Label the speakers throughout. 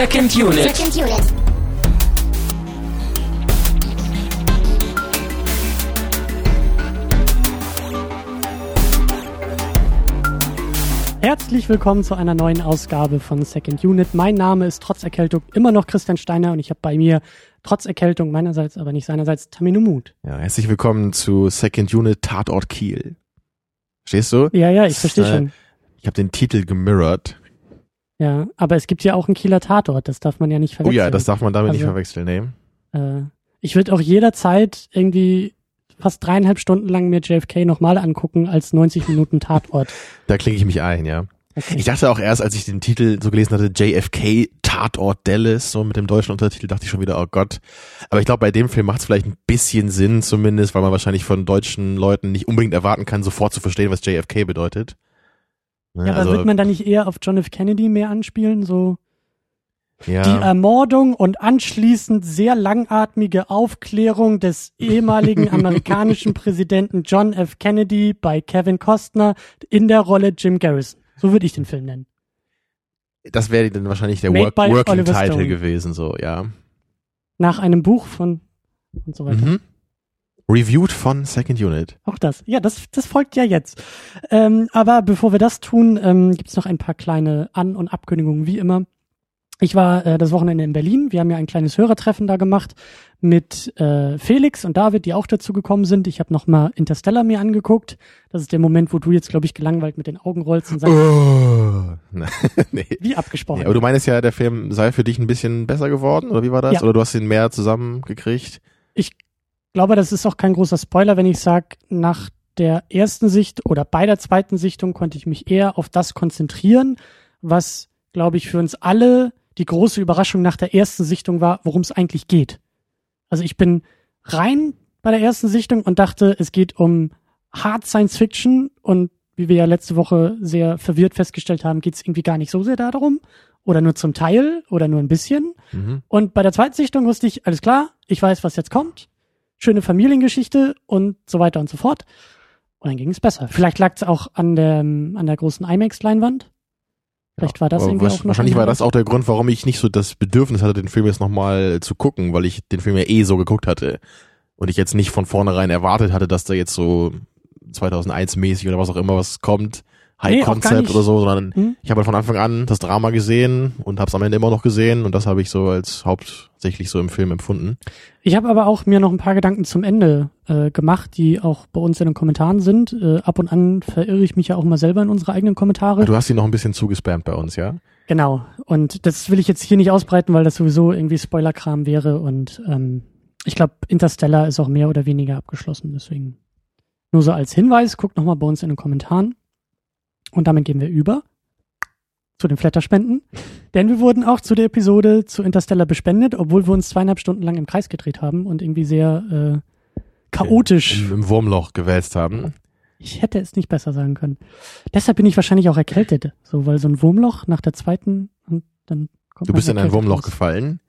Speaker 1: Second Unit.
Speaker 2: Second Unit.
Speaker 3: Herzlich willkommen zu einer neuen Ausgabe von Second Unit. Mein Name ist trotz Erkältung immer noch Christian Steiner und ich habe bei mir trotz Erkältung meinerseits, aber nicht seinerseits Tamino Mut.
Speaker 4: Ja, herzlich willkommen zu Second Unit Tatort Kiel. Verstehst du?
Speaker 3: Ja, ja, ich verstehe
Speaker 4: äh,
Speaker 3: schon.
Speaker 4: Ich habe den Titel gemirrored.
Speaker 3: Ja, aber es gibt ja auch einen Kieler Tatort, das darf man ja nicht
Speaker 4: Oh
Speaker 3: verwechseln.
Speaker 4: ja, das darf man damit nicht
Speaker 3: Also-
Speaker 4: verwechseln, ne?
Speaker 3: äh, ich würde auch jederzeit irgendwie fast dreieinhalb Stunden lang mir JFK nochmal angucken als 90 Minuten Tatort.
Speaker 4: Da klinge ich mich ein, ja.
Speaker 3: Okay.
Speaker 4: Ich dachte auch erst, als ich den Titel so gelesen hatte, JFK Tatort Dallas, so mit dem deutschen Untertitel, dachte ich schon wieder, oh Gott. Aber ich glaube, bei dem Film macht es vielleicht ein bisschen Sinn zumindest, weil man wahrscheinlich von deutschen Leuten nicht unbedingt erwarten kann, sofort zu verstehen, was JFK bedeutet. Ne,
Speaker 3: ja, aber wird man da nicht eher auf John F. Kennedy mehr anspielen? So
Speaker 4: ja.
Speaker 3: die Ermordung und anschließend sehr langatmige Aufklärung des ehemaligen amerikanischen Präsidenten John F. Kennedy bei Kevin Costner in der Rolle Jim Garrison. So würde ich den Film nennen.
Speaker 4: das wäre dann wahrscheinlich der
Speaker 3: Made
Speaker 4: Work Working Title gewesen, so, ja.
Speaker 3: Nach einem Buch von und so weiter.
Speaker 4: Mhm. Reviewed von Second Unit.
Speaker 3: Auch das. Ja, das, das folgt ja jetzt. Ähm, aber bevor wir das tun, ähm, gibt es noch ein paar kleine An- und Abkündigungen, wie immer. Ich war äh, das Wochenende in Berlin. Wir haben ja ein kleines Hörertreffen da gemacht mit äh, Felix und David, die auch dazu gekommen sind. Ich habe nochmal Interstellar mir angeguckt. Das ist der Moment, wo du jetzt, glaube ich, gelangweilt mit den Augen rollst und sagst,
Speaker 4: Oh. nee.
Speaker 3: wie abgesprochen.
Speaker 4: Ja, aber du meinst ja, der Film sei für dich ein bisschen besser geworden, oder wie war das?
Speaker 3: Ja.
Speaker 4: Oder du hast ihn mehr zusammengekriegt?
Speaker 3: ich glaube, das ist auch kein großer Spoiler, wenn ich sage, nach der ersten Sicht oder bei der zweiten Sichtung konnte ich mich eher auf das konzentrieren, was, glaube ich, für uns alle die große Überraschung nach der ersten Sichtung war, worum es eigentlich geht. Also ich bin rein bei der ersten Sichtung und dachte, es geht um Hard Science Fiction und wie wir ja letzte Woche sehr verwirrt festgestellt haben, geht es irgendwie gar nicht so sehr darum oder nur zum Teil oder nur ein bisschen.
Speaker 4: Mhm.
Speaker 3: Und bei der zweiten Sichtung wusste ich, alles klar, ich weiß, was jetzt kommt. Schöne Familiengeschichte und so weiter und so fort. Und dann ging es besser. Vielleicht lag es auch an der, an der großen IMAX-Leinwand. Vielleicht war das irgendwie
Speaker 4: wasch-
Speaker 3: auch
Speaker 4: Wahrscheinlich
Speaker 3: ein
Speaker 4: war das auch der Grund, warum ich nicht so das Bedürfnis hatte, den Film jetzt nochmal zu gucken, weil ich den Film ja eh so geguckt hatte. Und ich jetzt nicht von vornherein erwartet hatte, dass da jetzt so 2001 mäßig oder was auch immer was kommt, High
Speaker 3: gar
Speaker 4: Concept oder so, sondern
Speaker 3: Hm?
Speaker 4: ich habe halt von Anfang an das Drama gesehen und habe es am Ende immer noch gesehen und das habe ich so als hauptsächlich so im Film empfunden.
Speaker 3: Ich habe aber auch mir noch ein paar Gedanken zum Ende äh, gemacht, die auch bei uns in den Kommentaren sind. Äh, ab und an verirre ich mich ja auch mal selber in unsere eigenen Kommentare.
Speaker 4: Du hast ihn noch ein bisschen zugespammt bei uns, ja?
Speaker 3: Genau. Und das will ich jetzt hier nicht ausbreiten, weil das sowieso irgendwie Spoilerkram wäre. Und ähm, ich glaube, Interstellar ist auch mehr oder weniger abgeschlossen. Deswegen nur so als Hinweis, guckt nochmal bei uns in den Kommentaren. Und damit gehen wir über zu den Flatterspenden. Denn wir wurden auch zu der Episode zu Interstellar bespendet, obwohl wir uns zweieinhalb Stunden lang im Kreis gedreht haben und irgendwie sehr äh, chaotisch.
Speaker 4: Im, im Wurmloch gewälzt haben.
Speaker 3: Ich hätte es nicht besser sagen können. Deshalb bin ich wahrscheinlich auch erkältet. So, weil so ein Wurmloch nach der zweiten und dann kommt
Speaker 4: Du bist in ein Wurmloch
Speaker 3: raus.
Speaker 4: gefallen.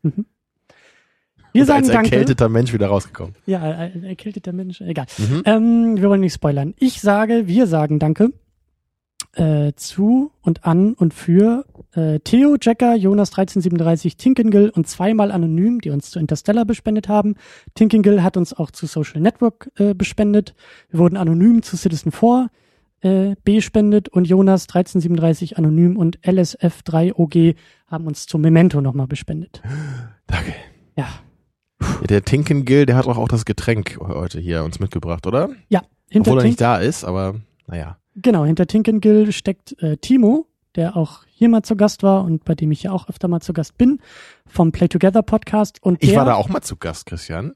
Speaker 3: Wir
Speaker 4: und
Speaker 3: sagen
Speaker 4: als
Speaker 3: Danke.
Speaker 4: erkälteter Mensch wieder rausgekommen.
Speaker 3: Ja, ein erkälteter Mensch, egal.
Speaker 4: Mhm.
Speaker 3: Ähm, wir wollen nicht spoilern. Ich sage, wir sagen Danke äh, zu und an und für äh, Theo, Jacker, Jonas 1337, Tinkengill und zweimal anonym, die uns zu Interstellar bespendet haben. Tinkengill hat uns auch zu Social Network äh, bespendet. Wir wurden anonym zu Citizen 4 äh, bespendet und Jonas 1337 anonym und LSF3OG haben uns zu Memento nochmal bespendet.
Speaker 4: Danke.
Speaker 3: Ja,
Speaker 4: Der Tinkengill, der hat auch, auch das Getränk heute hier uns mitgebracht, oder?
Speaker 3: ja. Hinter
Speaker 4: Obwohl er nicht da ist, aber naja.
Speaker 3: Genau, hinter Tinkengill steckt äh, Timo, der auch hier mal zu Gast war und bei dem ich ja auch öfter mal zu Gast bin, vom Play Together Podcast. Und
Speaker 4: Ich war da auch mal zu Gast, Christian.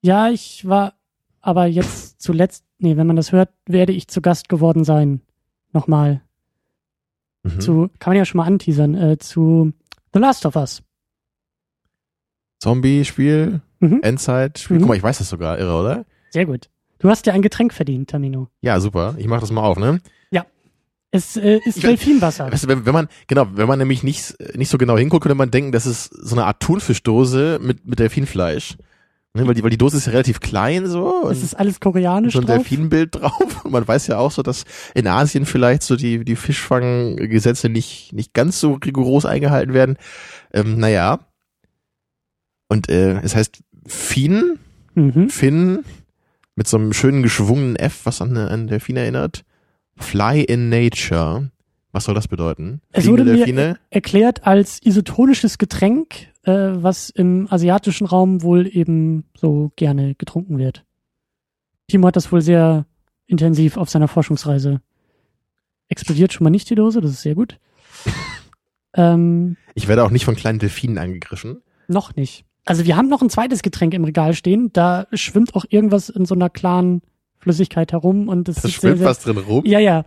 Speaker 3: Ja, ich war aber jetzt zuletzt, nee, wenn man das hört, werde ich zu Gast geworden sein. Nochmal
Speaker 4: Mhm.
Speaker 3: zu, kann man ja schon mal anteasern, äh, zu The Last of Us.
Speaker 4: Zombie-Spiel,
Speaker 3: Mhm.
Speaker 4: Endzeit-Spiel.
Speaker 3: Mhm.
Speaker 4: Guck mal, ich weiß das sogar, irre, oder?
Speaker 3: Sehr gut. Du hast ja ein Getränk verdient, Tamino.
Speaker 4: Ja, super. Ich mach das mal auf, ne?
Speaker 3: Es äh, ist Delfinwasser.
Speaker 4: Weißt du, wenn, wenn man, genau, wenn man nämlich nicht, nicht so genau hinguckt, könnte man denken, das ist so eine Art Thunfischdose mit, mit Delfinfleisch. Ne, weil, die, weil die Dose ist ja relativ klein so.
Speaker 3: Es ist alles koreanisch
Speaker 4: so ein
Speaker 3: drauf.
Speaker 4: Delfinenbild drauf. Und man weiß ja auch so, dass in Asien vielleicht so die, die Fischfanggesetze nicht, nicht ganz so rigoros eingehalten werden. Ähm, naja. Und äh, es heißt Fin,
Speaker 3: Mhm.
Speaker 4: Finn, mit so einem schönen geschwungenen F, was an, an Delfin erinnert. Fly in Nature. Was soll das bedeuten?
Speaker 3: Es
Speaker 4: Fliegende
Speaker 3: wurde mir
Speaker 4: Delfine?
Speaker 3: erklärt als isotonisches Getränk, äh, was im asiatischen Raum wohl eben so gerne getrunken wird. Timo hat das wohl sehr intensiv auf seiner Forschungsreise. Explodiert schon mal nicht die Dose, das ist sehr gut. ähm,
Speaker 4: Ich werde auch nicht von kleinen Delfinen angegriffen.
Speaker 3: noch nicht. Also wir haben noch ein zweites Getränk im Regal stehen. Da schwimmt auch irgendwas in so einer klaren Flüssigkeit herum und das
Speaker 4: Da
Speaker 3: sieht
Speaker 4: schwimmt
Speaker 3: sehr, sehr,
Speaker 4: was drin rum.
Speaker 3: Ja, ja.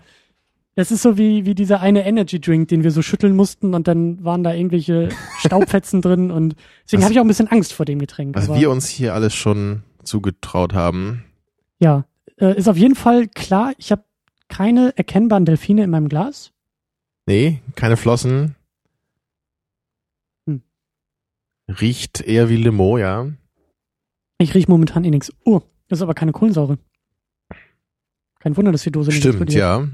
Speaker 3: Das ist so wie, wie dieser eine Energy Drink, den wir so schütteln mussten und dann waren da irgendwelche Staubfetzen drin und deswegen habe ich auch ein bisschen Angst vor dem Getränk.
Speaker 4: Was
Speaker 3: aber,
Speaker 4: wir uns hier alles schon zugetraut haben.
Speaker 3: ja, äh, ist auf jeden Fall klar, ich habe keine erkennbaren Delfine in meinem Glas.
Speaker 4: Nee, keine Flossen.
Speaker 3: Hm.
Speaker 4: Riecht eher wie Limo, ja.
Speaker 3: Ich rieche momentan eh nichts. Oh, das ist aber keine Kohlensäure. Kein Wunder, dass die Dose nicht
Speaker 4: Stimmt, ja.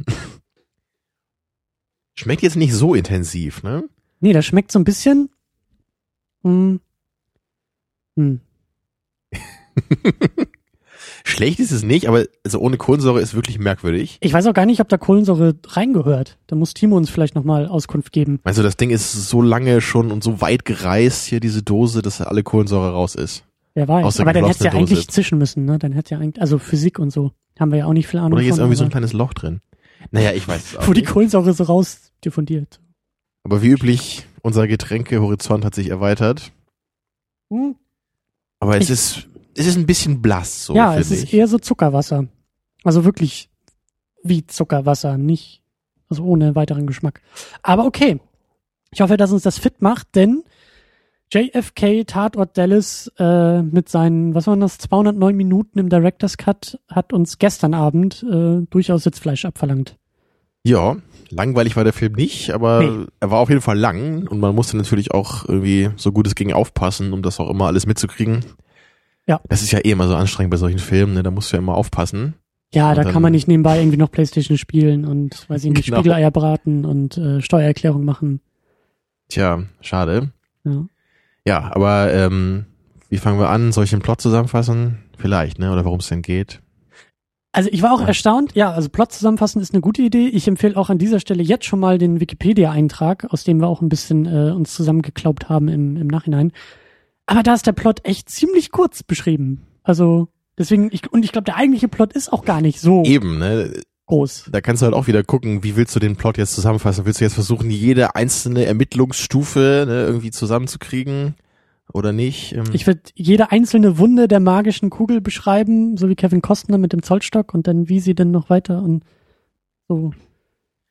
Speaker 4: Schmeckt jetzt nicht so intensiv, ne?
Speaker 3: Nee, das schmeckt so ein bisschen. Hm, hm.
Speaker 4: Schlecht ist es nicht, aber also ohne Kohlensäure ist wirklich merkwürdig.
Speaker 3: Ich weiß auch gar nicht, ob da Kohlensäure reingehört. Da muss Timo uns vielleicht nochmal Auskunft geben.
Speaker 4: Also das Ding ist so lange schon und so weit gereist hier, diese Dose, dass alle Kohlensäure raus ist.
Speaker 3: Wer weiß. Aber dann hätte es ja
Speaker 4: Dose.
Speaker 3: eigentlich zischen müssen, ne? Dann hätte ja eigentlich, also Physik und so. Haben wir ja auch nicht viel Ahnung
Speaker 4: Oder hier ist
Speaker 3: von.
Speaker 4: irgendwie so ein kleines Loch drin. Naja, ich weiß es auch
Speaker 3: wo die
Speaker 4: nicht.
Speaker 3: Kohlensäure so raus diffundiert.
Speaker 4: Aber wie üblich, unser Getränkehorizont hat sich erweitert.
Speaker 3: Hm.
Speaker 4: Aber es
Speaker 3: Ich-
Speaker 4: ist, es ist ein bisschen blass, so
Speaker 3: ja, es ist
Speaker 4: ich.
Speaker 3: eher so Zuckerwasser. Also wirklich wie Zuckerwasser, nicht, also ohne weiteren Geschmack. Aber okay. Ich hoffe, dass uns das fit macht, denn JFK Tatort Dallas äh, mit seinen, was waren das, 209 Minuten im Director's Cut hat uns gestern Abend äh, durchaus Sitzfleisch abverlangt.
Speaker 4: Ja, langweilig war der Film nicht, aber
Speaker 3: Nee.
Speaker 4: er war auf jeden Fall lang und man musste natürlich auch irgendwie so gut es ging aufpassen, um das auch immer alles mitzukriegen.
Speaker 3: Ja.
Speaker 4: Das ist ja eh immer so anstrengend bei solchen Filmen, ne? da musst du ja immer aufpassen.
Speaker 3: Ja,
Speaker 4: Und
Speaker 3: da kann man nicht nebenbei irgendwie noch Playstation spielen und, weiß ich nicht,
Speaker 4: Genau.
Speaker 3: Spiegeleier braten und äh, Steuererklärung machen.
Speaker 4: Tja, schade.
Speaker 3: Ja.
Speaker 4: Ja, aber ähm, wie fangen wir an? Soll ich den Plot zusammenfassen? Vielleicht, ne? Oder worum es denn geht?
Speaker 3: Also ich war auch
Speaker 4: Ja.
Speaker 3: erstaunt. Ja, also Plot zusammenfassen ist eine gute Idee. Ich empfehle auch an dieser Stelle jetzt schon mal den Wikipedia-Eintrag, aus dem wir auch ein bisschen äh, uns zusammengeklaubt haben im, im Nachhinein. Aber da ist der Plot echt ziemlich kurz beschrieben. Also deswegen, ich, und ich glaube, der eigentliche Plot ist auch gar nicht so
Speaker 4: Eben, ne?
Speaker 3: groß.
Speaker 4: Da kannst du halt auch wieder gucken, wie willst du den Plot jetzt zusammenfassen? Willst du jetzt versuchen, jede einzelne Ermittlungsstufe ne, irgendwie zusammenzukriegen oder nicht? Ähm,
Speaker 3: Ich würde jede einzelne Wunde der magischen Kugel beschreiben, so wie Kevin Costner mit dem Zollstock und dann wie sie denn noch weiter und so,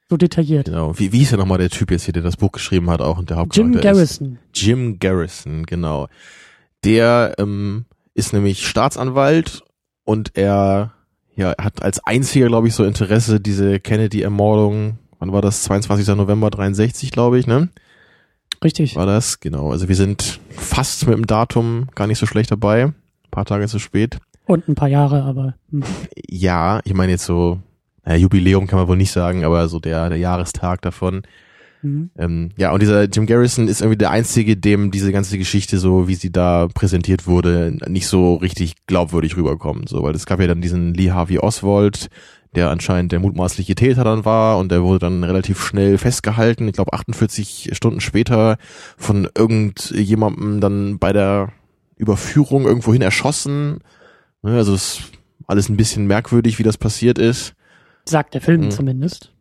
Speaker 3: so detailliert.
Speaker 4: genau. Wie, wie hieß ja nochmal der Typ jetzt hier, der das Buch geschrieben hat auch und der
Speaker 3: Jim
Speaker 4: Hauptcharakter ist?
Speaker 3: Garrison.
Speaker 4: Jim Garrison, genau. Der ähm, ist nämlich Staatsanwalt und er ja, hat als einziger, glaube ich, so Interesse diese Kennedy-Ermordung. Wann war das? 22. November 63, glaube ich, ne?
Speaker 3: Richtig.
Speaker 4: War das? Genau. Also wir sind fast mit dem Datum gar nicht so schlecht dabei. Ein paar Tage zu spät.
Speaker 3: Und ein paar Jahre, aber hm.
Speaker 4: Ja, ich meine jetzt so, naja, Jubiläum kann man wohl nicht sagen, aber so der, der Jahrestag davon.
Speaker 3: Mhm.
Speaker 4: Ähm, ja, und dieser Jim Garrison ist irgendwie der Einzige, dem diese ganze Geschichte, so wie sie da präsentiert wurde, nicht so richtig glaubwürdig rüberkommt. So, weil es gab ja dann diesen Lee Harvey Oswald, der anscheinend der mutmaßliche Täter dann war und der wurde dann relativ schnell festgehalten. Ich glaube 48 Stunden später von irgendjemandem dann bei der Überführung irgendwohin erschossen. Ne, Also es ist alles ein bisschen merkwürdig, wie das passiert ist.
Speaker 3: Sagt der Film
Speaker 4: Mhm.
Speaker 3: zumindest.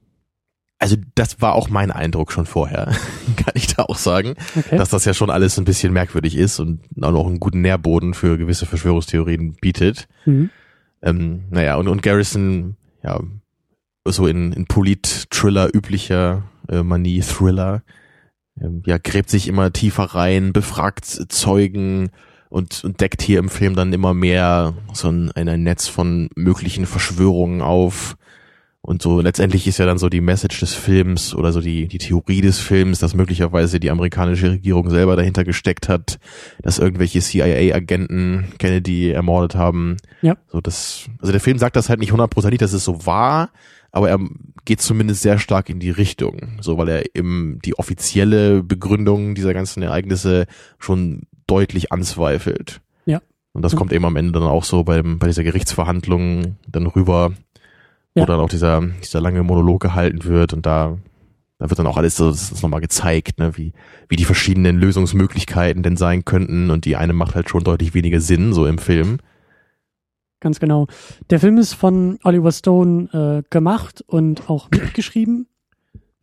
Speaker 4: Also das war auch mein Eindruck schon vorher, kann ich da auch sagen,
Speaker 3: Okay.
Speaker 4: dass das ja schon alles ein bisschen merkwürdig ist und auch noch einen guten Nährboden für gewisse Verschwörungstheorien bietet.
Speaker 3: Mhm.
Speaker 4: Ähm, naja, und, und Garrison, ja, so in, in Polit-Thriller üblicher äh, Manie, Thriller, ähm, ja, gräbt sich immer tiefer rein, befragt Zeugen und, und deckt hier im Film dann immer mehr so ein, ein, ein Netz von möglichen Verschwörungen auf. Und so letztendlich ist ja dann so die Message des Films oder so die, die Theorie des Films, dass möglicherweise die amerikanische Regierung selber dahinter gesteckt hat, dass irgendwelche CIA-Agenten Kennedy ermordet haben.
Speaker 3: Ja.
Speaker 4: So das, also der Film sagt das halt nicht hundertprozentig, dass es so war, aber er geht zumindest sehr stark in die Richtung, so weil er eben die offizielle Begründung dieser ganzen Ereignisse schon deutlich anzweifelt.
Speaker 3: Ja.
Speaker 4: Und das
Speaker 3: Mhm.
Speaker 4: kommt eben am Ende dann auch so beim, bei dieser Gerichtsverhandlung dann rüber,
Speaker 3: Ja.
Speaker 4: wo dann auch dieser, dieser lange Monolog gehalten wird und da, da wird dann auch alles so, das ist nochmal gezeigt, ne, wie, wie die verschiedenen Lösungsmöglichkeiten denn sein könnten und die eine macht halt schon deutlich weniger Sinn, so im Film.
Speaker 3: Ganz genau. Der Film ist von Oliver Stone äh, gemacht und auch mitgeschrieben.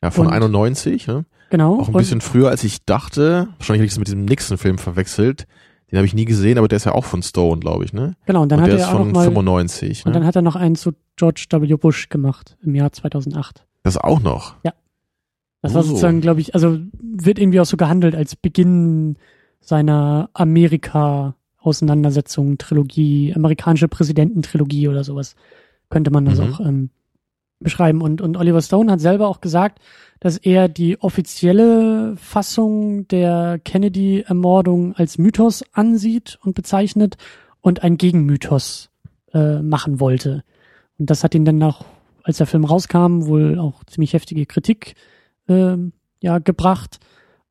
Speaker 4: Ja, von
Speaker 3: Und-
Speaker 4: 91, ne?
Speaker 3: Genau.
Speaker 4: Auch ein bisschen früher, als ich dachte. Wahrscheinlich habe ich es mit diesem Nixon-Film verwechselt. Den habe ich nie gesehen, aber der ist ja auch von Stone, glaube ich, ne?
Speaker 3: Genau, und dann
Speaker 4: und
Speaker 3: hat
Speaker 4: der
Speaker 3: er
Speaker 4: ist
Speaker 3: auch noch
Speaker 4: von
Speaker 3: mal
Speaker 4: 95.
Speaker 3: und
Speaker 4: Ne?
Speaker 3: dann hat er noch einen zu George W. Bush gemacht im Jahr 2008.
Speaker 4: Das auch noch.
Speaker 3: Das war
Speaker 4: Oh.
Speaker 3: sozusagen, glaube ich, also wird irgendwie auch so gehandelt als Beginn seiner Amerika-Auseinandersetzung, Trilogie, amerikanische Präsidententrilogie oder sowas, könnte man das
Speaker 4: Mhm.
Speaker 3: auch ähm, beschreiben. Und, und Oliver Stone hat selber auch gesagt, dass er die offizielle Fassung der Kennedy-Ermordung als Mythos ansieht und bezeichnet und ein Gegenmythos äh, machen wollte. Und das hat ihn dann auch, als der Film rauskam, wohl auch ziemlich heftige Kritik ähm, ja, gebracht.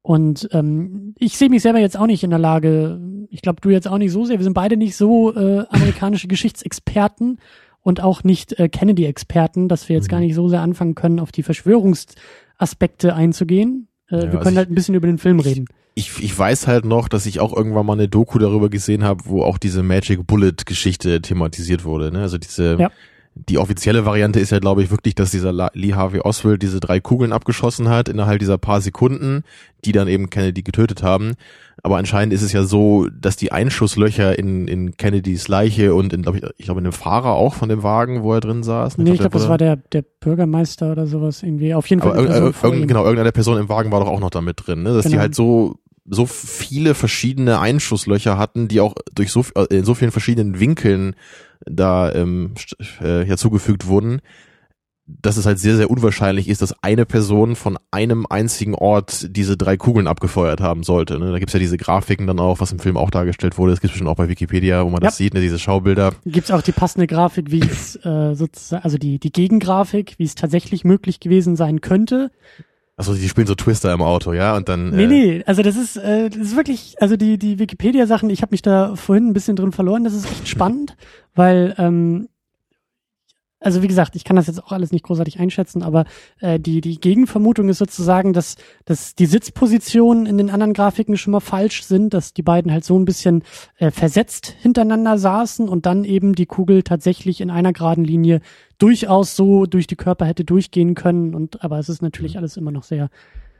Speaker 3: Und ähm, ich sehe mich selber jetzt auch nicht in der Lage, ich glaube, du jetzt auch nicht so sehr, wir sind beide nicht so äh, amerikanische Geschichtsexperten und auch nicht äh, Kennedy-Experten, dass wir jetzt
Speaker 4: Mhm.
Speaker 3: gar nicht so sehr anfangen können, auf die Verschwörungsaspekte einzugehen. Äh,
Speaker 4: Ja,
Speaker 3: wir
Speaker 4: also
Speaker 3: können
Speaker 4: ich-
Speaker 3: halt ein bisschen über den Film reden.
Speaker 4: Ich, ich weiß halt noch, dass ich auch irgendwann mal eine Doku darüber gesehen habe, wo auch diese Magic Bullet Geschichte thematisiert wurde. Ne? Also diese
Speaker 3: Ja.
Speaker 4: Die offizielle Variante ist ja, glaube ich, wirklich, dass dieser Lee Harvey Oswald diese drei Kugeln abgeschossen hat innerhalb dieser paar Sekunden, die dann eben Kennedy getötet haben. Aber anscheinend ist es ja so, dass die Einschusslöcher in, in Kennedys Leiche und in, glaube ich, ich glaube in dem Fahrer auch von dem Wagen, wo er drin saß.
Speaker 3: Nee, ich glaube, das war der, der Bürgermeister oder sowas irgendwie. Auf jeden Fall.
Speaker 4: aber
Speaker 3: eine
Speaker 4: irg-
Speaker 3: Person
Speaker 4: irg-
Speaker 3: vor
Speaker 4: irgend,
Speaker 3: ihm.
Speaker 4: genau, irgendeine Person im Wagen war doch auch noch da mit drin, ne? dass die
Speaker 3: Genau.
Speaker 4: halt so so viele verschiedene Einschusslöcher hatten, die auch durch so äh, in so vielen verschiedenen Winkeln da ähm, äh, hinzugefügt wurden, dass es halt sehr sehr unwahrscheinlich ist, dass eine Person von einem einzigen Ort diese drei Kugeln abgefeuert haben sollte. Ne? Da gibt's ja diese Grafiken dann auch, was im Film auch dargestellt wurde. Das gibt's schon auch bei Wikipedia, wo man das
Speaker 3: Ja.
Speaker 4: sieht, ne? diese Schaubilder.
Speaker 3: Gibt's auch die passende Grafik, wie es äh, sozusagen, also die, die Gegengrafik, wie es tatsächlich möglich gewesen sein könnte.
Speaker 4: Also die spielen so Twister im Auto, ja, und dann
Speaker 3: Nee,
Speaker 4: äh,
Speaker 3: nee, also das ist, äh, das ist wirklich, also die, die Wikipedia-Sachen, ich habe mich da vorhin ein bisschen drin verloren, das ist echt spannend, weil, ähm, also wie gesagt, ich kann das jetzt auch alles nicht großartig einschätzen, aber äh, die, die Gegenvermutung ist sozusagen, dass, dass die Sitzpositionen in den anderen Grafiken schon mal falsch sind, dass die beiden halt so ein bisschen äh, versetzt hintereinander saßen und dann eben die Kugel tatsächlich in einer geraden Linie durchaus so durch die Körper hätte durchgehen können und aber es ist natürlich alles immer noch sehr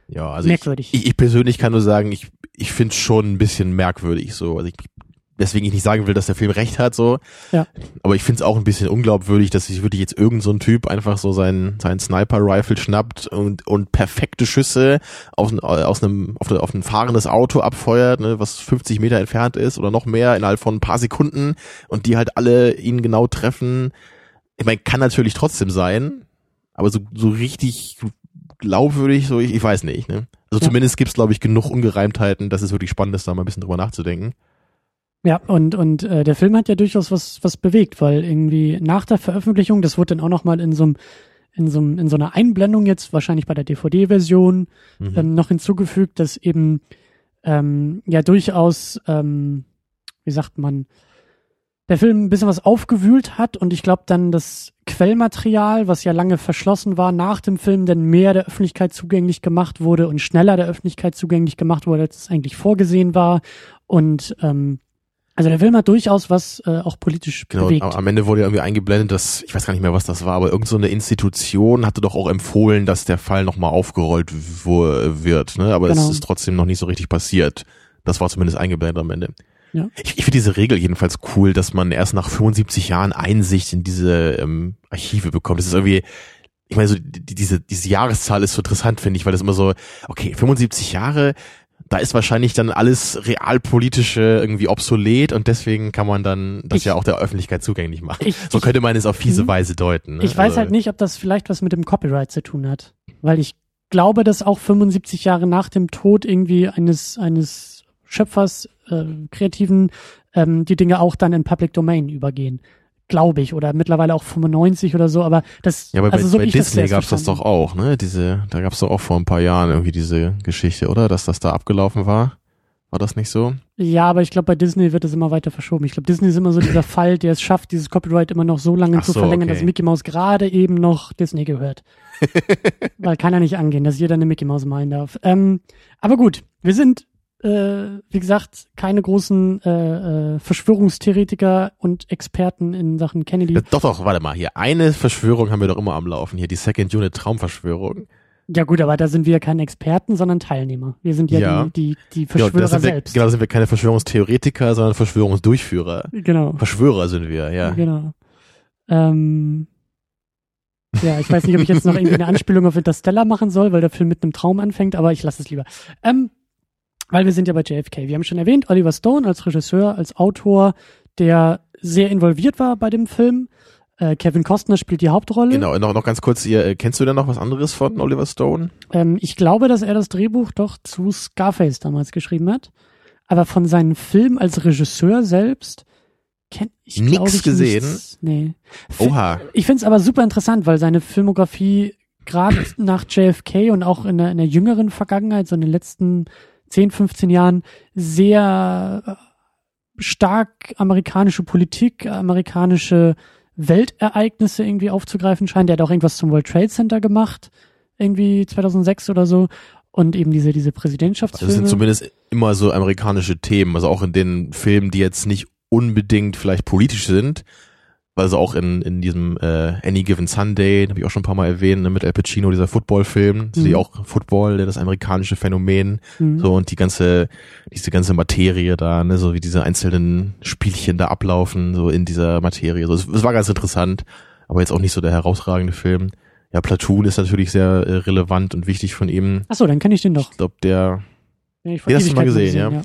Speaker 4: Ja, also ich,
Speaker 3: merkwürdig.
Speaker 4: ich, ich persönlich kann nur sagen, ich, ich finde es schon ein bisschen merkwürdig so. Also ich, deswegen ich nicht sagen will, dass der Film recht hat so.
Speaker 3: Ja.
Speaker 4: Aber ich finde es auch ein bisschen unglaubwürdig, dass sich wirklich jetzt irgend so ein Typ einfach so sein sein Sniper-Rifle schnappt und und perfekte Schüsse aus, aus einem auf, auf ein fahrendes Auto abfeuert, ne, was 50 Meter entfernt ist oder noch mehr innerhalb von ein paar Sekunden und die halt alle ihn genau treffen. Ich meine, kann natürlich trotzdem sein, aber so so richtig glaubwürdig, so ich, ich weiß nicht. Ne? Also
Speaker 3: Ja.
Speaker 4: zumindest gibt's glaube ich genug Ungereimtheiten, dass es wirklich spannend ist, da mal ein bisschen drüber nachzudenken.
Speaker 3: Ja, und, und äh, der Film hat ja durchaus was, was bewegt, weil irgendwie nach der Veröffentlichung, das wurde dann auch nochmal in so einem in so, einem- in so einer Einblendung jetzt, wahrscheinlich bei der DVD-Version,
Speaker 4: Mhm.
Speaker 3: ähm, noch hinzugefügt, dass eben ähm, ja durchaus, ähm, wie sagt man, der Film ein bisschen was aufgewühlt hat und ich glaube dann das Quellmaterial, was ja lange verschlossen war, nach dem Film dann mehr der Öffentlichkeit zugänglich gemacht wurde und schneller der Öffentlichkeit zugänglich gemacht wurde, als es eigentlich vorgesehen war. Und ähm, also der Film hat durchaus was äh, auch politisch
Speaker 4: Genau,
Speaker 3: bewegt.
Speaker 4: am Ende wurde ja irgendwie eingeblendet, dass, ich weiß gar nicht mehr, was das war, aber irgendeine so eine Institution hatte doch auch empfohlen, dass der Fall nochmal aufgerollt wird, ne? Aber es
Speaker 3: Genau.
Speaker 4: ist trotzdem noch nicht so richtig passiert. Das war zumindest eingeblendet am Ende.
Speaker 3: Ja.
Speaker 4: Ich, ich finde diese Regel jedenfalls cool, dass man erst nach 75 Jahren Einsicht in diese ähm, Archive bekommt. Das ist irgendwie, ich meine, so die, diese, diese Jahreszahl ist so interessant, finde ich, weil das immer so, okay, 75 Jahre, da ist wahrscheinlich dann alles realpolitische irgendwie obsolet und deswegen kann man dann das
Speaker 3: Ich-
Speaker 4: ja auch der Öffentlichkeit zugänglich machen.
Speaker 3: Ich,
Speaker 4: So könnte man es auf fiese
Speaker 3: Mhm.
Speaker 4: Weise deuten. Ne?
Speaker 3: ich weiß
Speaker 4: Also-
Speaker 3: halt nicht, ob das vielleicht was mit dem Copyright zu tun hat. Weil ich glaube, dass auch 75 Jahre nach dem Tod irgendwie eines, eines Schöpfers, äh, Kreativen, ähm, die Dinge auch dann in Public Domain übergehen. Glaube ich. Oder mittlerweile auch 95 oder so. Aber das,
Speaker 4: Ja, aber
Speaker 3: also
Speaker 4: bei,
Speaker 3: so
Speaker 4: bei
Speaker 3: das
Speaker 4: Disney
Speaker 3: zuerst
Speaker 4: gab's das doch auch, ne? Diese, da gab's doch auch vor ein paar Jahren irgendwie diese Geschichte, oder? Dass das da abgelaufen war. War das nicht so?
Speaker 3: Ja, aber ich glaube, bei Disney wird es immer weiter verschoben. Ich glaube, Disney ist immer so dieser Fall, der es schafft, dieses Copyright immer noch so lange
Speaker 4: Ach
Speaker 3: zu
Speaker 4: so,
Speaker 3: verlängern,
Speaker 4: okay.
Speaker 3: dass Mickey Mouse gerade eben noch Disney gehört. Weil kann ja nicht angehen, dass jeder eine Mickey Mouse malen darf. Ähm, aber gut, wir sind, äh, wie gesagt, keine großen äh, äh, Verschwörungstheoretiker und Experten in Sachen Kennedy.
Speaker 4: Ja, doch, doch, warte mal, hier. Eine Verschwörung haben wir doch immer am Laufen. Hier, die Second Unit Traumverschwörung.
Speaker 3: Ja gut, aber da sind wir keine Experten, sondern Teilnehmer. Wir sind ja,
Speaker 4: Ja.
Speaker 3: die, die, die
Speaker 4: Ja,
Speaker 3: Verschwörer
Speaker 4: sind wir,
Speaker 3: selbst.
Speaker 4: genau, da sind wir keine Verschwörungstheoretiker, sondern Verschwörungsdurchführer.
Speaker 3: genau.
Speaker 4: Verschwörer sind wir, ja.
Speaker 3: Genau. Ähm, ja, ich weiß nicht, ob ich jetzt noch irgendwie eine Anspielung auf Interstellar machen soll, weil der Film mit einem Traum anfängt, aber ich lasse es lieber. Ähm, weil wir sind ja bei JFK. Wir haben schon erwähnt, Oliver Stone als Regisseur, als Autor, der sehr involviert war bei dem Film. Äh, Kevin Costner spielt die Hauptrolle.
Speaker 4: Genau, noch, noch ganz kurz hier, äh, kennst du denn noch was anderes von Oliver Stone?
Speaker 3: Ähm, ich glaube, dass er das Drehbuch doch zu Scarface damals geschrieben hat. Aber von seinen Filmen als Regisseur selbst kenn ich
Speaker 4: Nix
Speaker 3: glaub ich
Speaker 4: gesehen?
Speaker 3: Nichts. Nee.
Speaker 4: Oha.
Speaker 3: Ich finde es aber super interessant, weil seine Filmografie gerade nach JFK und auch in der, in der jüngeren Vergangenheit, so in den letzten 10, 15 Jahren, sehr äh, stark amerikanische Politik, amerikanische Weltereignisse irgendwie aufzugreifen scheint. Der hat auch irgendwas zum World Trade Center gemacht, irgendwie 2006 oder so. Und eben diese, diese Präsidentschaftsfilme.
Speaker 4: Das sind zumindest immer so amerikanische Themen, also auch in den Filmen, die jetzt nicht unbedingt vielleicht politisch sind, also auch in, in diesem äh, Any Given Sunday, habe ich auch schon ein paar Mal erwähnt, ne, mit Al Pacino, dieser Football-Film, mhm. die auch Football, das amerikanische Phänomen,
Speaker 3: Mhm.
Speaker 4: so und die ganze, diese ganze Materie da, ne, so wie diese einzelnen Spielchen da ablaufen, so in dieser Materie. So, es, es war ganz interessant, aber jetzt auch nicht so der herausragende Film. Ja, Platoon ist natürlich sehr äh, relevant und wichtig von ihm.
Speaker 3: Achso, dann kenne ich den doch.
Speaker 4: Ich glaube, der
Speaker 3: Ja, ich
Speaker 4: Den hast du mal
Speaker 3: Ewigkeiten
Speaker 4: gesehen, ja?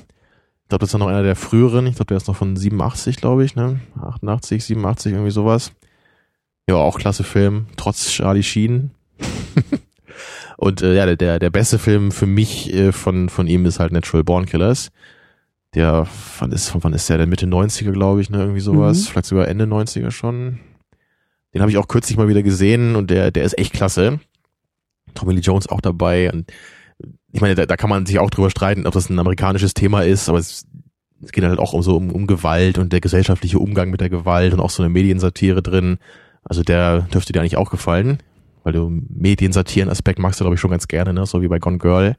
Speaker 4: Ich glaube, das ist noch einer der früheren. Ich glaube, der ist noch von 87, glaube ich, ne? 88, 87, irgendwie sowas. Ja, auch klasse Film, trotz Charlie Sheen. Und äh, ja, der- der, der beste Film für mich äh, von, von ihm ist halt Natural Born Killers. Der, wann ist, von wann ist der? Der Mitte 90er, glaube ich, ne? Irgendwie sowas.
Speaker 3: Mhm.
Speaker 4: Vielleicht sogar Ende 90er schon. Den habe ich auch kürzlich mal wieder gesehen und der, der ist echt klasse. Tommy Lee Jones auch dabei und ich meine, da, da kann man sich auch drüber streiten, ob das ein amerikanisches Thema ist, aber es, es geht halt auch um so um, um Gewalt und der gesellschaftliche Umgang mit der Gewalt und auch so eine Mediensatire drin. Also der dürfte dir eigentlich auch gefallen, weil du Mediensatiren-Aspekt magst du, glaube ich, schon ganz gerne, ne? so wie bei Gone Girl.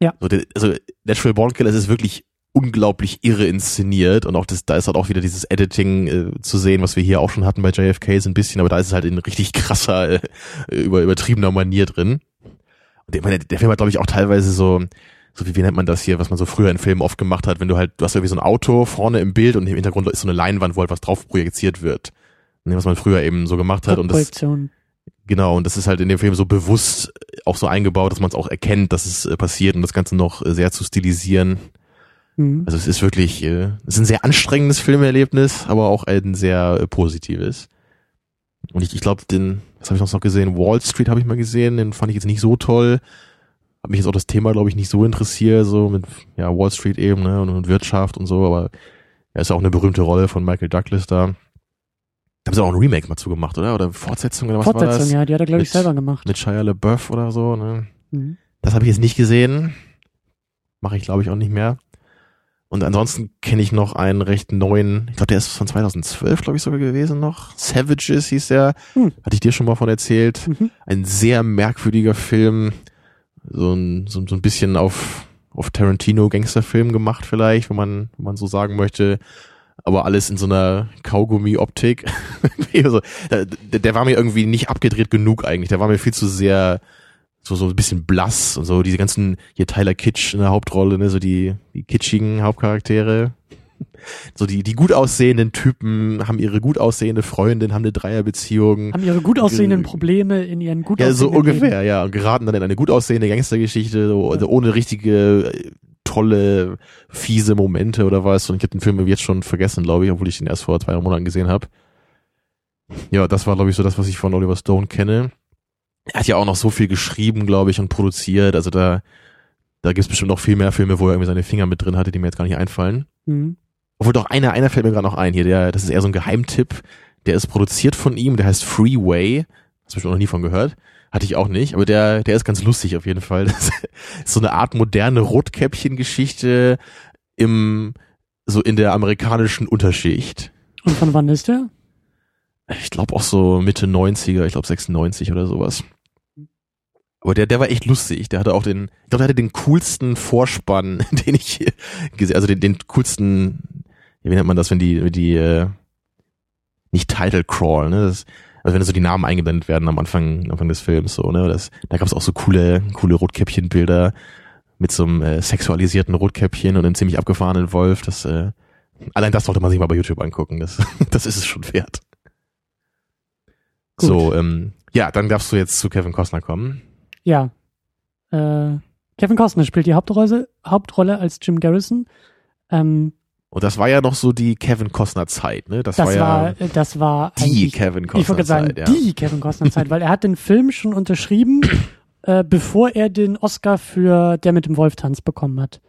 Speaker 3: Ja.
Speaker 4: So, der, also Natural Born Killers ist wirklich unglaublich irre inszeniert und auch das, da ist halt auch wieder dieses Editing äh, zu sehen, was wir hier auch schon hatten bei JFK so ein bisschen, aber da ist es halt in richtig krasser, äh, über, übertriebener Manier drin. Ich meine, der, der Film hat, glaube ich, auch teilweise so, so wie, wie nennt man das hier, was man so früher in Filmen oft gemacht hat, wenn du halt, du hast irgendwie so ein Auto vorne im Bild und im Hintergrund ist so eine Leinwand, wo halt was drauf projiziert wird. Ne, was man früher eben so gemacht hat und das,
Speaker 3: Projektion.
Speaker 4: genau, und das ist halt in dem Film so bewusst auch so eingebaut, dass man es auch erkennt, dass es äh, passiert und das Ganze noch äh, sehr zu stilisieren.
Speaker 3: Mhm.
Speaker 4: Also es ist wirklich, äh, es ist ein sehr anstrengendes Filmerlebnis, aber auch ein sehr äh, positives. Und ich, ich glaube, den, was habe ich noch gesehen? Wall Street habe ich mal gesehen, den fand ich jetzt nicht so toll. Hat mich jetzt auch das Thema, glaube ich, nicht so interessiert, so mit ja, Wall Street eben, ne, und, und Wirtschaft und so, aber er ist ja auch eine berühmte Rolle von Michael Douglas da. Da haben sie auch ein Remake mal zugemacht, oder? Oder Fortsetzung oder was war
Speaker 3: Fortsetzung,
Speaker 4: das?
Speaker 3: ja, die hat er, glaube ich, selber gemacht.
Speaker 4: Mit Shia LaBeouf oder so, ne?
Speaker 3: Mhm.
Speaker 4: Das habe ich jetzt nicht gesehen. Mache ich, glaube ich, auch nicht mehr. Und ansonsten kenne ich noch einen recht neuen, ich glaube, der ist von 2012, glaube ich, sogar gewesen noch. Savages hieß der.
Speaker 3: Hm.
Speaker 4: Hatte ich dir schon mal von erzählt.
Speaker 3: Mhm.
Speaker 4: Ein sehr merkwürdiger Film. So ein, so, so ein bisschen auf, auf Tarantino Gangsterfilm gemacht vielleicht, wenn man, wenn man so sagen möchte. Aber alles in so einer Kaugummi-Optik. also, der, der war mir irgendwie nicht abgedreht genug eigentlich. Der war mir viel zu sehr so so ein bisschen blass und so diese ganzen hier Tyler Kitsch in der Hauptrolle, ne, so die die kitschigen Hauptcharaktere. so die, die gut aussehenden Typen haben ihre gut aussehende Freundin, haben eine Dreierbeziehung.
Speaker 3: Haben ihre gut aussehenden Probleme in ihren gut
Speaker 4: Ja, so ungefähr,
Speaker 3: Leben.
Speaker 4: ja. Und geraten dann in eine gut aussehende Gangstergeschichte, so, also ohne richtige, äh, tolle, fiese Momente oder was. Und ich habe den Film jetzt schon vergessen, glaube ich, obwohl ich den erst vor zwei Monaten gesehen habe. Ja, das war, glaube ich, so das, was ich von Oliver Stone kenne. Er hat ja auch noch so viel geschrieben, glaube ich, und produziert. Also da, da gibt's bestimmt noch viel mehr Filme, wo er irgendwie seine Finger mit drin hatte, die mir jetzt gar nicht einfallen.
Speaker 3: Mhm.
Speaker 4: Obwohl doch einer, einer fällt mir gerade noch ein hier, der, das ist eher so ein Geheimtipp. Der ist produziert von ihm, der heißt Freeway. Hast du bestimmt noch nie von gehört. Hatte ich auch nicht, aber der, der ist ganz lustig auf jeden Fall. Das ist so eine Art moderne Rotkäppchen-Geschichte im, so in der amerikanischen Unterschicht.
Speaker 3: Und von wann ist der?
Speaker 4: Ich glaube auch so Mitte 90er, ich glaube 96 oder sowas. Aber der, der war echt lustig. Der hatte auch den, ich glaube, der hatte den coolsten Vorspann, den ich hier gesehen, also den, den coolsten, wie nennt man das, wenn die, die, äh, nicht Title Crawl, ne? Das, also wenn so die Namen eingeblendet werden am Anfang, Anfang des Films, so, ne? Das, da gab es auch so coole, coole Rotkäppchenbilder mit so einem äh, sexualisierten Rotkäppchen und einem ziemlich abgefahrenen Wolf. Das, äh, allein das sollte man sich mal bei YouTube angucken. Das, das ist es schon wert.
Speaker 3: Gut.
Speaker 4: So, ähm, ja, dann darfst du jetzt zu Kevin Costner kommen.
Speaker 3: Ja. Äh, Kevin Costner spielt die Hauptrolle, Hauptrolle als Jim Garrison. Ähm,
Speaker 4: Und das war ja noch so die Kevin Costner Zeit, ne? Das,
Speaker 3: das
Speaker 4: war ja
Speaker 3: war, das war
Speaker 4: die Kevin
Speaker 3: ich wollte
Speaker 4: Costner
Speaker 3: sagen,
Speaker 4: Zeit, ja.
Speaker 3: die Kevin Costner Zeit, weil er hat den Film schon unterschrieben, äh, bevor er den Oscar für Der mit dem Wolf tanzt bekommen hat.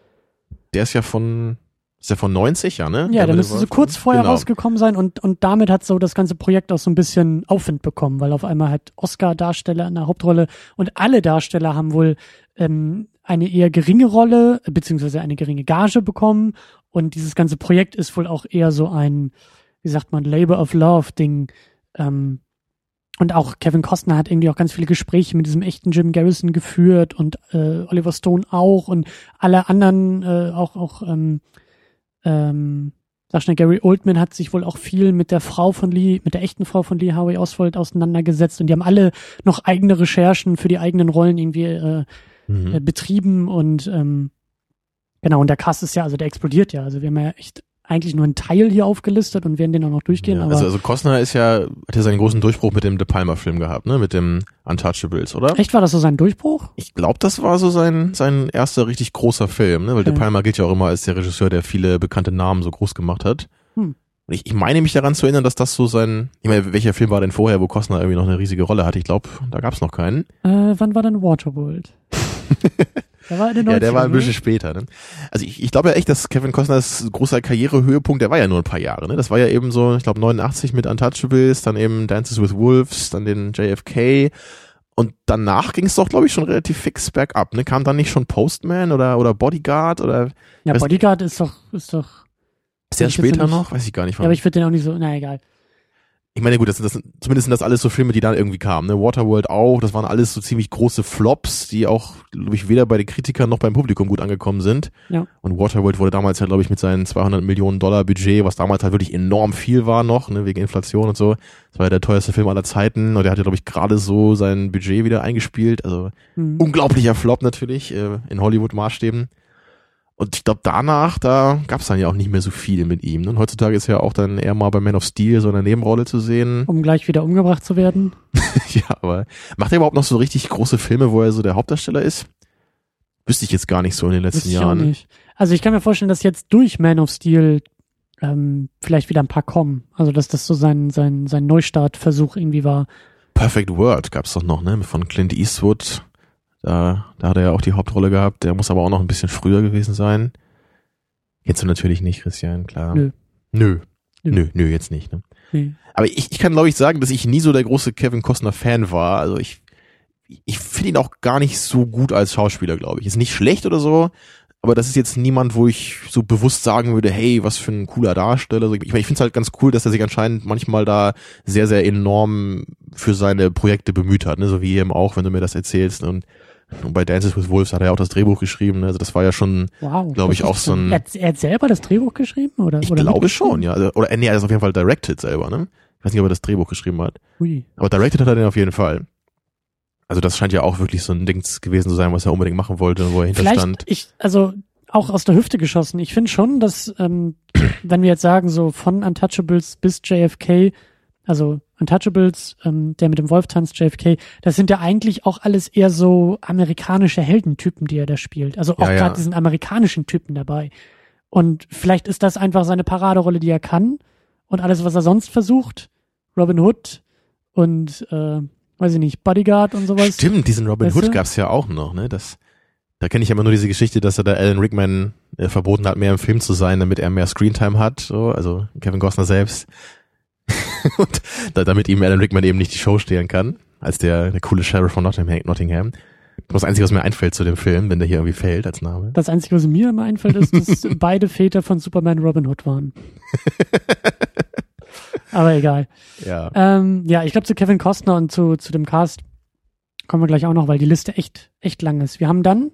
Speaker 4: Der ist ja von, ist ja von 90, ja, ne?
Speaker 3: Ja, der
Speaker 4: mit
Speaker 3: müsste so kurz vorher
Speaker 4: genau.
Speaker 3: rausgekommen sein und, und damit hat so das ganze Projekt auch so ein bisschen Aufwind bekommen, weil auf einmal halt Oscar-Darsteller in der Hauptrolle und alle Darsteller haben wohl ähm, eine eher geringe Rolle, äh, beziehungsweise eine geringe Gage bekommen und dieses ganze Projekt ist wohl auch eher so ein, wie sagt man, Labor of Love-Ding. Ähm, und auch Kevin Costner hat irgendwie auch ganz viele Gespräche mit diesem echten Jim Garrison geführt und äh, Oliver Stone auch und alle anderen äh, auch auch ähm, ähm, sag schnell, Gary Oldman hat sich wohl auch viel mit der Frau von Lee, mit der echten Frau von Lee Harvey Oswald auseinandergesetzt und die haben alle noch eigene Recherchen für die eigenen Rollen irgendwie äh,
Speaker 4: Mhm.
Speaker 3: äh, betrieben und ähm, genau, und der Cast ist ja, also der explodiert ja. Also wir haben ja echt eigentlich nur einen Teil hier aufgelistet und werden den auch noch durchgehen,
Speaker 4: Ja,
Speaker 3: aber
Speaker 4: also, also Costner ist ja, hat ja seinen großen Durchbruch mit dem De Palma-Film gehabt, ne? Mit dem Untouchables, oder?
Speaker 3: echt war das so sein Durchbruch?
Speaker 4: Ich glaube, das war so sein, sein erster richtig großer Film, ne? Weil De
Speaker 3: Okay.
Speaker 4: Palma gilt ja auch immer als der Regisseur, der viele bekannte Namen so groß gemacht hat.
Speaker 3: Hm.
Speaker 4: Und ich, ich meine mich daran zu erinnern, dass das so sein, ich meine, welcher Film war denn vorher, wo Costner irgendwie noch eine riesige Rolle hatte? Ich glaube, da gab's noch keinen.
Speaker 3: Äh, wann war denn Waterworld? der war in den 90ern,
Speaker 4: Ja, der war ein
Speaker 3: ne?
Speaker 4: bisschen später. Ne? Also ich, ich glaube ja echt, dass Kevin Costners großer Karrierehöhepunkt, der war ja nur ein paar Jahre. Ne? Das war ja eben so, ich glaube 89 mit Untouchables, dann eben Dances with Wolves, dann den JFK. Und danach ging es doch, glaube ich, schon relativ fix bergab. Ne? Kam dann nicht schon Postman oder, oder Bodyguard oder
Speaker 3: Ja, Bodyguard ist doch, ist doch,
Speaker 4: ist der später
Speaker 3: nicht-
Speaker 4: noch? Weiß ich gar nicht.
Speaker 3: ja,
Speaker 4: Wann.
Speaker 3: aber ich würde den auch nicht so, na egal.
Speaker 4: Ich meine, gut, das, sind- das, zumindest sind das alles so Filme, die dann irgendwie kamen. Ne? Waterworld auch, das waren alles so ziemlich große Flops, die auch, glaube ich, weder bei den Kritikern noch beim Publikum gut angekommen sind.
Speaker 3: Ja.
Speaker 4: Und Waterworld wurde damals ja, glaube ich, mit seinen 200 Millionen Dollar Budget, was damals halt wirklich enorm viel war noch, ne, wegen Inflation und so. Das war ja der teuerste Film aller Zeiten und der hatte, glaube ich, gerade so sein Budget wieder eingespielt. Also
Speaker 3: Hm.
Speaker 4: unglaublicher Flop natürlich, äh, in Hollywood-Maßstäben. Und ich glaube, danach, da gab's dann ja auch nicht mehr so viel mit ihm. Ne? Und heutzutage ist er auch dann eher mal bei Man of Steel so in der Nebenrolle zu sehen.
Speaker 3: Um gleich wieder umgebracht zu werden.
Speaker 4: ja, aber macht er überhaupt noch so richtig große Filme, wo er so der Hauptdarsteller ist? Wüsste ich jetzt gar nicht so in den letzten
Speaker 3: Wüsste ich auch
Speaker 4: Jahren.
Speaker 3: nicht. Also ich kann mir vorstellen, dass jetzt durch Man of Steel ähm, vielleicht wieder ein paar kommen. Also dass das so sein, sein, sein Neustartversuch irgendwie war.
Speaker 4: Perfect World gab's doch noch, ne? Von Clint Eastwood. Da, da hat er ja auch die Hauptrolle gehabt. Der muss aber auch noch ein bisschen früher gewesen sein. Kennst du natürlich nicht, Christian, klar.
Speaker 3: Nö.
Speaker 4: Nö.
Speaker 3: Nö.
Speaker 4: Nö, nö, jetzt nicht. Ne?
Speaker 3: Nee.
Speaker 4: Aber ich, ich kann, glaube ich, sagen, dass ich nie so der große Kevin Costner-Fan war. Also ich, ich finde ihn auch gar nicht so gut als Schauspieler, glaube ich. Ist nicht schlecht oder so, aber das ist jetzt niemand, wo ich so bewusst sagen würde, hey, was für ein cooler Darsteller. Also ich ich finde es halt ganz cool, dass er sich anscheinend manchmal da sehr, sehr enorm für seine Projekte bemüht hat, ne? so wie eben auch, wenn du mir das erzählst. Und, und bei Dances with Wolves hat er ja auch das Drehbuch geschrieben. Ne? Also das war ja schon,
Speaker 3: Wow.
Speaker 4: Glaub ich, auch so ein-
Speaker 3: Er, hat- er hat selber das Drehbuch geschrieben? Oder,
Speaker 4: ich
Speaker 3: oder
Speaker 4: glaube schon, ja. Also, oder äh, nee, er ist auf jeden Fall directed selber, ne? Ich weiß nicht, ob er das Drehbuch geschrieben hat.
Speaker 3: Ui.
Speaker 4: Aber directed hat er den auf jeden Fall. Also das scheint ja auch wirklich so ein Ding gewesen zu sein, was er unbedingt machen wollte und wo er
Speaker 3: Vielleicht,
Speaker 4: hinterstand.
Speaker 3: ich, also auch aus der Hüfte geschossen. Ich finde schon, dass, ähm, wenn wir jetzt sagen, so von Untouchables bis JFK, also Untouchables, ähm, der mit dem Wolf tanzt, JFK, das sind ja eigentlich auch alles eher so amerikanische Heldentypen, die er da spielt. Also auch
Speaker 4: Ja, ja.
Speaker 3: gerade diesen amerikanischen Typen dabei. Und vielleicht ist das einfach seine Paraderolle, die er kann. Und alles, was er sonst versucht, Robin Hood und, äh, weiß ich nicht, Bodyguard und sowas.
Speaker 4: Stimmt, diesen Robin
Speaker 3: Weißt
Speaker 4: Hood gab's ja auch noch, ne? Das, da kenne ich immer nur diese Geschichte, dass er da Alan Rickman äh, verboten hat, mehr im Film zu sein, damit er mehr Screentime hat, so, also Kevin Costner selbst. Und da, damit ihm Alan Rickman eben nicht die Show stehlen kann, als der, der coole Sheriff von Nottingham. Nottingham. Das Einzige, was mir einfällt zu dem Film, wenn der hier irgendwie fällt als Name.
Speaker 3: Das Einzige, was mir immer einfällt, ist, dass beide Väter von Superman Robin Hood waren. Aber egal.
Speaker 4: Ja.
Speaker 3: Ähm, ja, ich glaube zu Kevin Costner und zu, zu dem Cast kommen wir gleich auch noch, weil die Liste echt, echt lang ist. Wir haben dann,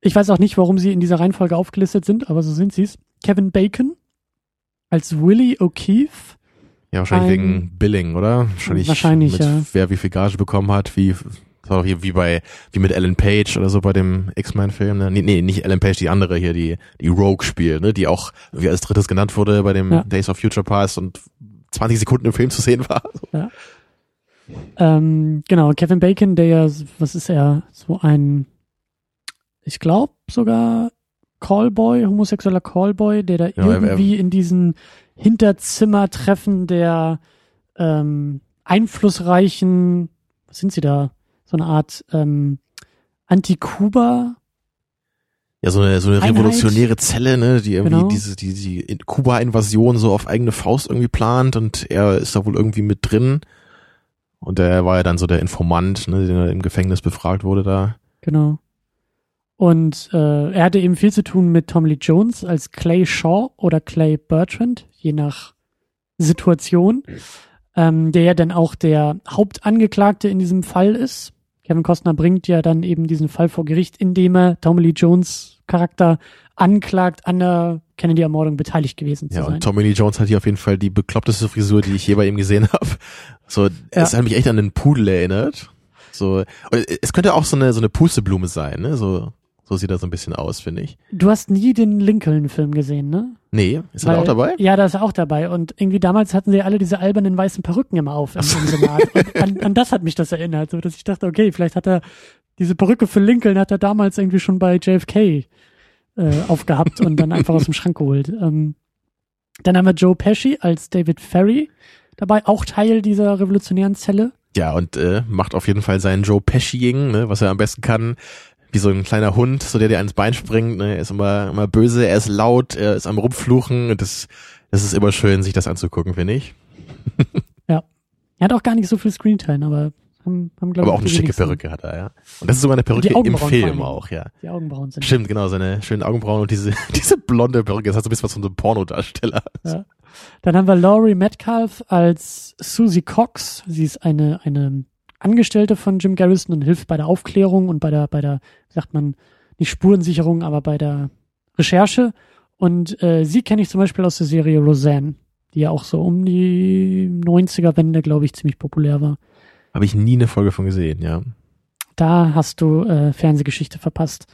Speaker 3: ich weiß auch nicht, warum sie in dieser Reihenfolge aufgelistet sind, aber so sind sie es. Kevin Bacon als Willie O'Keefe.
Speaker 4: Ja, wahrscheinlich
Speaker 3: ein-
Speaker 4: wegen Billing, oder? Wahrscheinlich,
Speaker 3: Wahrscheinlich,
Speaker 4: mit,
Speaker 3: ja.
Speaker 4: wer wie viel Gage bekommen hat, wie, hier wie bei, wie mit Ellen Page oder so bei dem X-Men-Film, ne? Nee, nee, nicht Ellen Page, die andere hier, die, die Rogue spielt, ne? Die auch wie als drittes genannt wurde bei dem
Speaker 3: Ja.
Speaker 4: Days of Future Past und 20 Sekunden im Film zu sehen war.
Speaker 3: Ähm, genau, Kevin Bacon, der ja, was ist er, so ein, ich glaube sogar Callboy, homosexueller Callboy, der da
Speaker 4: Ja, er-
Speaker 3: irgendwie in diesen Hinterzimmertreffen der ähm, einflussreichen, was sind sie da, so eine Art ähm, Anti-Kuba,
Speaker 4: Ja, so eine, so eine
Speaker 3: Einheit.
Speaker 4: revolutionäre Zelle, ne, die irgendwie
Speaker 3: Genau.
Speaker 4: diese, die, die in- Kuba-Invasion so auf eigene Faust irgendwie plant und er ist da wohl irgendwie mit drin. Und er war ja dann so der Informant, ne, der im Gefängnis befragt wurde da.
Speaker 3: genau. Und äh, er hatte eben viel zu tun mit Tom Lee Jones als Clay Shaw oder Clay Bertrand, je nach Situation, ähm, der ja dann auch der Hauptangeklagte in diesem Fall ist. Kevin Costner bringt ja dann eben diesen Fall vor Gericht, indem er Tom Lee Jones Charakter anklagt, an der Kennedy-Ermordung beteiligt gewesen zu
Speaker 4: Ja,
Speaker 3: sein.
Speaker 4: und Tommy Lee Jones hat hier auf jeden Fall die bekloppteste Frisur, die ich je bei ihm gesehen habe. So,
Speaker 3: Ja.
Speaker 4: es hat mich echt an einen Pudel erinnert. So, es könnte auch so eine so eine Pusteblume sein, ne? So, so sieht er so ein bisschen aus, finde ich.
Speaker 3: Du hast nie den Lincoln-Film gesehen, ne?
Speaker 4: Nee, ist er auch dabei?
Speaker 3: Ja, da ist er auch dabei. Und irgendwie damals hatten sie alle diese albernen weißen Perücken immer auf im, im Senat. Und an, an das hat mich das erinnert, so dass ich dachte, okay, vielleicht hat er diese Perücke für Lincoln hat er damals irgendwie schon bei JFK äh, aufgehabt und dann einfach aus dem Schrank geholt. Ähm, dann haben wir Joe Pesci als David Ferry dabei, auch Teil dieser revolutionären Zelle.
Speaker 4: Ja, und äh, macht auf jeden Fall seinen Joe Pesciing, ne, was er am besten kann. Wie so ein kleiner Hund, so der dir ans Bein springt. Ne? Er ist immer, immer böse, er ist laut, er ist am Rumfluchen. Und das, das ist immer schön, sich das anzugucken, finde ich.
Speaker 3: Er hat auch gar nicht so viel Screentime, aber haben, haben glaube
Speaker 4: Aber auch eine schicke
Speaker 3: wenigsten.
Speaker 4: Perücke hat er, ja. Und das ist sogar eine Perücke im Film auch, ja.
Speaker 3: Die Augenbrauen sind.
Speaker 4: Stimmt, genau, seine schönen Augenbrauen und diese, diese blonde Perücke. Das hat so ein bisschen was von so einem Pornodarsteller.
Speaker 3: Ja. Dann haben wir Laurie Metcalf als Susie Cox. Sie ist eine, eine Angestellte von Jim Garrison und hilft bei der Aufklärung und bei der, bei der, sagt man, nicht Spurensicherung, aber bei der Recherche. Und äh, sie kenne ich zum Beispiel aus der Serie Roseanne, die ja auch so um die 90er-Wende, glaube ich, ziemlich populär war.
Speaker 4: Habe ich nie eine Folge von gesehen, ja.
Speaker 3: Da hast du äh, Fernsehgeschichte verpasst.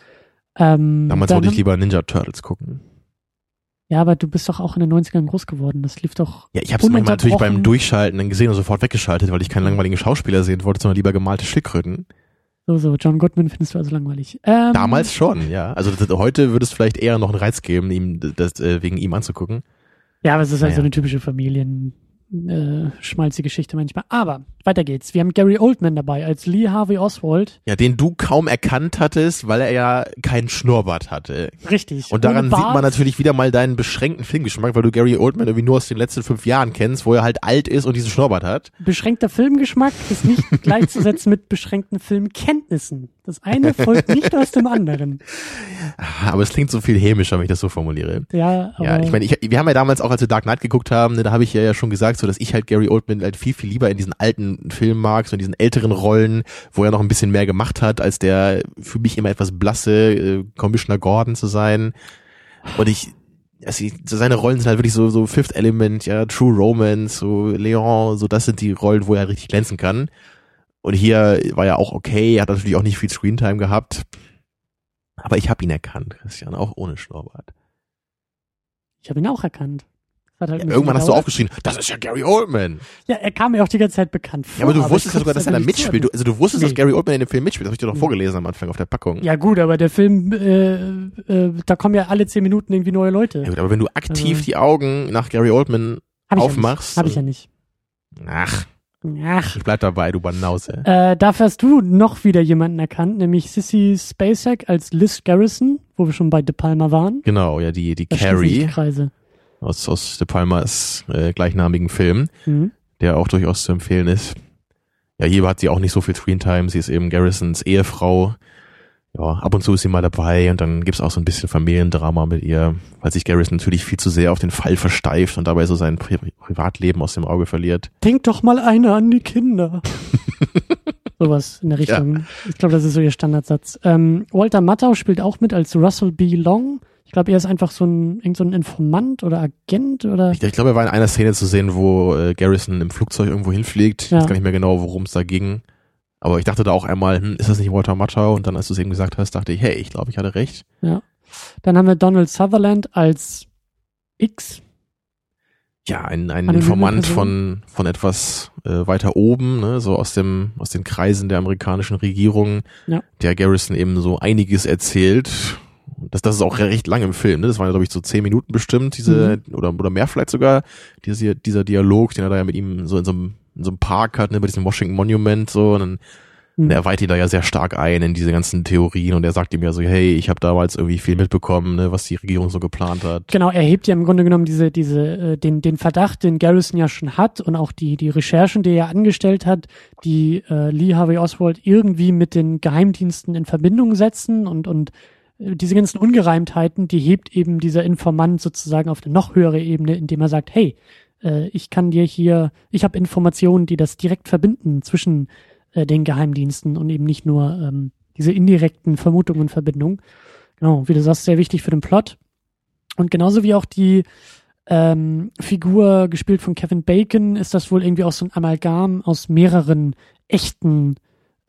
Speaker 3: Ähm,
Speaker 4: Damals wollte ich lieber Ninja Turtles gucken.
Speaker 3: Ja, aber du bist doch auch in den 90ern groß geworden. Das lief doch.
Speaker 4: Ja, ich habe es manchmal natürlich beim Durchschalten dann gesehen und sofort weggeschaltet, weil ich keinen langweiligen Schauspieler sehen wollte, sondern lieber gemalte Schildkröten.
Speaker 3: So, so, John Goodman findest du also langweilig. Ähm,
Speaker 4: Damals schon, ja. Also das, heute würde es vielleicht eher noch einen Reiz geben, ihm das äh, wegen ihm anzugucken.
Speaker 3: Ja, aber es ist halt
Speaker 4: Naja.
Speaker 3: so eine typische Familien, äh, schmalzige Geschichte manchmal. Aber weiter geht's. Wir haben Gary Oldman dabei als Lee Harvey Oswald.
Speaker 4: Ja, den du kaum erkannt hattest, weil er ja keinen Schnurrbart hatte.
Speaker 3: Richtig.
Speaker 4: Und daran sieht man natürlich wieder mal deinen beschränkten Filmgeschmack, weil du Gary Oldman irgendwie nur aus den letzten fünf Jahren kennst, wo er halt alt ist und diesen Schnurrbart hat.
Speaker 3: Beschränkter Filmgeschmack ist nicht gleichzusetzen mit beschränkten Filmkenntnissen. Das eine folgt nicht aus dem anderen.
Speaker 4: Aber es klingt so viel hämischer, wenn ich das so formuliere.
Speaker 3: Ja, aber
Speaker 4: Ja, ich meine, wir haben ja damals auch, als wir Dark Knight geguckt haben, ne, da habe ich ja, ja schon gesagt, so dass ich halt Gary Oldman halt viel, viel lieber in diesen alten Filmen mag, so in diesen älteren Rollen, wo er noch ein bisschen mehr gemacht hat, als der für mich immer etwas blasse äh, Commissioner Gordon zu sein. Und ich, also seine Rollen sind halt wirklich so, so Fifth Element, ja, True Romance, so Leon, so das sind die Rollen, wo er richtig glänzen kann. Und hier war ja auch okay, er hat natürlich auch nicht viel Screentime gehabt. Aber ich habe ihn erkannt, Christian, auch ohne Schnurrbart.
Speaker 3: Ich habe ihn auch erkannt. Das halt
Speaker 4: Ja, irgendwann hast du
Speaker 3: gedauert.
Speaker 4: aufgeschrien, das ist ja Gary Oldman.
Speaker 3: Ja, er kam mir auch die ganze Zeit bekannt vor.
Speaker 4: Ja, aber du
Speaker 3: ich
Speaker 4: wusstest ja sogar, dass er da mitspielt. Du, also du wusstest, dass
Speaker 3: Nee.
Speaker 4: Gary Oldman in dem Film mitspielt. Das habe ich dir doch
Speaker 3: Nee.
Speaker 4: vorgelesen am Anfang auf der Packung.
Speaker 3: Ja gut, aber der Film, äh, äh, da kommen ja alle zehn Minuten irgendwie neue Leute.
Speaker 4: Ja gut, aber wenn du aktiv
Speaker 3: Also-
Speaker 4: die Augen nach Gary Oldman
Speaker 3: Hab
Speaker 4: aufmachst.
Speaker 3: Ja nicht. Hab ich ja nicht.
Speaker 4: Ach,
Speaker 3: Ach.
Speaker 4: ich bleib dabei, du Banause.
Speaker 3: Äh, dafür hast du noch wieder jemanden erkannt, nämlich Sissy Spacek als Liz Garrison, wo wir schon bei De Palma waren.
Speaker 4: Genau, ja, die, die
Speaker 3: Da schließen sich die
Speaker 4: Carrie
Speaker 3: Kreise.
Speaker 4: Aus, aus De Palmas äh, gleichnamigen Film,
Speaker 3: Mhm.
Speaker 4: der auch durchaus zu empfehlen ist. Ja, hier hat sie auch nicht so viel Screentime. Sie ist eben Garrisons Ehefrau. Ja, ab und zu ist sie mal dabei und dann gibt's auch so ein bisschen Familiendrama mit ihr, weil sich Garrison natürlich viel zu sehr auf den Fall versteift und dabei so sein Pri Privatleben aus dem Auge verliert.
Speaker 3: Denk doch mal einer an die Kinder. Sowas in der Richtung. Ich glaube, das ist so ihr Standardsatz. Ähm, Walter Matthau spielt auch mit als Russell B. Long. Ich glaube, er ist einfach so ein, irgend so ein Informant oder Agent oder.
Speaker 4: Ich, ich glaube, er war in einer Szene zu sehen, wo äh, Garrison im Flugzeug irgendwo hinfliegt. Ich
Speaker 3: Ja.
Speaker 4: weiß gar nicht mehr genau, worum es da ging. Aber ich dachte da auch einmal, hm, ist das nicht Walter Matthau? Und dann, als du es eben gesagt hast, dachte ich, hey, ich glaube, ich hatte recht.
Speaker 3: Dann haben wir Donald Sutherland als X.
Speaker 4: Ja, ein, ein Informant von, von etwas äh, weiter oben, ne, so aus dem, aus den Kreisen der amerikanischen Regierung,
Speaker 3: Ja.
Speaker 4: der Garrison eben so einiges erzählt. Das, das ist auch recht lang im Film, ne? Das waren, glaube ich, so zehn Minuten bestimmt, diese,
Speaker 3: Mhm.
Speaker 4: oder, oder mehr vielleicht sogar, dieser, dieser Dialog, den er da ja mit ihm so in so einem, in so einem Park hat, ne, bei diesem Washington Monument, so, und dann
Speaker 3: Hm.
Speaker 4: und er weiht ihn da ja sehr stark ein in diese ganzen Theorien und er sagt ihm ja so, hey, ich habe damals irgendwie viel mitbekommen, ne, was die Regierung so geplant hat.
Speaker 3: Genau, er hebt ja im Grunde genommen diese, diese, äh, den, den Verdacht, den Garrison ja schon hat und auch die, die Recherchen, die er angestellt hat, die äh, Lee Harvey Oswald irgendwie mit den Geheimdiensten in Verbindung setzen und, und diese ganzen Ungereimtheiten, die hebt eben dieser Informant sozusagen auf eine noch höhere Ebene, indem er sagt, hey, äh, ich kann dir hier, ich habe Informationen, die das direkt verbinden zwischen äh, den Geheimdiensten und eben nicht nur ähm, diese indirekten Vermutungen und Verbindungen. Genau, wie du sagst, sehr wichtig für den Plot. Und genauso wie auch die ähm, Figur gespielt von Kevin Bacon, ist das wohl irgendwie auch so ein Amalgam aus mehreren echten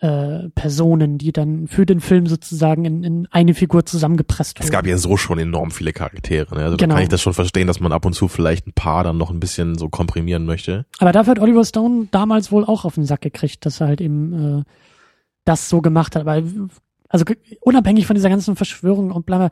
Speaker 3: äh, Personen, die dann für den Film sozusagen in, in eine Figur zusammengepresst wurden.
Speaker 4: Es gab ja so schon enorm viele Charaktere, ne? Also
Speaker 3: Genau.
Speaker 4: da kann ich das schon verstehen, dass man ab und zu vielleicht ein paar dann noch ein bisschen so komprimieren möchte.
Speaker 3: Aber dafür hat Oliver Stone damals wohl auch auf den Sack gekriegt, dass er halt eben äh, das so gemacht hat. Aber also unabhängig von dieser ganzen Verschwörung und bla bla,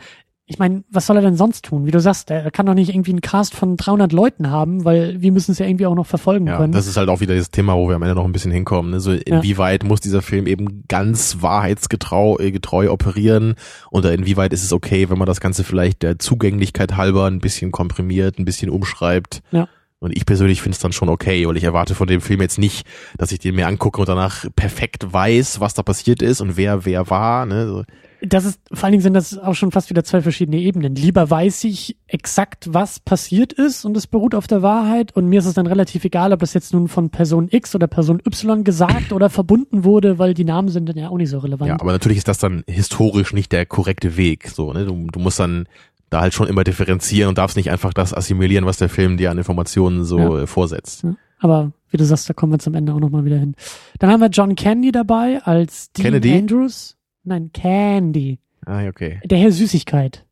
Speaker 3: ich meine, was soll er denn sonst tun? Wie du sagst, er kann doch nicht irgendwie einen Cast von 300 Leuten haben, weil wir müssen es ja irgendwie auch noch verfolgen
Speaker 4: Ja,
Speaker 3: können.
Speaker 4: das ist halt auch wieder das Thema, wo wir am Ende noch ein bisschen hinkommen. Ne? So inwieweit muss dieser Film eben ganz wahrheitsgetreu äh, getreu operieren oder inwieweit ist es okay, wenn man das Ganze vielleicht der Zugänglichkeit halber ein bisschen komprimiert, ein bisschen umschreibt.
Speaker 3: Ja.
Speaker 4: Und ich persönlich finde es dann schon okay, weil ich erwarte von dem Film jetzt nicht, dass ich den mir angucke und danach perfekt weiß, was da passiert ist und wer wer war. Ne? So,
Speaker 3: Das ist, vor allen Dingen sind das auch schon fast wieder zwei verschiedene Ebenen. Lieber weiß ich exakt, was passiert ist und es beruht auf der Wahrheit und mir ist es dann relativ egal, ob das jetzt nun von Person X oder Person Y gesagt oder verbunden wurde, weil die Namen sind dann ja auch nicht so relevant.
Speaker 4: Ja, aber natürlich ist das dann historisch nicht der korrekte Weg. So, ne? du, du musst dann da halt schon immer differenzieren und darfst nicht einfach das assimilieren, was der Film dir an Informationen so
Speaker 3: Ja.
Speaker 4: äh, vorsetzt.
Speaker 3: Ja, Aber wie du sagst, da kommen wir zum Ende auch nochmal wieder hin. Dann haben wir John Candy dabei als Dean
Speaker 4: Kennedy?
Speaker 3: Andrews. Nein, Candy.
Speaker 4: Ah, okay.
Speaker 3: Der Herr Süßigkeit.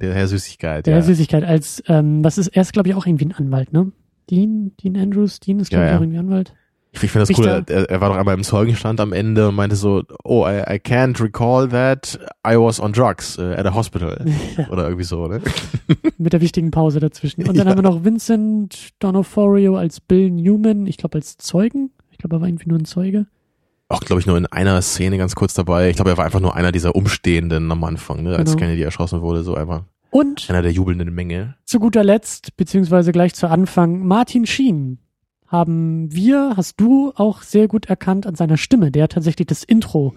Speaker 4: Der Herr Süßigkeit,
Speaker 3: Der
Speaker 4: ja.
Speaker 3: Herr Süßigkeit als, ähm, was ist, er ist glaube ich auch irgendwie ein Anwalt, ne? Dean, Dean Andrews, Dean ist glaube
Speaker 4: Ja,
Speaker 3: ich auch irgendwie Anwalt.
Speaker 4: Ich, ich finde das cool,
Speaker 3: Richter.
Speaker 4: er, er war doch einmal im Zeugenstand am Ende und meinte so, oh, I, I can't recall that I was on drugs uh, at a hospital.
Speaker 3: Ja.
Speaker 4: Oder irgendwie so, ne?
Speaker 3: Mit der wichtigen Pause dazwischen. Und dann
Speaker 4: Ja.
Speaker 3: haben wir noch Vincent D'Onofrio als Bill Newman, ich glaube als Zeugen. Ich glaube, er war irgendwie nur ein Zeuge.
Speaker 4: Auch, glaube ich, nur in einer Szene ganz kurz dabei. Ich glaube, er war einfach nur einer dieser Umstehenden am Anfang, ne? als
Speaker 3: Genau.
Speaker 4: Kennedy erschossen wurde, so einfach
Speaker 3: Und
Speaker 4: einer der jubelnden Menge.
Speaker 3: zu guter Letzt, beziehungsweise gleich zu Anfang, Martin Sheen haben wir, hast du auch sehr gut erkannt an seiner Stimme. Der hat tatsächlich das Intro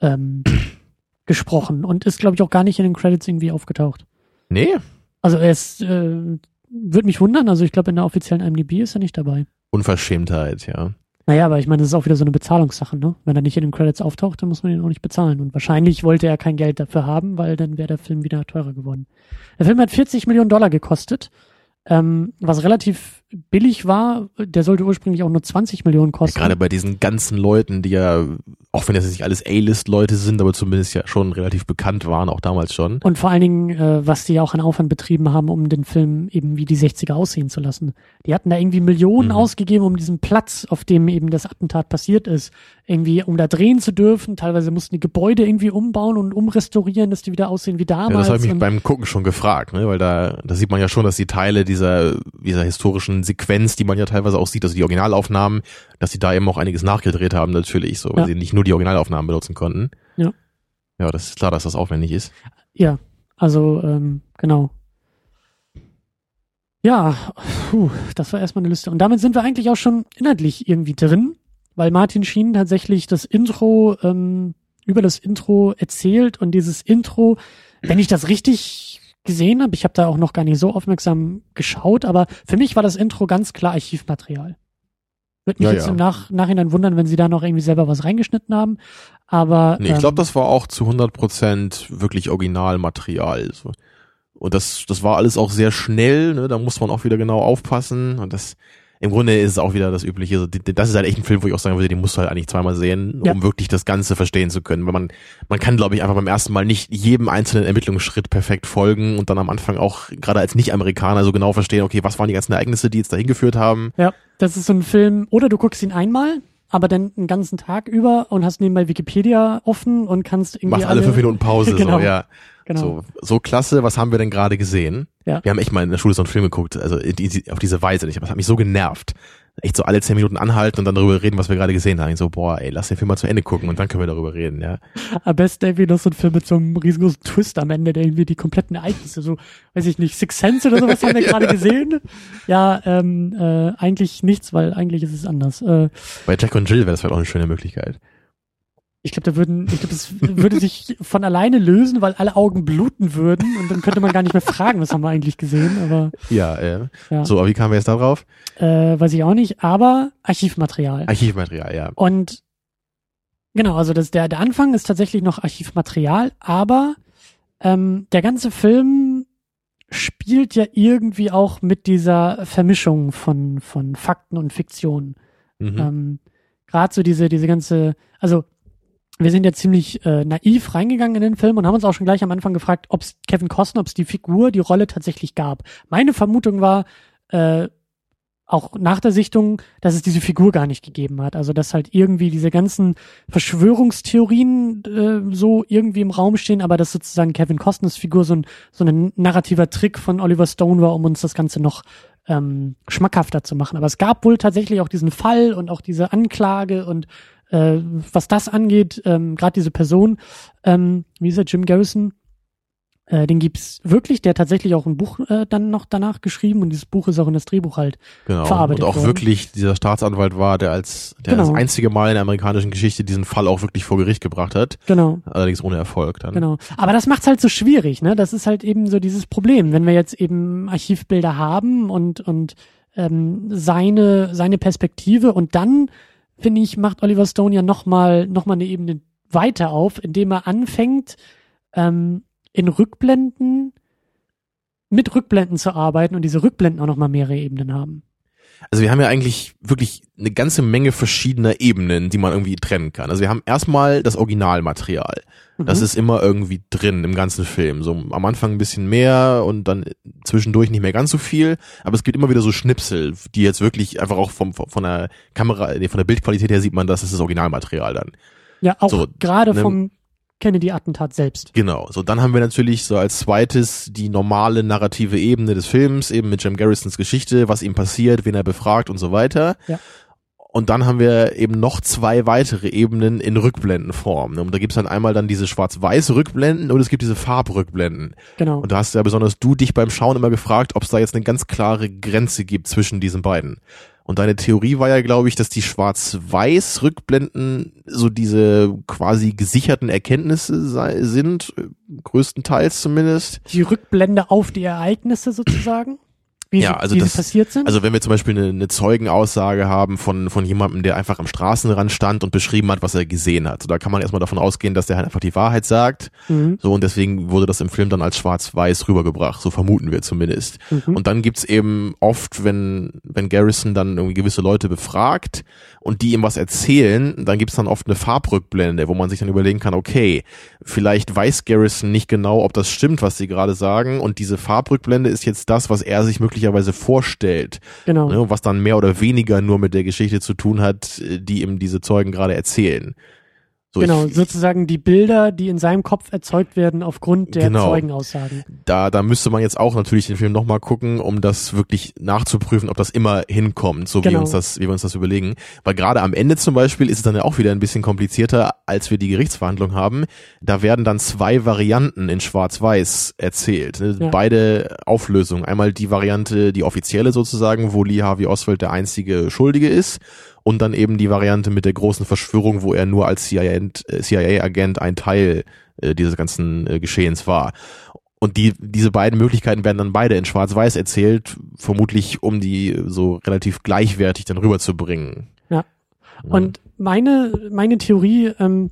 Speaker 3: ähm, gesprochen und ist, glaube ich, auch gar nicht in den Credits irgendwie aufgetaucht.
Speaker 4: Nee,
Speaker 3: Also er ist, äh, würde mich wundern, also ich glaube, in der offiziellen IMDb ist er nicht dabei.
Speaker 4: Unverschämtheit, ja.
Speaker 3: Naja, aber ich meine, das ist auch wieder so eine Bezahlungssache, ne? Wenn er nicht in den Credits auftaucht, dann muss man ihn auch nicht bezahlen. Und wahrscheinlich wollte er kein Geld dafür haben, weil dann wäre der Film wieder teurer geworden. Der Film hat 40 Millionen Dollar gekostet. Ähm, was relativ billig war. Der sollte ursprünglich auch nur 20 Millionen kosten.
Speaker 4: Ja, gerade bei diesen ganzen Leuten, die ja, auch wenn das nicht alles A-List-Leute sind, aber zumindest ja schon relativ bekannt waren, auch damals schon.
Speaker 3: Und vor allen Dingen, äh, was die ja auch an Aufwand betrieben haben, um den Film eben wie die 60er aussehen zu lassen. Die hatten da irgendwie Millionen mhm. ausgegeben, um diesen Platz, auf dem eben das Attentat passiert ist, irgendwie, um da drehen zu dürfen. Teilweise mussten die Gebäude irgendwie umbauen und umrestaurieren, dass die wieder aussehen wie damals. Ja,
Speaker 4: das habe ich mich beim Gucken schon gefragt, ne? weil da, da sieht man ja schon, dass die Teile dieser, dieser historischen Sequenz, die man ja teilweise auch sieht, also die Originalaufnahmen, dass sie da eben auch einiges nachgedreht haben natürlich, so, weil ja. sie nicht nur die Originalaufnahmen benutzen konnten.
Speaker 3: Ja.
Speaker 4: Ja, das ist klar, dass das aufwendig ist.
Speaker 3: Ja, also ähm, genau. Ja, puh, das war erstmal eine Liste. Und damit sind wir eigentlich auch schon inhaltlich irgendwie drin weil Martin Schien tatsächlich das Intro ähm, über das Intro erzählt und dieses Intro, wenn ich das richtig gesehen habe, ich habe da auch noch gar nicht so aufmerksam geschaut, aber für mich war das Intro ganz klar Archivmaterial. Würde mich ja, jetzt ja. im Nach Nachhinein wundern, wenn sie da noch irgendwie selber was reingeschnitten haben. Aber
Speaker 4: nee, ich glaube, ähm, das war auch zu 100 Prozent wirklich Originalmaterial. So. Und das, das war alles auch sehr schnell. Ne? Da muss man auch wieder genau aufpassen. Und das, im Grunde ist es auch wieder das Übliche. Das ist halt echt ein Film, wo ich auch sagen würde, den musst du halt eigentlich zweimal sehen, ja. um wirklich das Ganze verstehen zu können. Weil man, man kann, glaube ich, einfach beim ersten Mal nicht jedem einzelnen Ermittlungsschritt perfekt folgen und dann am Anfang auch gerade als Nicht-Amerikaner so genau verstehen, okay, was waren die ganzen Ereignisse, die jetzt dahin geführt haben.
Speaker 3: Ja, das ist so ein Film, oder du guckst ihn einmal, aber dann einen ganzen Tag über und hast nebenbei Wikipedia offen und kannst irgendwie.
Speaker 4: Machst alle, alle fünf Minuten Pause, genau. so, ja. Genau. So, so klasse, was haben wir denn gerade gesehen? Ja. Wir haben echt mal in der Schule so einen Film geguckt, also auf diese Weise nicht, aber es hat mich so genervt. Echt so alle zehn Minuten anhalten und dann darüber reden, was wir gerade gesehen haben. Ich so, boah, ey, lass den Film mal zu Ende gucken und dann können wir darüber reden, ja.
Speaker 3: Am besten irgendwie noch so ein Film mit so einem riesengroßen Twist am Ende, der irgendwie die kompletten Ereignisse, so, weiß ich nicht, Six Sense oder sowas haben wir gerade gesehen. Ja, ähm, äh, eigentlich nichts, weil eigentlich ist es anders. Äh,
Speaker 4: Bei Jack und Jill wäre das vielleicht auch eine schöne Möglichkeit.
Speaker 3: Ich glaube, da würden, ich glaube, es würde sich von alleine lösen, weil alle Augen bluten würden und dann könnte man gar nicht mehr fragen, was haben wir eigentlich gesehen. Aber
Speaker 4: ja, äh, ja. so, aber wie kamen wir jetzt da drauf?
Speaker 3: Äh, weiß ich auch nicht, aber Archivmaterial.
Speaker 4: Archivmaterial, ja.
Speaker 3: Und genau, also das der der Anfang ist tatsächlich noch Archivmaterial, aber ähm, der ganze Film spielt ja irgendwie auch mit dieser Vermischung von von Fakten und Fiktion. Mhm. Ähm, Gerade so diese diese ganze, also wir sind ja ziemlich äh, naiv reingegangen in den Film und haben uns auch schon gleich am Anfang gefragt, ob es Kevin Costner, ob es die Figur, die Rolle tatsächlich gab. Meine Vermutung war, äh, auch nach der Sichtung, dass es diese Figur gar nicht gegeben hat. Also dass halt irgendwie diese ganzen Verschwörungstheorien äh, so irgendwie im Raum stehen, aber dass sozusagen Kevin Costners Figur so ein, so ein narrativer Trick von Oliver Stone war, um uns das Ganze noch ähm, schmackhafter zu machen. Aber es gab wohl tatsächlich auch diesen Fall und auch diese Anklage und äh, was das angeht, ähm, gerade diese Person, ähm, wie ist er, Jim Garrison, äh, den gibt's wirklich, der hat tatsächlich auch ein Buch äh, dann noch danach geschrieben und dieses Buch ist auch in das Drehbuch halt genau. verarbeitet
Speaker 4: Und auch
Speaker 3: worden.
Speaker 4: wirklich dieser Staatsanwalt war, der als der genau. das einzige Mal in der amerikanischen Geschichte diesen Fall auch wirklich vor Gericht gebracht hat.
Speaker 3: Genau.
Speaker 4: Allerdings ohne Erfolg dann.
Speaker 3: Genau. Aber das macht's halt so schwierig, ne? Das ist halt eben so dieses Problem, wenn wir jetzt eben Archivbilder haben und und ähm, seine seine Perspektive und dann finde ich, macht Oliver Stone ja nochmal noch mal eine Ebene weiter auf, indem er anfängt, ähm, in Rückblenden mit Rückblenden zu arbeiten und diese Rückblenden auch nochmal mehrere Ebenen haben.
Speaker 4: Also wir haben ja eigentlich wirklich eine ganze Menge verschiedener Ebenen, die man irgendwie trennen kann. Also wir haben erstmal das Originalmaterial. Das mhm. ist immer irgendwie drin im ganzen Film. So am Anfang ein bisschen mehr und dann zwischendurch nicht mehr ganz so viel. Aber es gibt immer wieder so Schnipsel, die jetzt wirklich einfach auch vom, von der Kamera, nee, von der Bildqualität her sieht man, das ist das Originalmaterial dann.
Speaker 3: Ja, auch so, gerade ne, vom Kennedy-Attentat selbst.
Speaker 4: Genau. So, dann haben wir natürlich so als zweites die normale narrative Ebene des Films, eben mit Jim Garrisons Geschichte, was ihm passiert, wen er befragt und so weiter. Ja. Und dann haben wir eben noch zwei weitere Ebenen in Rückblendenform. Und da gibt's dann einmal dann diese schwarz-weiß Rückblenden und es gibt diese Farbrückblenden.
Speaker 3: Genau.
Speaker 4: Und da hast ja besonders du dich beim Schauen immer gefragt, ob es da jetzt eine ganz klare Grenze gibt zwischen diesen beiden. Und deine Theorie war ja, glaube ich, dass die schwarz-weiß Rückblenden so diese quasi gesicherten Erkenntnisse sei, sind, größtenteils zumindest.
Speaker 3: Die Rückblende auf die Ereignisse sozusagen? Wie,
Speaker 4: Ja, also
Speaker 3: wie
Speaker 4: das-
Speaker 3: sie passiert sind?
Speaker 4: Also wenn wir zum Beispiel eine, eine Zeugenaussage haben von, von jemandem, der einfach am Straßenrand stand und beschrieben hat, was er gesehen hat. So, da kann man erstmal davon ausgehen, dass der halt einfach die Wahrheit sagt.
Speaker 3: mhm.
Speaker 4: So, und deswegen wurde das im Film dann als schwarz-weiß rübergebracht. So vermuten wir zumindest.
Speaker 3: Mhm.
Speaker 4: Und dann gibt's eben oft, wenn, wenn Garrison dann irgendwie gewisse Leute befragt und die ihm was erzählen, dann gibt's dann oft eine Farbrückblende, wo man sich dann überlegen kann, okay, vielleicht weiß Garrison nicht genau, ob das stimmt, was sie gerade sagen. Und diese Farbrückblende ist jetzt das, was er sich möglicherweise vorstellt.
Speaker 3: genau.
Speaker 4: Ne, was dann mehr oder weniger nur mit der Geschichte zu tun hat, äh, die ihm diese Zeugen gerade erzählen. So,
Speaker 3: genau,
Speaker 4: ich,
Speaker 3: sozusagen die Bilder, die in seinem Kopf erzeugt werden aufgrund der
Speaker 4: Genau.
Speaker 3: Zeugenaussagen.
Speaker 4: da, da müsste man jetzt auch natürlich den Film nochmal gucken, um das wirklich nachzuprüfen, ob das immer hinkommt, so wie
Speaker 3: Genau.
Speaker 4: wir uns das, wie wir uns das überlegen. Weil gerade am Ende zum Beispiel ist es dann ja auch wieder ein bisschen komplizierter, als wir die Gerichtsverhandlung haben. Da werden dann zwei Varianten in Schwarz-Weiß erzählt. ne?
Speaker 3: Ja.
Speaker 4: Beide Auflösungen. Einmal die Variante, die offizielle sozusagen, wo Lee Harvey Oswald der einzige Schuldige ist. Und dann eben die Variante mit der großen Verschwörung, wo er nur als CIA-Agent CIA ein Teil äh, dieses ganzen äh, Geschehens war. Und die, diese beiden Möglichkeiten werden dann beide in Schwarz-Weiß erzählt, vermutlich um die so relativ gleichwertig dann rüberzubringen.
Speaker 3: Ja. Und meine, meine Theorie ähm,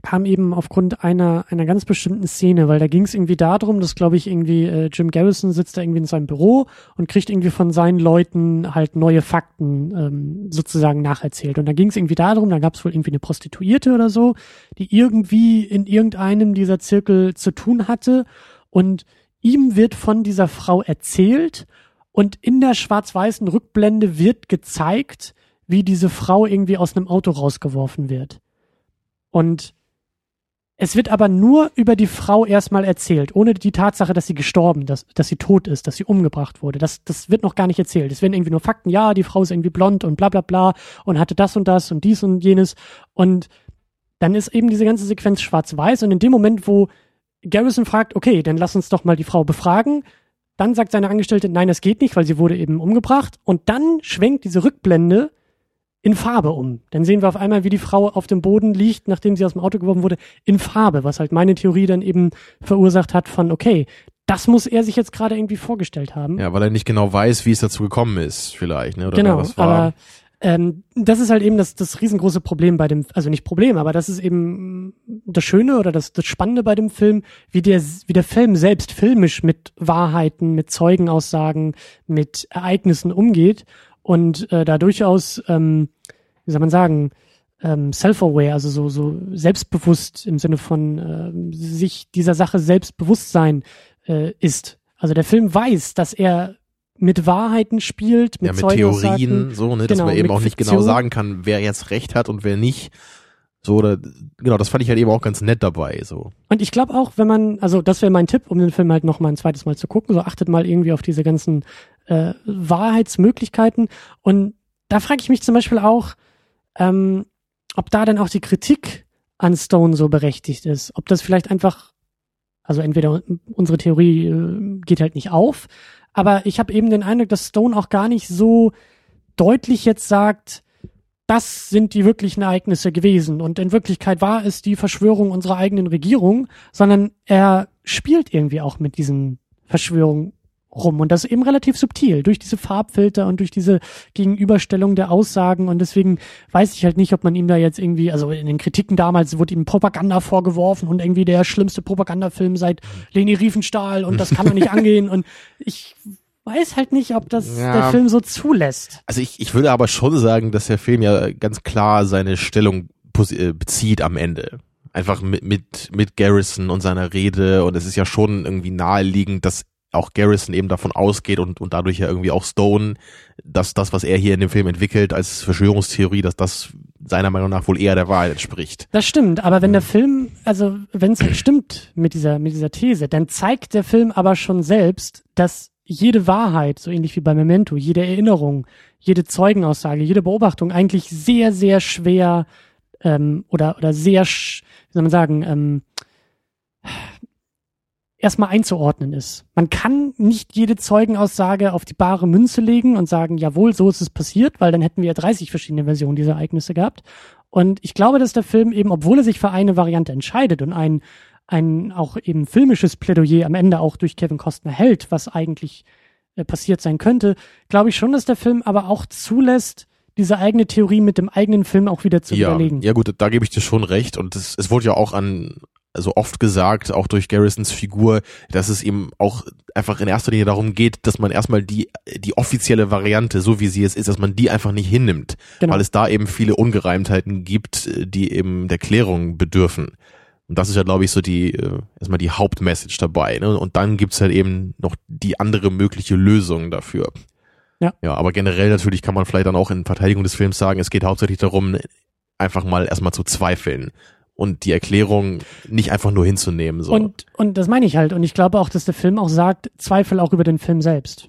Speaker 3: kam eben aufgrund einer, einer ganz bestimmten Szene, weil da ging es irgendwie darum, dass, glaube ich, irgendwie äh, Jim Garrison sitzt da irgendwie in seinem Büro und kriegt irgendwie von seinen Leuten halt neue Fakten ähm, sozusagen nacherzählt. Und da ging es irgendwie darum, da gab es wohl irgendwie eine Prostituierte oder so, die irgendwie in irgendeinem dieser Zirkel zu tun hatte und ihm wird von dieser Frau erzählt und in der schwarz-weißen Rückblende wird gezeigt, wie diese Frau irgendwie aus einem Auto rausgeworfen wird. Und es wird aber nur über die Frau erstmal erzählt, ohne die Tatsache, dass sie gestorben, dass, dass sie tot ist, dass sie umgebracht wurde. Das, das wird noch gar nicht erzählt. Es werden irgendwie nur Fakten, ja, die Frau ist irgendwie blond und bla bla bla und hatte das und das und dies und jenes. Und dann ist eben diese ganze Sequenz schwarz-weiß und in dem Moment, wo Garrison fragt, okay, dann lass uns doch mal die Frau befragen, dann sagt seine Angestellte, nein, das geht nicht, weil sie wurde eben umgebracht. Und dann schwenkt diese Rückblende in Farbe um. Dann sehen wir auf einmal, wie die Frau auf dem Boden liegt, nachdem sie aus dem Auto geworfen wurde, in Farbe, was halt meine Theorie dann eben verursacht hat von, okay, das muss er sich jetzt gerade irgendwie vorgestellt haben.
Speaker 4: Ja, weil er nicht genau weiß, wie es dazu gekommen ist, vielleicht, ne? Oder
Speaker 3: genau,
Speaker 4: wer das war.
Speaker 3: aber ähm, das ist halt eben das, das riesengroße Problem bei dem, also nicht Problem, aber das ist eben das Schöne oder das, das Spannende bei dem Film, wie der, wie der Film selbst filmisch mit Wahrheiten, mit Zeugenaussagen, mit Ereignissen umgeht und äh, da durchaus, ähm, wie soll man sagen, ähm, self-aware, also so, so selbstbewusst im Sinne von ähm, sich dieser Sache Selbstbewusstsein äh, ist. Also der Film weiß, dass er mit Wahrheiten spielt, mit
Speaker 4: ja, mit. Theorien, so, ne, dass
Speaker 3: Genau,
Speaker 4: man eben auch nicht genau
Speaker 3: Fiktion.
Speaker 4: sagen kann, wer jetzt recht hat und wer nicht. So, oder, genau, das fand ich halt eben auch ganz nett dabei, so.
Speaker 3: Und ich glaube auch, wenn man, also das wäre mein Tipp, um den Film halt noch mal ein zweites Mal zu gucken, so achtet mal irgendwie auf diese ganzen äh, Wahrheitsmöglichkeiten. Und da frage ich mich zum Beispiel auch, ähm, ob da dann auch die Kritik an Stone so berechtigt ist. Ob das vielleicht einfach, also entweder unsere Theorie äh, geht halt nicht auf, aber ich habe eben den Eindruck, dass Stone auch gar nicht so deutlich jetzt sagt, das sind die wirklichen Ereignisse gewesen. Und in Wirklichkeit war es die Verschwörung unserer eigenen Regierung, sondern er spielt irgendwie auch mit diesen Verschwörungen rum. Und das eben relativ subtil, durch diese Farbfilter und durch diese Gegenüberstellung der Aussagen. Und deswegen weiß ich halt nicht, ob man ihm da jetzt irgendwie, also in den Kritiken damals wurde ihm Propaganda vorgeworfen und irgendwie der schlimmste Propagandafilm seit Leni Riefenstahl und das kann man nicht angehen. Und ich weiß halt nicht, ob das
Speaker 4: Ja.
Speaker 3: der Film so zulässt.
Speaker 4: Also ich, ich würde aber schon sagen, dass der Film ja ganz klar seine Stellung äh, bezieht am Ende. Einfach mit, mit, mit Garrison und seiner Rede und es ist ja schon irgendwie naheliegend, dass auch Garrison eben davon ausgeht und, und dadurch ja irgendwie auch Stone, dass das, was er hier in dem Film entwickelt als Verschwörungstheorie, dass das seiner Meinung nach wohl eher der Wahrheit entspricht.
Speaker 3: Das stimmt, aber wenn der Film, also wenn es stimmt mit dieser, mit dieser These, dann zeigt der Film aber schon selbst, dass jede Wahrheit, so ähnlich wie bei Memento, jede Erinnerung, jede Zeugenaussage, jede Beobachtung eigentlich sehr, sehr schwer ähm, oder, oder sehr, wie soll man sagen, ähm, erstmal einzuordnen ist. Man kann nicht jede Zeugenaussage auf die bare Münze legen und sagen, jawohl, so ist es passiert, weil dann hätten wir ja 30 verschiedene Versionen dieser Ereignisse gehabt. Und ich glaube, dass der Film eben, obwohl er sich für eine Variante entscheidet und ein, ein auch eben filmisches Plädoyer am Ende auch durch Kevin Costner hält, was eigentlich äh, passiert sein könnte, glaube ich schon, dass der Film aber auch zulässt, diese eigene Theorie mit dem eigenen Film auch wieder zu
Speaker 4: ja,
Speaker 3: überlegen.
Speaker 4: Ja gut, da gebe ich dir schon recht und es, es wurde ja auch an also oft gesagt, auch durch Garrisons Figur, dass es eben auch einfach in erster Linie darum geht, dass man erstmal die, die offizielle Variante, so wie sie es ist, dass man die einfach nicht hinnimmt, genau. weil es da eben viele Ungereimtheiten gibt, die eben der Klärung bedürfen. Und das ist ja, glaube ich, so die, äh, erstmal die Hauptmessage dabei. Ne? Und dann gibt's halt eben noch die andere mögliche Lösung dafür. Ja. Ja, aber generell natürlich kann man vielleicht dann auch in Verteidigung des Films sagen, es geht hauptsächlich darum, einfach mal erstmal zu zweifeln und die Erklärung nicht einfach nur hinzunehmen. So.
Speaker 3: Und, und das meine ich halt. Und ich glaube auch, dass der Film auch sagt, Zweifel auch über den Film selbst.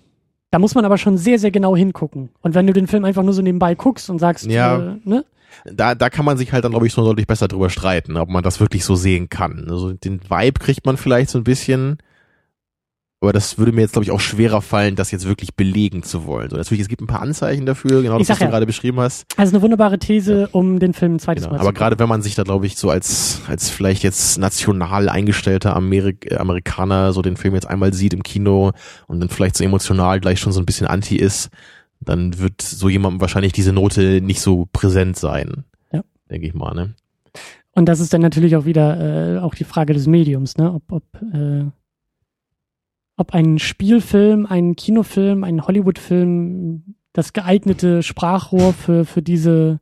Speaker 3: Da muss man aber schon sehr, sehr genau hingucken. Und wenn du den Film einfach nur so nebenbei guckst und sagst,
Speaker 4: ja. äh, ne? Da, da kann man sich halt dann, glaube ich, so deutlich besser drüber streiten, ob man das wirklich so sehen kann. Also den Vibe kriegt man vielleicht so ein bisschen, aber das würde mir jetzt, glaube ich, auch schwerer fallen, das jetzt wirklich belegen zu wollen. So, natürlich, es gibt ein paar Anzeichen dafür, genau das, was ja, du gerade beschrieben hast.
Speaker 3: Also eine wunderbare These, ja. um den Film ein zweites
Speaker 4: genau.
Speaker 3: Mal
Speaker 4: Aber gerade wenn man sich da, glaube ich, so als, als vielleicht jetzt national eingestellter Amerik Amerikaner so den Film jetzt einmal sieht im Kino und dann vielleicht so emotional gleich schon so ein bisschen anti ist, dann wird so jemandem wahrscheinlich diese Note nicht so präsent sein. Ja. Denke ich mal, ne?
Speaker 3: Und das ist dann natürlich auch wieder äh, auch die Frage des Mediums, ne? Ob, ob äh ob ein Spielfilm, ein Kinofilm, ein Hollywoodfilm das geeignete Sprachrohr für, für diese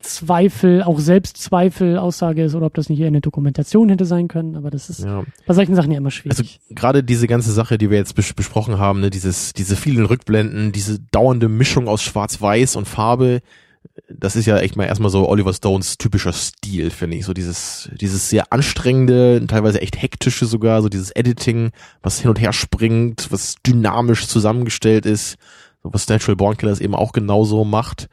Speaker 3: Zweifel, auch Selbstzweifel, Aussage ist oder ob das nicht eher eine Dokumentation hätte sein können, aber das ist ja. bei solchen Sachen ja immer schwierig. Also
Speaker 4: gerade diese ganze Sache, die wir jetzt bes besprochen haben, ne, dieses, diese vielen Rückblenden, diese dauernde Mischung aus Schwarz-Weiß und Farbe, das ist ja echt mal erstmal so Oliver Stones typischer Stil, finde ich. So dieses, dieses sehr anstrengende, teilweise echt hektische sogar, so dieses Editing, was hin und her springt, was dynamisch zusammengestellt ist, was Natural Born Killers eben auch genauso macht.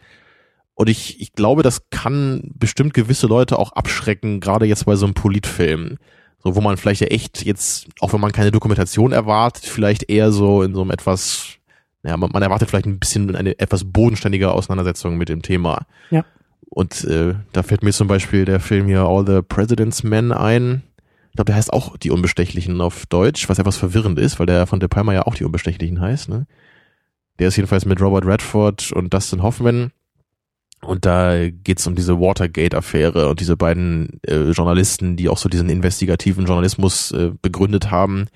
Speaker 4: Und ich, ich glaube, das kann bestimmt gewisse Leute auch abschrecken, gerade jetzt bei so einem Politfilm. So, wo man vielleicht ja echt jetzt, auch wenn man keine Dokumentation erwartet, vielleicht eher so in so einem etwas ja, man, man erwartet vielleicht ein bisschen eine etwas bodenständige Auseinandersetzung mit dem Thema.
Speaker 3: Ja.
Speaker 4: Und äh, da fällt mir zum Beispiel der Film hier All the President's Men ein. Ich glaube, der heißt auch Die Unbestechlichen auf Deutsch, was etwas verwirrend ist, weil der von De Palma ja auch Die Unbestechlichen heißt. Ne? Der ist jedenfalls mit Robert Redford und Dustin Hoffman. Und da geht's um diese Watergate-Affäre und diese beiden äh, Journalisten, die auch so diesen investigativen Journalismus äh, begründet haben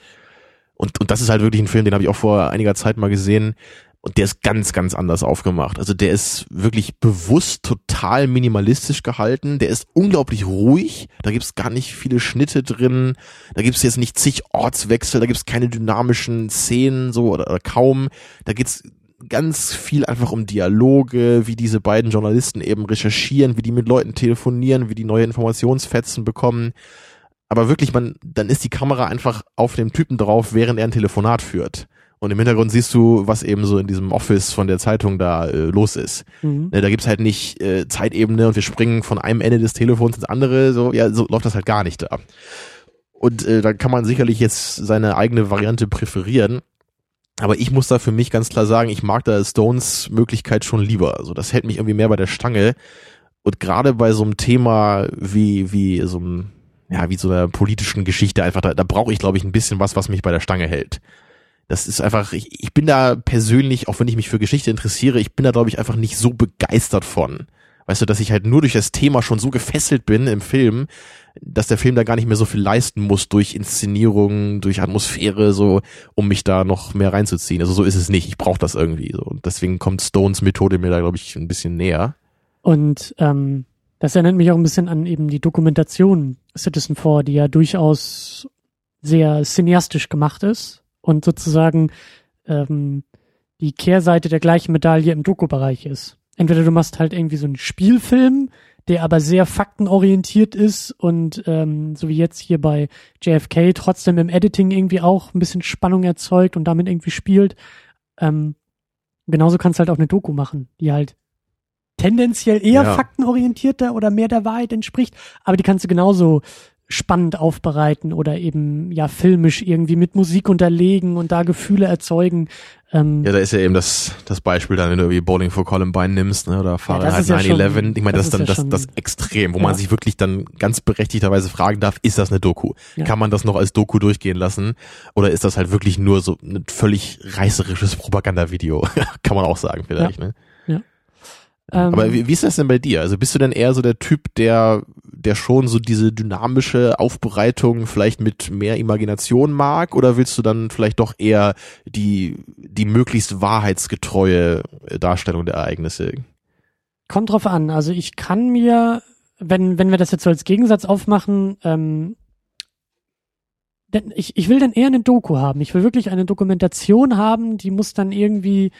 Speaker 4: und, und das ist halt wirklich ein Film, den habe ich auch vor einiger Zeit mal gesehen. Und der ist ganz, ganz anders aufgemacht. Also der ist wirklich bewusst total minimalistisch gehalten. Der ist unglaublich ruhig. Da gibt's gar nicht viele Schnitte drin. Da gibt's jetzt nicht zig Ortswechsel. Da gibt's keine dynamischen Szenen so oder, oder kaum. Da geht's ganz viel einfach um Dialoge, wie diese beiden Journalisten eben recherchieren, wie die mit Leuten telefonieren, wie die neue Informationsfetzen bekommen aber wirklich, man, dann ist die Kamera einfach auf dem Typen drauf, während er ein Telefonat führt. Und im Hintergrund siehst du, was eben so in diesem Office von der Zeitung da äh, los ist. Mhm. Ne, da gibt's halt nicht äh, Zeitebene und wir springen von einem Ende des Telefons ins andere. So, ja, so läuft das halt gar nicht da. Und äh, da kann man sicherlich jetzt seine eigene Variante präferieren. Aber ich muss da für mich ganz klar sagen, ich mag da Stones Möglichkeit schon lieber. Also das hält mich irgendwie mehr bei der Stange. Und gerade bei so einem Thema wie, wie so einem ja, wie so einer politischen Geschichte einfach, da, da brauche ich, glaube ich, ein bisschen was, was mich bei der Stange hält. Das ist einfach, ich, ich bin da persönlich, auch wenn ich mich für Geschichte interessiere, ich bin da, glaube ich, einfach nicht so begeistert von. Weißt du, dass ich halt nur durch das Thema schon so gefesselt bin im Film, dass der Film da gar nicht mehr so viel leisten muss durch Inszenierung, durch Atmosphäre, so, um mich da noch mehr reinzuziehen. Also so ist es nicht. Ich brauche das irgendwie. So. Und deswegen kommt Stones Methode mir da, glaube ich, ein bisschen näher.
Speaker 3: Und ähm, das erinnert mich auch ein bisschen an eben die Dokumentation Citizen 4, die ja durchaus sehr cineastisch gemacht ist und sozusagen ähm, die Kehrseite der gleichen Medaille im Doku-Bereich ist. Entweder du machst halt irgendwie so einen Spielfilm, der aber sehr faktenorientiert ist und ähm, so wie jetzt hier bei JFK trotzdem im Editing irgendwie auch ein bisschen Spannung erzeugt und damit irgendwie spielt. Ähm, genauso kannst du halt auch eine Doku machen, die halt tendenziell eher ja. faktenorientierter oder mehr der Wahrheit entspricht, aber die kannst du genauso spannend aufbereiten oder eben ja filmisch irgendwie mit Musik unterlegen und da Gefühle erzeugen. Ähm,
Speaker 4: Ja, da ist ja eben das, das Beispiel dann, wenn du irgendwie Bowling for Columbine nimmst, ne, oder Fahrenheit
Speaker 3: ja
Speaker 4: 9-11.
Speaker 3: schon-
Speaker 4: ich meine,
Speaker 3: das
Speaker 4: das ist dann
Speaker 3: ja
Speaker 4: das,
Speaker 3: schon-
Speaker 4: das Extrem, wo
Speaker 3: Ja.
Speaker 4: man sich wirklich dann ganz berechtigterweise fragen darf, ist das eine Doku?
Speaker 3: Ja.
Speaker 4: Kann man das noch als Doku durchgehen lassen? Oder ist das halt wirklich nur so ein völlig reißerisches Propagandavideo? Kann man auch sagen vielleicht, ne?
Speaker 3: Ähm,
Speaker 4: Aber wie, wie ist das denn bei dir? Also bist du denn eher so der Typ, der, der schon so diese dynamische Aufbereitung vielleicht mit mehr Imagination mag? Oder willst du dann vielleicht doch eher die, die möglichst wahrheitsgetreue äh, Darstellung der Ereignisse?
Speaker 3: Kommt drauf an. Also ich kann mir, wenn, wenn wir das jetzt so als Gegensatz aufmachen, ähm, denn ich, ich will dann eher eine Doku haben. Ich will wirklich eine Dokumentation haben, die muss dann irgendwie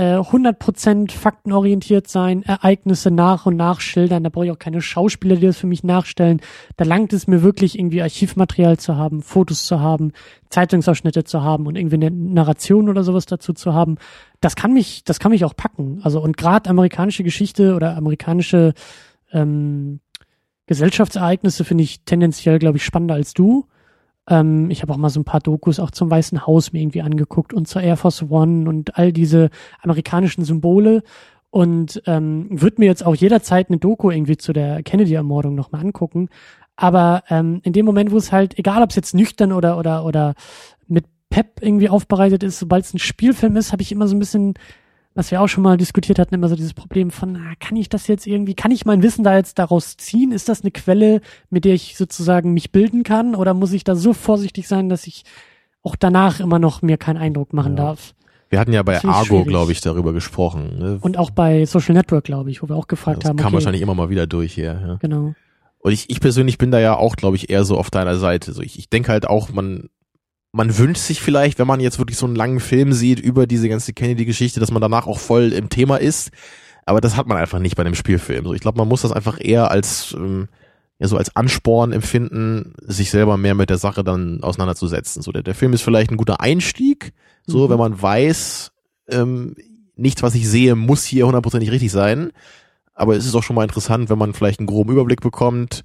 Speaker 3: äh, 100% faktenorientiert sein, Ereignisse nach und nach schildern. Da brauche ich auch keine Schauspieler, die das für mich nachstellen. Da langt es mir wirklich irgendwie Archivmaterial zu haben, Fotos zu haben, Zeitungsausschnitte zu haben und irgendwie eine Narration oder sowas dazu zu haben. Das kann mich, das kann mich auch packen. Also und gerade amerikanische Geschichte oder amerikanische ähm, Gesellschaftsereignisse finde ich tendenziell, glaube ich, spannender als du. Ähm, ich habe auch mal so ein paar Dokus auch zum Weißen Haus mir irgendwie angeguckt und zur Air Force One und all diese amerikanischen Symbole und ähm, würde mir jetzt auch jederzeit eine Doku irgendwie zu der Kennedy-Ermordung nochmal angucken. Aber ähm, in dem Moment, wo es halt, egal ob es jetzt nüchtern oder oder oder mit Pep irgendwie aufbereitet ist, sobald es ein Spielfilm ist, habe ich immer so ein bisschen, was wir auch schon mal diskutiert hatten, immer so dieses Problem von, na, kann ich das jetzt irgendwie, kann ich mein Wissen da jetzt daraus ziehen? Ist das eine Quelle, mit der ich sozusagen mich bilden kann? Oder muss ich da so vorsichtig sein, dass ich auch danach immer noch mir keinen Eindruck machen
Speaker 4: Ja.
Speaker 3: darf?
Speaker 4: Wir hatten ja bei Argo, glaube ich, darüber gesprochen. Ne?
Speaker 3: Und auch bei Social Network, glaube ich, wo wir auch gefragt
Speaker 4: das
Speaker 3: haben.
Speaker 4: kam
Speaker 3: okay,
Speaker 4: wahrscheinlich immer mal wieder durch hier. Ja.
Speaker 3: Genau.
Speaker 4: Und ich, ich persönlich bin da ja auch, glaube ich, eher so auf deiner Seite. So ich, ich denke halt auch, man, man wünscht sich vielleicht, wenn man jetzt wirklich so einen langen Film sieht über diese ganze Kennedy-Geschichte, dass man danach auch voll im Thema ist. Aber das hat man einfach nicht bei einem Spielfilm. So, ich glaube, man muss das einfach eher als, ähm, ja, so als Ansporn empfinden, sich selber mehr mit der Sache dann auseinanderzusetzen. So, der, der Film ist vielleicht ein guter Einstieg, so,
Speaker 3: Mhm.
Speaker 4: wenn man weiß, ähm, nichts, was ich sehe, muss hier hundertprozentig richtig sein. Aber es ist auch schon mal interessant, wenn man vielleicht einen groben Überblick bekommt,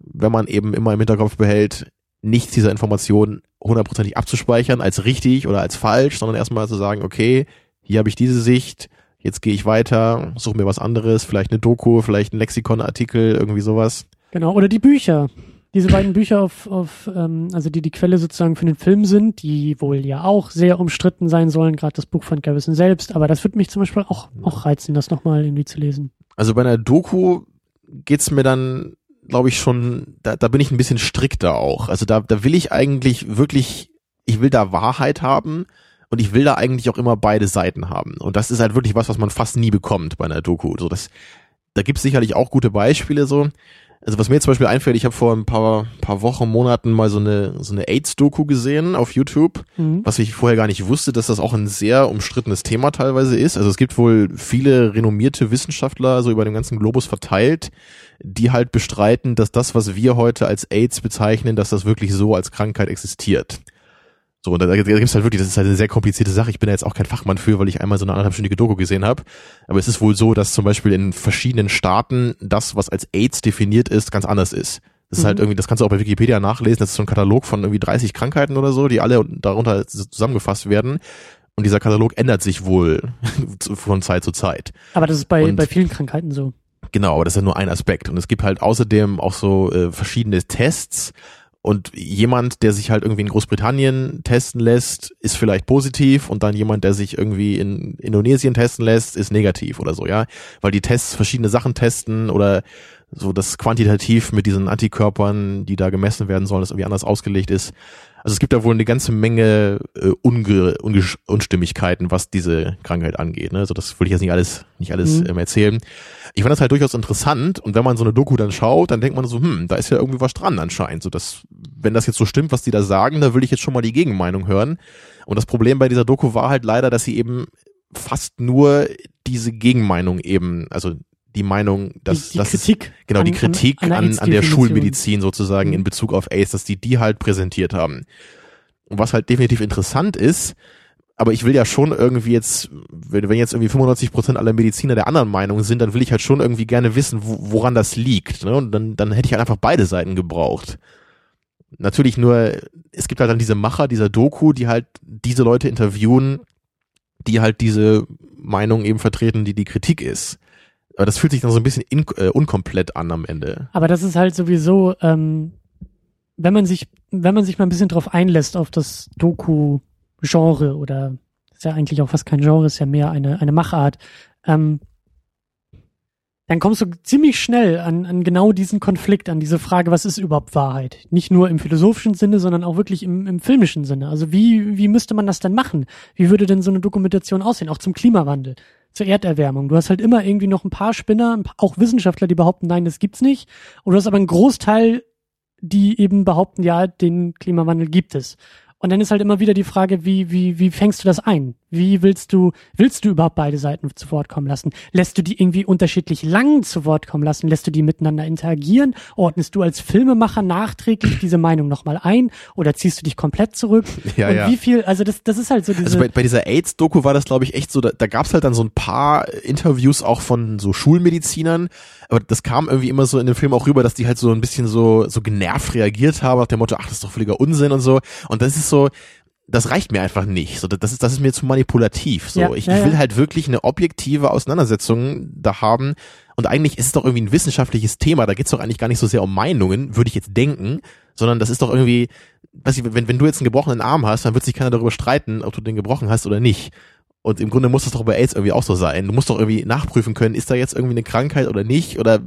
Speaker 4: wenn man eben immer im Hinterkopf behält, nichts dieser Informationen hundertprozentig abzuspeichern als richtig oder als falsch, sondern erstmal zu sagen, okay, hier habe ich diese Sicht, jetzt gehe ich weiter, suche mir was anderes, vielleicht eine Doku, vielleicht ein Lexikonartikel, irgendwie sowas.
Speaker 3: Genau, oder die Bücher. Diese beiden Bücher auf, auf ähm, also die die Quelle sozusagen für den Film sind, die wohl ja auch sehr umstritten sein sollen, gerade das Buch von Garrison selbst, aber das würde mich zum Beispiel auch, auch reizen, das nochmal irgendwie zu lesen.
Speaker 4: Also bei einer Doku geht's mir dann, glaube ich, schon, da, da bin ich ein bisschen strikter auch. Also da, da will ich eigentlich wirklich, ich will da Wahrheit haben und ich will da eigentlich auch immer beide Seiten haben. Und das ist halt wirklich was, was man fast nie bekommt bei einer Doku. So das, da gibt's sicherlich auch gute Beispiele so. Also was mir jetzt zum Beispiel einfällt, ich habe vor ein paar, paar Wochen, Monaten mal so eine, so eine AIDS-Doku gesehen auf YouTube
Speaker 3: Mhm.
Speaker 4: was ich vorher gar nicht wusste, dass das auch ein sehr umstrittenes Thema teilweise ist. Also es gibt wohl viele renommierte Wissenschaftler so über den ganzen Globus verteilt, die halt bestreiten, dass das, was wir heute als AIDS bezeichnen, dass das wirklich so als Krankheit existiert. So, und da, da gibt's halt wirklich, das ist halt eine sehr komplizierte Sache. Ich bin da jetzt auch kein Fachmann für, weil ich einmal so eine anderthalbstündige Doku gesehen habe. Aber es ist wohl so, dass zum Beispiel in verschiedenen Staaten das, was als AIDS definiert ist, ganz anders ist. Das ist halt
Speaker 3: Mhm.
Speaker 4: irgendwie, das kannst du auch bei Wikipedia nachlesen. Das ist so ein Katalog von irgendwie 30 Krankheiten oder so, die alle darunter zusammengefasst werden. Und dieser Katalog ändert sich wohl von Zeit zu Zeit.
Speaker 3: Aber das ist bei,
Speaker 4: Und-
Speaker 3: bei vielen Krankheiten so.
Speaker 4: Genau, aber das ist ja nur ein Aspekt. Und es gibt halt außerdem auch so äh, verschiedene Tests. Und jemand, der sich halt irgendwie in Großbritannien testen lässt, ist vielleicht positiv und dann jemand, der sich irgendwie in Indonesien testen lässt, ist negativ oder so, ja. Weil die Tests verschiedene Sachen testen oder so das quantitativ mit diesen Antikörpern, die da gemessen werden sollen, das irgendwie anders ausgelegt ist. Also es gibt da wohl eine ganze Menge äh, Unge Unge Unstimmigkeiten, was diese Krankheit angeht. Ne? Also das will ich jetzt nicht alles, nicht alles
Speaker 3: Mhm.
Speaker 4: ähm, erzählen. Ich fand das halt durchaus interessant und wenn man so eine Doku dann schaut, dann denkt man so, hm, da ist ja irgendwie was dran anscheinend. So dass, wenn das jetzt so stimmt, was die da sagen, da will ich jetzt schon mal die Gegenmeinung hören. Und das Problem bei dieser Doku war halt leider, dass sie eben fast nur diese Gegenmeinung eben, also die Meinung, dass
Speaker 3: die, die
Speaker 4: dass es-
Speaker 3: Kritik.
Speaker 4: Genau, die
Speaker 3: an-
Speaker 4: Kritik
Speaker 3: an,
Speaker 4: an,
Speaker 3: an, der.
Speaker 4: Schulmedizin sozusagen
Speaker 3: Mhm.
Speaker 4: in Bezug auf AIDS, dass die die halt präsentiert haben. Und was halt definitiv interessant ist, aber ich will ja schon irgendwie jetzt, wenn, wenn jetzt irgendwie 95 Prozent aller Mediziner der anderen Meinung sind, dann will ich halt schon irgendwie gerne wissen, wo, woran das liegt. Ne? Und dann, dann hätte ich halt einfach beide Seiten gebraucht. Natürlich nur, es gibt halt dann diese Macher dieser Doku, die halt diese Leute interviewen, die halt diese Meinung eben vertreten, die die Kritik ist. Aber das fühlt sich dann so ein bisschen in, äh, unkomplett an am Ende.
Speaker 3: Aber das ist halt sowieso, ähm, wenn man sich, wenn man sich mal ein bisschen drauf einlässt auf das Doku-Genre oder ist ja eigentlich auch fast kein Genre, ist ja mehr eine, eine Machart, ähm, dann kommst du ziemlich schnell an, an genau diesen Konflikt, an diese Frage, was ist überhaupt Wahrheit? Nicht nur im philosophischen Sinne, sondern auch wirklich im, im filmischen Sinne. Also wie, wie müsste man das denn machen? Wie würde denn so eine Dokumentation aussehen? Auch zum Klimawandel, zur Erderwärmung. Du hast halt immer irgendwie noch ein paar Spinner, auch Wissenschaftler, die behaupten, nein, das gibt's nicht. Und du hast aber einen Großteil, die eben behaupten, ja, den Klimawandel gibt es. Und dann ist halt immer wieder die Frage, wie, wie, wie fängst du das ein? Wie willst du, willst du überhaupt beide Seiten zu Wort kommen lassen? Lässt du die irgendwie unterschiedlich lang zu Wort kommen lassen? Lässt du die miteinander interagieren? Ordnest du als Filmemacher nachträglich diese Meinung nochmal ein? Oder ziehst du dich komplett zurück?
Speaker 4: Ja,
Speaker 3: Und
Speaker 4: ja.
Speaker 3: wie viel, also das, das ist halt so diese.
Speaker 4: Also bei, bei dieser AIDS-Doku war das, glaube ich, echt so, da, da gab es halt dann so ein paar Interviews auch von so Schulmedizinern, aber das kam irgendwie immer so in dem Film auch rüber, dass die halt so ein bisschen so, so genervt reagiert haben, nach dem Motto, ach, das ist doch völliger Unsinn und so. Und das ist so, das reicht mir einfach nicht. So, das ist, das ist mir zu manipulativ. So,
Speaker 3: Ja,
Speaker 4: ich,
Speaker 3: ja,
Speaker 4: ich will
Speaker 3: ja.
Speaker 4: halt wirklich eine objektive Auseinandersetzung da haben. Und eigentlich ist es doch irgendwie ein wissenschaftliches Thema. Da geht's doch eigentlich gar nicht so sehr um Meinungen, würde ich jetzt denken, sondern das ist doch irgendwie, weiß ich, wenn, wenn du jetzt einen gebrochenen Arm hast, dann wird sich keiner darüber streiten, ob du den gebrochen hast oder nicht. Und im Grunde muss das doch bei AIDS irgendwie auch so sein. Du musst doch irgendwie nachprüfen können, ist da jetzt irgendwie eine Krankheit oder nicht? Oder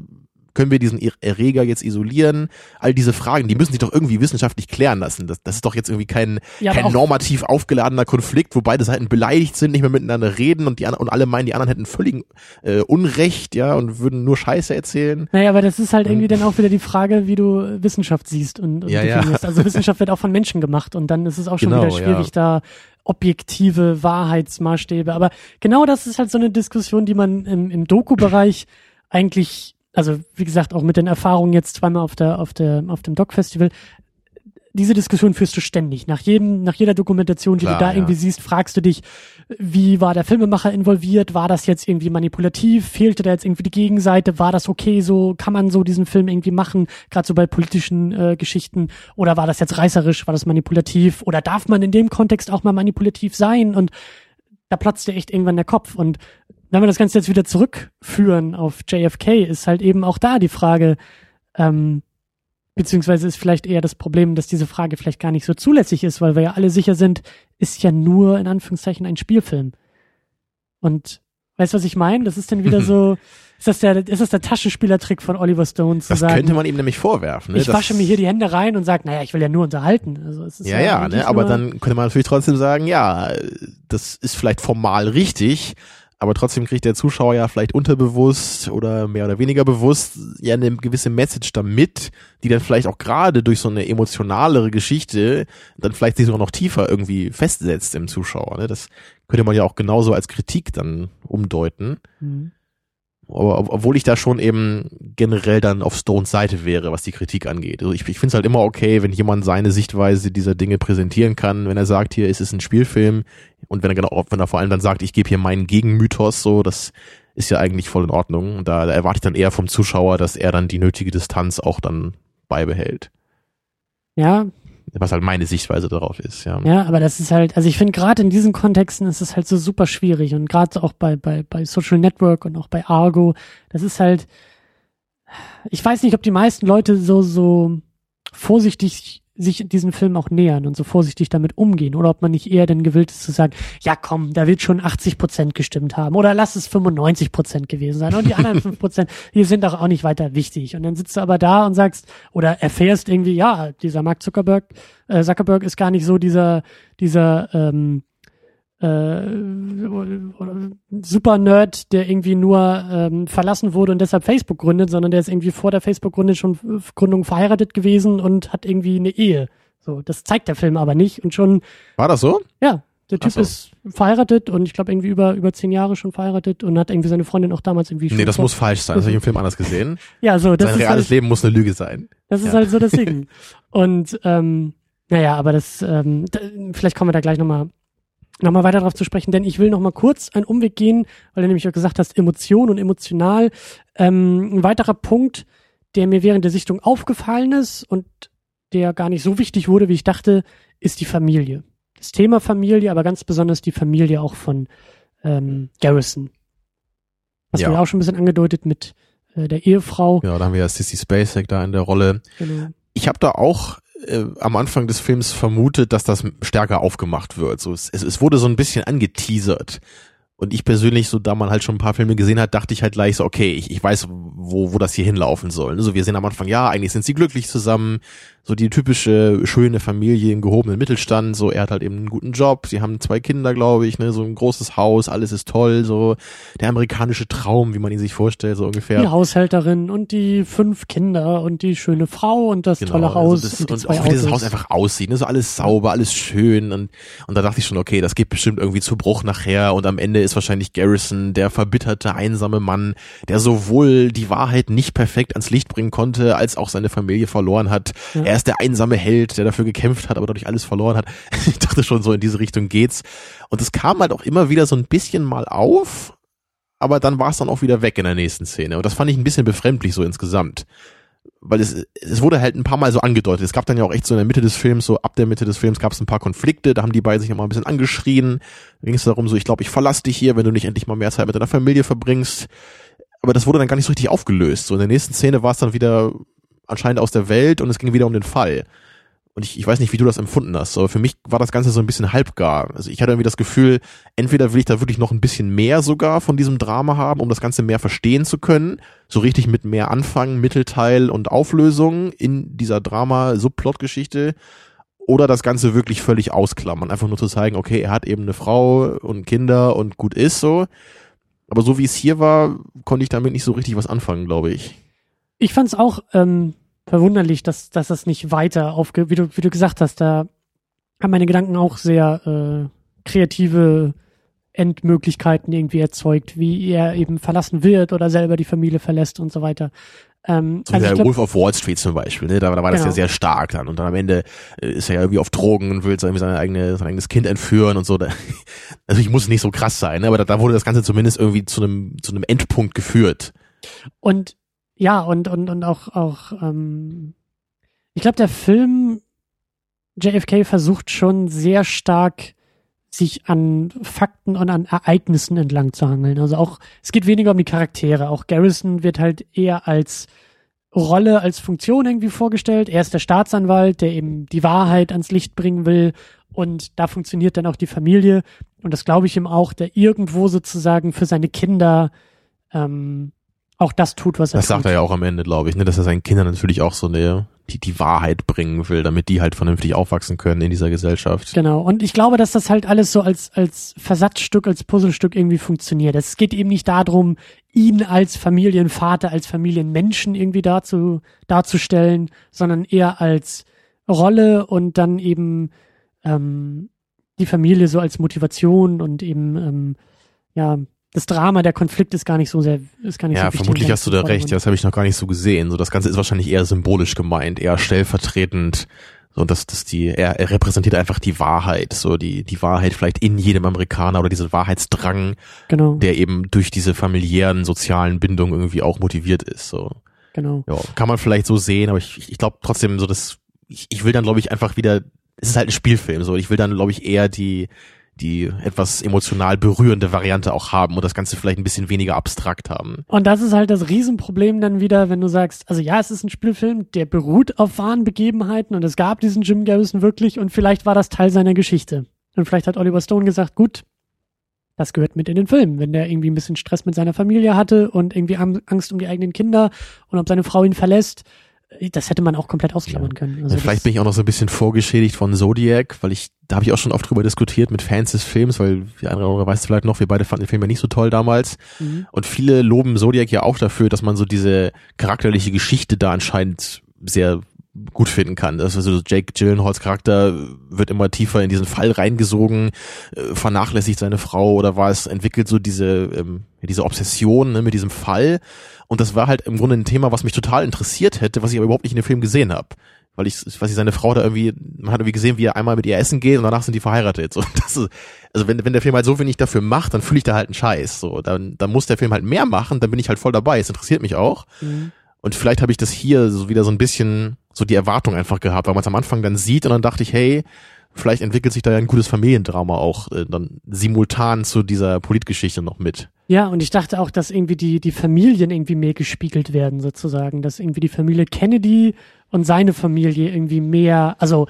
Speaker 4: können wir diesen Er- Erreger jetzt isolieren? All diese Fragen, die müssen sich doch irgendwie wissenschaftlich klären lassen. Das, das ist doch jetzt irgendwie kein,
Speaker 3: Ja,
Speaker 4: kein normativ aufgeladener Konflikt, wo beide Seiten beleidigt sind, nicht mehr miteinander reden und die und alle meinen, die anderen hätten völlig äh, Unrecht, ja, und würden nur Scheiße erzählen.
Speaker 3: Naja, aber das ist halt irgendwie dann auch wieder die Frage, wie du Wissenschaft siehst und, und
Speaker 4: Ja, ja.
Speaker 3: definierst. Also Wissenschaft wird auch von Menschen gemacht und dann ist es auch schon
Speaker 4: Genau,
Speaker 3: wieder schwierig, da objektive Wahrheitsmaßstäbe. Aber genau das ist halt so eine Diskussion, die man im, im Doku-Bereich eigentlich, also wie gesagt, auch mit den Erfahrungen jetzt zweimal auf der, auf der, auf dem Doc-Festival, diese Diskussion führst du ständig. Nach jedem, nach jeder Dokumentation, die
Speaker 4: Klar,
Speaker 3: du da
Speaker 4: ja.
Speaker 3: irgendwie siehst, fragst du dich, wie war der Filmemacher involviert? War das jetzt irgendwie manipulativ? Fehlte da jetzt irgendwie die Gegenseite? War das okay so? Kann man so diesen Film irgendwie machen? Gerade so bei politischen äh, Geschichten. Oder war das jetzt reißerisch? War das manipulativ? Oder darf man in dem Kontext auch mal manipulativ sein? Und da platzt dir echt irgendwann der Kopf. Und wenn wir das Ganze jetzt wieder zurückführen auf JFK, ist halt eben auch da die Frage, ähm, beziehungsweise ist vielleicht eher das Problem, dass diese Frage vielleicht gar nicht so zulässig ist, weil wir ja alle sicher sind, ist ja nur in Anführungszeichen ein Spielfilm. Und weißt du, was ich meine? Das ist dann wieder so, ist das der, ist das der Taschenspielertrick von Oliver Stone zu
Speaker 4: Das
Speaker 3: sagen,
Speaker 4: könnte man ihm nämlich vorwerfen. Ne?
Speaker 3: ich
Speaker 4: Das-
Speaker 3: wasche mir hier die Hände rein und sage, naja, ich will ja nur unterhalten. Also es ist
Speaker 4: Ja, ja,
Speaker 3: eigentlich
Speaker 4: ne? aber dann könnte man natürlich trotzdem sagen, ja, das ist vielleicht formal richtig, aber trotzdem kriegt der Zuschauer ja vielleicht unterbewusst oder mehr oder weniger bewusst ja eine gewisse Message da mit, die dann vielleicht auch gerade durch so eine emotionalere Geschichte dann vielleicht sich sogar noch tiefer irgendwie festsetzt im Zuschauer. Ne? Das könnte man ja auch genauso als Kritik dann umdeuten.
Speaker 3: Mhm.
Speaker 4: Obwohl ich da schon eben generell dann auf Stones Seite wäre, was die Kritik angeht. Also ich, ich finde es halt immer okay, wenn jemand seine Sichtweise dieser Dinge präsentieren kann, wenn er sagt, hier ist es ein Spielfilm und wenn er genau, wenn er vor allem dann sagt, ich gebe hier meinen Gegenmythos, so, das ist ja eigentlich voll in Ordnung. Und da, da erwarte ich dann eher vom Zuschauer, dass er dann die nötige Distanz auch dann beibehält.
Speaker 3: Ja,
Speaker 4: Was halt meine Sichtweise darauf ist, ja.
Speaker 3: Ja, aber das ist halt, also ich finde gerade in diesen Kontexten ist es halt so super schwierig und gerade auch bei, bei, bei Social Network und auch bei Argo, das ist halt, ich weiß nicht, ob die meisten Leute so, so vorsichtig sich diesen Film auch nähern und so vorsichtig damit umgehen? Oder ob man nicht eher denn gewillt ist zu sagen, ja komm, da wird schon 80 Prozent gestimmt haben oder lass es 95 Prozent gewesen sein und die anderen 5 Prozent, die sind doch auch nicht weiter wichtig. Und dann sitzt du aber da und sagst oder erfährst irgendwie, ja, dieser Mark Zuckerberg, äh, Zuckerberg ist gar nicht so dieser, dieser ähm, äh, Super-Nerd, der irgendwie nur ähm, verlassen wurde und deshalb Facebook gründet, sondern der ist irgendwie vor der Facebook-Gründung schon Gründung verheiratet gewesen und hat irgendwie eine Ehe. So, das zeigt der Film aber nicht und schon,
Speaker 4: War das so?
Speaker 3: ja, der Typ
Speaker 4: so.
Speaker 3: ist verheiratet und ich glaube irgendwie über über zehn Jahre schon verheiratet und hat irgendwie seine Freundin auch damals irgendwie schon
Speaker 4: Nee, das
Speaker 3: vor-
Speaker 4: muss falsch sein. Das habe ich im Film anders gesehen.
Speaker 3: ja so das
Speaker 4: Sein
Speaker 3: ist
Speaker 4: reales
Speaker 3: halt,
Speaker 4: Leben muss eine Lüge sein.
Speaker 3: das ist
Speaker 4: Ja.
Speaker 3: halt so das Ding. Und ähm, naja, aber das, ähm, da, vielleicht kommen wir da gleich nochmal noch mal weiter darauf zu sprechen, denn ich will noch mal kurz einen Umweg gehen, weil du nämlich auch gesagt hast, Emotion und emotional. Ähm, ein weiterer Punkt, der mir während der Sichtung aufgefallen ist und der gar nicht so wichtig wurde, wie ich dachte, ist die Familie. das Thema Familie, aber ganz besonders die Familie auch von ähm, Garrison. Was
Speaker 4: Ja.
Speaker 3: wir auch schon ein bisschen angedeutet mit äh, der Ehefrau.
Speaker 4: Ja, da haben wir ja Sissy Spacek da in der Rolle.
Speaker 3: Genau.
Speaker 4: Ich habe da auch äh, am Anfang des Films vermutet, dass das stärker aufgemacht wird. So, es, es, es wurde so ein bisschen angeteasert. Und ich persönlich, so da man halt schon ein paar Filme gesehen hat, dachte ich halt gleich so, okay, ich, ich weiß, wo, wo das hier hinlaufen soll. Also wir sehen am Anfang, ja, eigentlich sind sie glücklich zusammen. So die typische schöne Familie im gehobenen Mittelstand. So er hat halt eben einen guten Job. Sie haben zwei Kinder, glaube ich, ne, so ein großes Haus, alles ist toll. So der amerikanische Traum, wie man ihn sich vorstellt, so ungefähr.
Speaker 3: Die Haushälterin und die fünf Kinder und die schöne Frau und das tolle Haus
Speaker 4: also das,
Speaker 3: und
Speaker 4: und auch wie dieses. Haus einfach aussieht, ne? so alles sauber, alles schön und, und da dachte ich schon, okay, das geht bestimmt irgendwie zu Bruch nachher und am Ende ist wahrscheinlich Garrison der verbitterte, einsame Mann, der sowohl die Wahrheit nicht perfekt ans Licht bringen konnte, als auch seine Familie verloren hat.
Speaker 3: Ja.
Speaker 4: Er ist der einsame Held, der dafür gekämpft hat, aber dadurch alles verloren hat. Ich dachte schon, so in diese Richtung geht's. Und es kam halt auch immer wieder so ein bisschen mal auf, aber dann war es dann auch wieder weg in der nächsten Szene. Und das fand ich ein bisschen befremdlich so insgesamt weil es, es wurde halt ein paar Mal so angedeutet. Es gab dann ja auch echt so in der Mitte des Films, so ab der Mitte des Films gab es ein paar Konflikte, da haben die beiden sich immer ein bisschen angeschrien. Da ging es darum, so ich glaube, ich verlasse dich hier, wenn du nicht endlich mal mehr Zeit mit deiner Familie verbringst. Aber das wurde dann gar nicht so richtig aufgelöst. So in der nächsten Szene war es dann wieder anscheinend aus der Welt und es ging wieder um den Fall. Und ich, ich weiß nicht, wie du das empfunden hast. Aber für mich war das Ganze so ein bisschen halbgar. Also ich hatte irgendwie das Gefühl, entweder will ich da wirklich noch ein bisschen mehr sogar von diesem Drama haben, um das Ganze mehr verstehen zu können. So richtig mit mehr Anfang, Mittelteil und Auflösung in dieser Drama-Subplot-Geschichte. Oder das Ganze wirklich völlig ausklammern. Einfach nur zu zeigen, okay, er hat eben eine Frau und Kinder und gut ist so. Aber so wie es hier war, konnte ich damit nicht so richtig was anfangen, glaube ich.
Speaker 3: Ich fand es auch ähm, verwunderlich, dass, dass das nicht weiter aufge... Wie du, wie du gesagt hast, da haben meine Gedanken auch sehr äh, kreative Endmöglichkeiten irgendwie erzeugt, wie er eben verlassen wird oder selber die Familie verlässt und so weiter. Ähm,
Speaker 4: So
Speaker 3: also
Speaker 4: der
Speaker 3: glaub,
Speaker 4: Wolf of Wall Street zum Beispiel, ne? da, da war das
Speaker 3: Genau.
Speaker 4: ja sehr stark dann. Und dann am Ende äh, ist er ja irgendwie auf Drogen und will irgendwie seine eigene, sein eigenes Kind entführen und so. Da, also ich muss nicht so krass sein, ne? aber da, da wurde das Ganze zumindest irgendwie zu einem, zu einem Endpunkt geführt.
Speaker 3: Und ja, und, und, und auch, auch ähm, ich glaube, der Film JFK versucht schon sehr stark sich an Fakten und an Ereignissen entlang zu hangeln. Also auch, es geht weniger um die Charaktere. Auch Garrison wird halt eher als Rolle, als Funktion irgendwie vorgestellt. Er ist der Staatsanwalt, der eben die Wahrheit ans Licht bringen will. Und da funktioniert dann auch die Familie. Und das glaube ich ihm auch, der irgendwo sozusagen für seine Kinder ähm, auch das tut, was er
Speaker 4: Das
Speaker 3: tut.
Speaker 4: sagt er ja auch am Ende, glaube ich, ne? dass er seinen Kindern natürlich auch so eine, die, die Wahrheit bringen will, damit die halt vernünftig aufwachsen können in dieser Gesellschaft.
Speaker 3: Genau. Und ich glaube, dass das halt alles so als, als Versatzstück, als Puzzlestück irgendwie funktioniert. Es geht eben nicht darum, ihn als Familienvater, als Familienmenschen irgendwie darzu, darzustellen, sondern eher als Rolle und dann eben ähm, die Familie so als Motivation und eben ähm, ja das Drama, der Konflikt ist gar nicht so sehr, ist gar nicht so
Speaker 4: Ja,
Speaker 3: wichtig.
Speaker 4: vermutlich hast du da recht. Ja, das habe ich noch gar nicht so gesehen. So, das Ganze ist wahrscheinlich eher symbolisch gemeint, eher stellvertretend. So, dass das die, er, er repräsentiert einfach die Wahrheit, so die die Wahrheit vielleicht in jedem Amerikaner oder diesen Wahrheitsdrang,
Speaker 3: Genau,
Speaker 4: der eben durch diese familiären sozialen Bindungen irgendwie auch motiviert ist. So,
Speaker 3: genau.
Speaker 4: ja, kann man vielleicht so sehen, aber ich, ich glaube trotzdem so, dass ich, ich will dann glaube ich einfach wieder, es ist halt ein Spielfilm, so ich will dann glaube ich eher die die etwas emotional berührende Variante auch haben und das Ganze vielleicht ein bisschen weniger abstrakt haben.
Speaker 3: Und das ist halt das Riesenproblem dann wieder, wenn du sagst, also ja, es ist ein Spielfilm, der beruht auf wahren Begebenheiten und es gab diesen Jim Garrison wirklich und vielleicht war das Teil seiner Geschichte. Und vielleicht hat Oliver Stone gesagt, gut, das gehört mit in den Film. Wenn der irgendwie ein bisschen Stress mit seiner Familie hatte und irgendwie Angst um die eigenen Kinder und ob seine Frau ihn verlässt, das hätte man auch komplett ausklammern können. Also
Speaker 4: Ja, vielleicht
Speaker 3: das,
Speaker 4: bin ich auch noch so ein bisschen vorgeschädigt von Zodiac, weil ich, da habe ich auch schon oft drüber diskutiert mit Fans des Films, weil die andere oder weiß vielleicht noch, wir beide fanden den Film ja nicht so toll damals.
Speaker 3: Mhm.
Speaker 4: Und viele loben Zodiac ja auch dafür, dass man so diese charakterliche Geschichte da anscheinend sehr gut finden kann. Also so Jake Gyllenhaals Charakter wird immer tiefer in diesen Fall reingesogen, äh, vernachlässigt seine Frau oder war es entwickelt so diese ähm, diese Obsession ne, mit diesem Fall und das war halt im Grunde ein Thema, was mich total interessiert hätte, was ich aber überhaupt nicht in dem Film gesehen habe. Weil ich, weiß ich, seine Frau da irgendwie, man hat irgendwie gesehen, wie er einmal mit ihr essen geht und danach sind die verheiratet. So, das ist, also wenn, wenn der Film halt so wenig dafür macht, dann fühle ich da halt einen Scheiß. So, dann, dann muss der Film halt mehr machen, dann bin ich halt voll dabei. Es interessiert mich auch.
Speaker 3: Mhm.
Speaker 4: Und vielleicht habe ich das hier so wieder so ein bisschen so die Erwartung einfach gehabt, weil man es am Anfang dann sieht und dann dachte ich, hey, vielleicht entwickelt sich da ja ein gutes Familiendrama auch äh, dann simultan zu dieser Politgeschichte noch mit.
Speaker 3: Ja, und ich dachte auch, dass irgendwie die, die Familien irgendwie mehr gespiegelt werden, sozusagen. Dass irgendwie die Familie Kennedy und seine Familie irgendwie mehr, also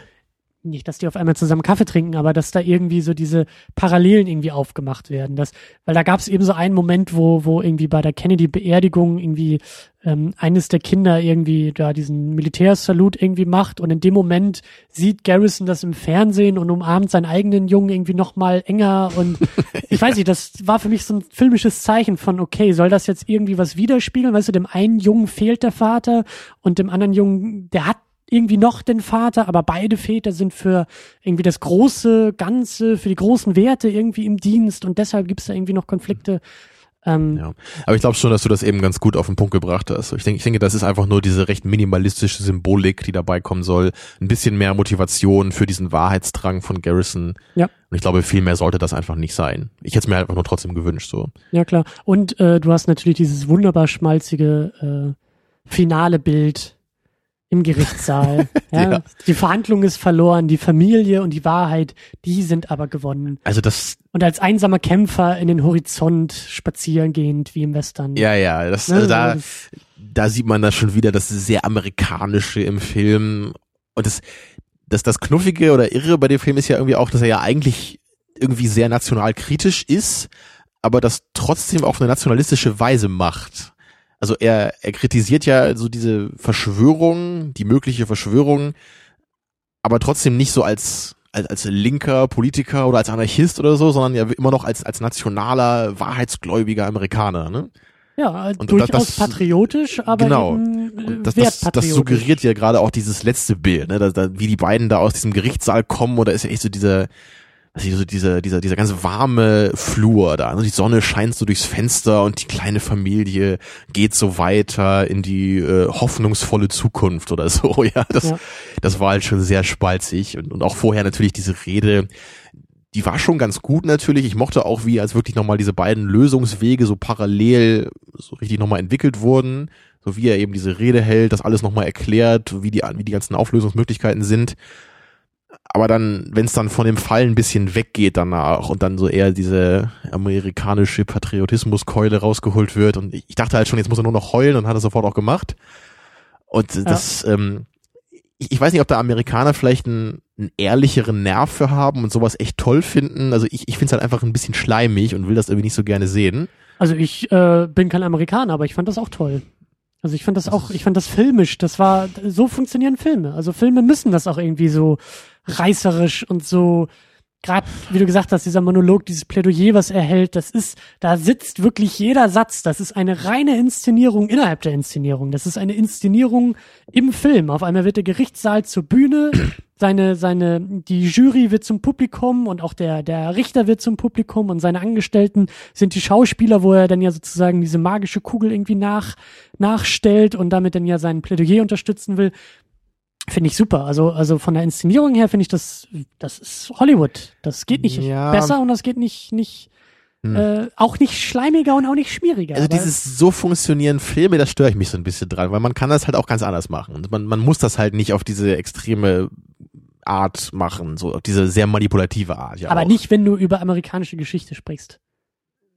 Speaker 3: nicht, dass die auf einmal zusammen Kaffee trinken, aber dass da irgendwie so diese Parallelen irgendwie aufgemacht werden. Das, weil da gab es eben so einen Moment, wo, wo irgendwie bei der Kennedy-Beerdigung irgendwie ähm, eines der Kinder irgendwie da diesen Militärsalut irgendwie macht und in dem Moment sieht Garrison das im Fernsehen und umarmt seinen eigenen Jungen irgendwie nochmal enger und ich weiß nicht, das war für mich so ein filmisches Zeichen von, okay, soll das jetzt irgendwie was widerspiegeln? Weißt du, dem einen Jungen fehlt der Vater und dem anderen Jungen, der hat irgendwie noch den Vater, aber beide Väter sind für irgendwie das große Ganze, für die großen Werte irgendwie im Dienst und deshalb gibt es da irgendwie noch Konflikte.
Speaker 4: Ähm, ja, aber ich glaube schon, dass du das eben ganz gut auf den Punkt gebracht hast. Ich denke, ich denke, das ist einfach nur diese recht minimalistische Symbolik, die dabei kommen soll. Ein bisschen mehr Motivation für diesen Wahrheitsdrang von Garrison.
Speaker 3: Ja.
Speaker 4: Und ich glaube, viel mehr sollte das einfach nicht sein. Ich hätte es mir einfach nur trotzdem gewünscht, so.
Speaker 3: Ja, klar. Und äh, du hast natürlich dieses wunderbar schmalzige äh, finale Bild im Gerichtssaal. Ja, ja. Die Verhandlung ist verloren, die Familie und die Wahrheit, die sind aber gewonnen.
Speaker 4: Also das.
Speaker 3: Und als einsamer Kämpfer in den Horizont spazieren gehend, wie im Western.
Speaker 4: Ja, ja, das, ne? also da, da sieht man das schon wieder, das sehr amerikanische im Film. Und das, das, das Knuffige oder Irre bei dem Film ist ja irgendwie auch, dass er ja eigentlich irgendwie sehr nationalkritisch ist, aber das trotzdem auf eine nationalistische Weise macht also er, er kritisiert ja so diese Verschwörung, die mögliche Verschwörung, aber trotzdem nicht so als, als, als linker Politiker oder als Anarchist oder so, sondern ja immer noch als, als nationaler, wahrheitsgläubiger Amerikaner, ne?
Speaker 3: Ja, und durchaus das, patriotisch, aber
Speaker 4: genau.
Speaker 3: eben
Speaker 4: äh, das, das, das suggeriert ja gerade auch dieses letzte Bild, ne? Da, da, wie die beiden da aus diesem Gerichtssaal kommen, oder ist ja echt so dieser, also so dieser, dieser, dieser ganz warme Flur da. Also die Sonne scheint so durchs Fenster und die kleine Familie geht so weiter in die äh, hoffnungsvolle Zukunft oder so. Ja, das, ja. das war halt schon sehr spalzig und, und auch vorher natürlich diese Rede. Die war schon ganz gut natürlich. Ich mochte auch, wie als wirklich nochmal diese beiden Lösungswege so parallel so richtig nochmal entwickelt wurden. So wie er eben diese Rede hält, das alles nochmal erklärt, wie die, wie die ganzen Auflösungsmöglichkeiten sind aber dann, wenn es dann von dem Fall ein bisschen weggeht danach und dann so eher diese amerikanische Patriotismuskeule rausgeholt wird und ich, dachte halt schon, jetzt muss er nur noch heulen und hat er sofort auch gemacht. Und ja. das, ähm, ich, ich weiß nicht, ob da Amerikaner vielleicht einen, einen ehrlicheren Nerv für haben und sowas echt toll finden. Also ich, ich finde es halt einfach ein bisschen schleimig und will das irgendwie nicht so gerne sehen.
Speaker 3: Also ich äh, bin kein Amerikaner, aber ich fand das auch toll. Also ich fand das auch, ich fand das filmisch. Das war, so funktionieren Filme. Also Filme müssen das auch irgendwie so reißerisch und so, gerade wie du gesagt hast, dieser Monolog, dieses Plädoyer, was er hält, das ist, da sitzt wirklich jeder Satz. Das ist eine reine Inszenierung innerhalb der Inszenierung. Das ist eine Inszenierung im Film. Auf einmal wird der Gerichtssaal zur Bühne, seine, seine, die Jury wird zum Publikum und auch der, der Richter wird zum Publikum und seine Angestellten sind die Schauspieler, wo er dann ja sozusagen diese magische Kugel irgendwie nach, nachstellt und damit dann ja sein Plädoyer unterstützen will. Finde ich super. Also, also von der Inszenierung her finde ich das, das ist Hollywood. Das geht nicht ja. besser und das geht nicht, nicht, hm. äh, auch nicht schleimiger und auch nicht schmieriger.
Speaker 4: Also dieses so funktionieren Filme, da störe ich mich so ein bisschen dran, weil man kann das halt auch ganz anders machen. Man, man muss das halt nicht auf diese extreme Art machen, so auf diese sehr manipulative Art. Ja
Speaker 3: Aber
Speaker 4: auch.
Speaker 3: nicht, wenn du über amerikanische Geschichte sprichst.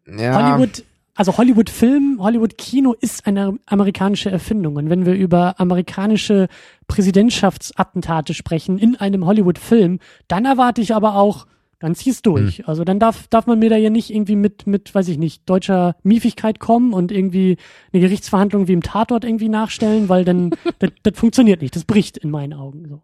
Speaker 4: Ja.
Speaker 3: Hollywood also Hollywood-Film, Hollywood-Kino ist eine amerikanische Erfindung. Und wenn wir über amerikanische Präsidentschaftsattentate sprechen in einem Hollywood-Film, dann erwarte ich aber auch, dann zieh's durch. Hm. Also dann darf, darf man mir da ja nicht irgendwie mit, mit, weiß ich nicht, deutscher Miefigkeit kommen und irgendwie eine Gerichtsverhandlung wie im Tatort irgendwie nachstellen, weil dann, das, das funktioniert nicht. Das bricht in meinen Augen so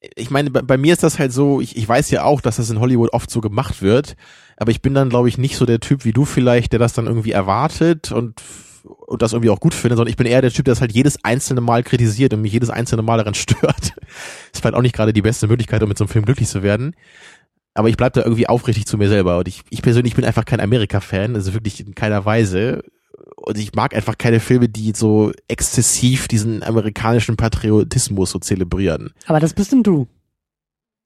Speaker 4: ich meine, bei, bei, mir ist das halt so, ich, ich weiß ja auch, dass das in Hollywood oft so gemacht wird, aber ich bin dann, glaube ich, nicht so der Typ wie du vielleicht, der das dann irgendwie erwartet und, und das irgendwie auch gut findet, sondern ich bin eher der Typ, der das halt jedes einzelne Mal kritisiert und mich jedes einzelne Mal daran stört. ist vielleicht auch nicht gerade die beste Möglichkeit, um mit so einem Film glücklich zu werden. Aber ich bleib da irgendwie aufrichtig zu mir selber. Und ich, ich persönlich bin einfach kein Amerika-Fan, also wirklich in keiner Weise und ich mag einfach keine Filme, die so exzessiv diesen amerikanischen Patriotismus so zelebrieren.
Speaker 3: Aber das bist denn du.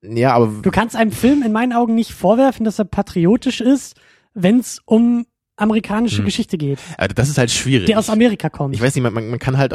Speaker 4: Ja, aber.
Speaker 3: Du kannst einem Film in meinen Augen nicht vorwerfen, dass er patriotisch ist, wenn es um amerikanische hm. Geschichte geht.
Speaker 4: Also das ist halt schwierig.
Speaker 3: Der aus Amerika kommt.
Speaker 4: Ich weiß nicht, man, man kann halt,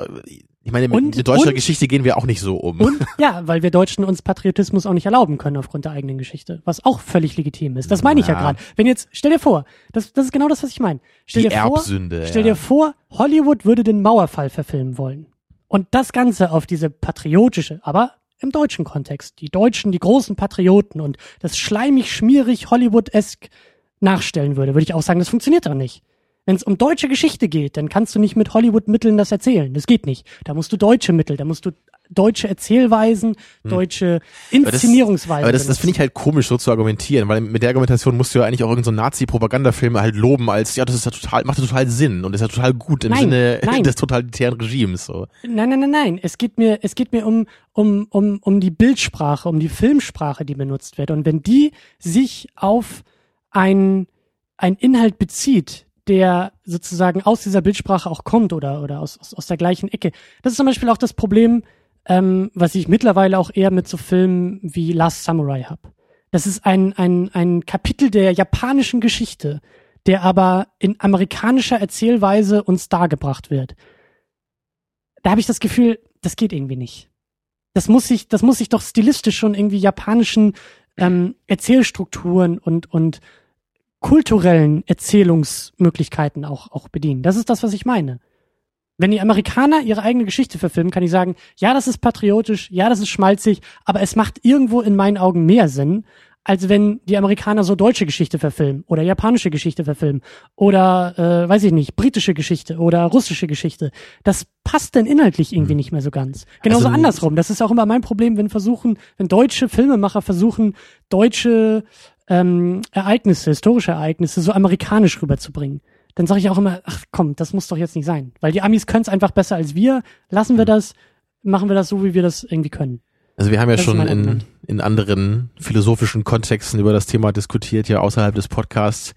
Speaker 4: ich meine, mit, mit deutscher und, Geschichte gehen wir auch nicht so um.
Speaker 3: Und, ja, weil wir Deutschen uns Patriotismus auch nicht erlauben können aufgrund der eigenen Geschichte, was auch völlig legitim ist. Das meine ich ja, ja gerade. Wenn jetzt, stell dir vor, das, das ist genau das, was ich meine. Stell
Speaker 4: Die
Speaker 3: dir
Speaker 4: Erbsünde.
Speaker 3: Vor, stell dir vor, Hollywood würde den Mauerfall verfilmen wollen. Und das Ganze auf diese patriotische, aber im deutschen Kontext. Die Deutschen, die großen Patrioten und das schleimig, schmierig, Hollywood-esk nachstellen würde, würde ich auch sagen, das funktioniert doch nicht. Wenn es um deutsche Geschichte geht, dann kannst du nicht mit Hollywood-Mitteln das erzählen. Das geht nicht. Da musst du deutsche Mittel, da musst du deutsche Erzählweisen, hm. deutsche Inszenierungsweisen.
Speaker 4: Aber das, das, das finde ich halt komisch, so zu argumentieren, weil mit der Argumentation musst du ja eigentlich auch irgendeinen so Nazi-Propagandafilm halt loben als, ja, das ist ja total, macht ja total Sinn und ist ja total gut im nein, Sinne nein. des totalitären Regimes, so.
Speaker 3: Nein, nein, nein, nein. Es geht mir, es geht mir um, um, um, um die Bildsprache, um die Filmsprache, die benutzt wird. Und wenn die sich auf ein, ein Inhalt bezieht, der sozusagen aus dieser Bildsprache auch kommt oder, oder aus, aus, aus der gleichen Ecke. Das ist zum Beispiel auch das Problem, ähm, was ich mittlerweile auch eher mit so Filmen wie Last Samurai habe. Das ist ein, ein, ein Kapitel der japanischen Geschichte, der aber in amerikanischer Erzählweise uns dargebracht wird. Da habe ich das Gefühl, das geht irgendwie nicht. Das muss sich, das muss sich doch stilistisch schon irgendwie japanischen ähm, Erzählstrukturen und, und kulturellen Erzählungsmöglichkeiten auch, auch bedienen. Das ist das, was ich meine. Wenn die Amerikaner ihre eigene Geschichte verfilmen, kann ich sagen, ja, das ist patriotisch, ja, das ist schmalzig, aber es macht irgendwo in meinen Augen mehr Sinn, als wenn die Amerikaner so deutsche Geschichte verfilmen oder japanische Geschichte verfilmen oder, äh, weiß ich nicht, britische Geschichte oder russische Geschichte. Das passt dann inhaltlich irgendwie mhm. nicht mehr so ganz. Genauso also, andersrum. Das ist auch immer mein Problem, wenn versuchen, wenn deutsche Filmemacher versuchen, deutsche ähm, Ereignisse, historische Ereignisse so amerikanisch rüberzubringen. Dann sage ich auch immer, ach komm, das muss doch jetzt nicht sein. Weil die Amis können es einfach besser als wir. Lassen wir hm. das, machen wir das so, wie wir das irgendwie können.
Speaker 4: Also wir haben ja das schon in, in anderen philosophischen Kontexten über das Thema diskutiert, ja außerhalb des Podcasts.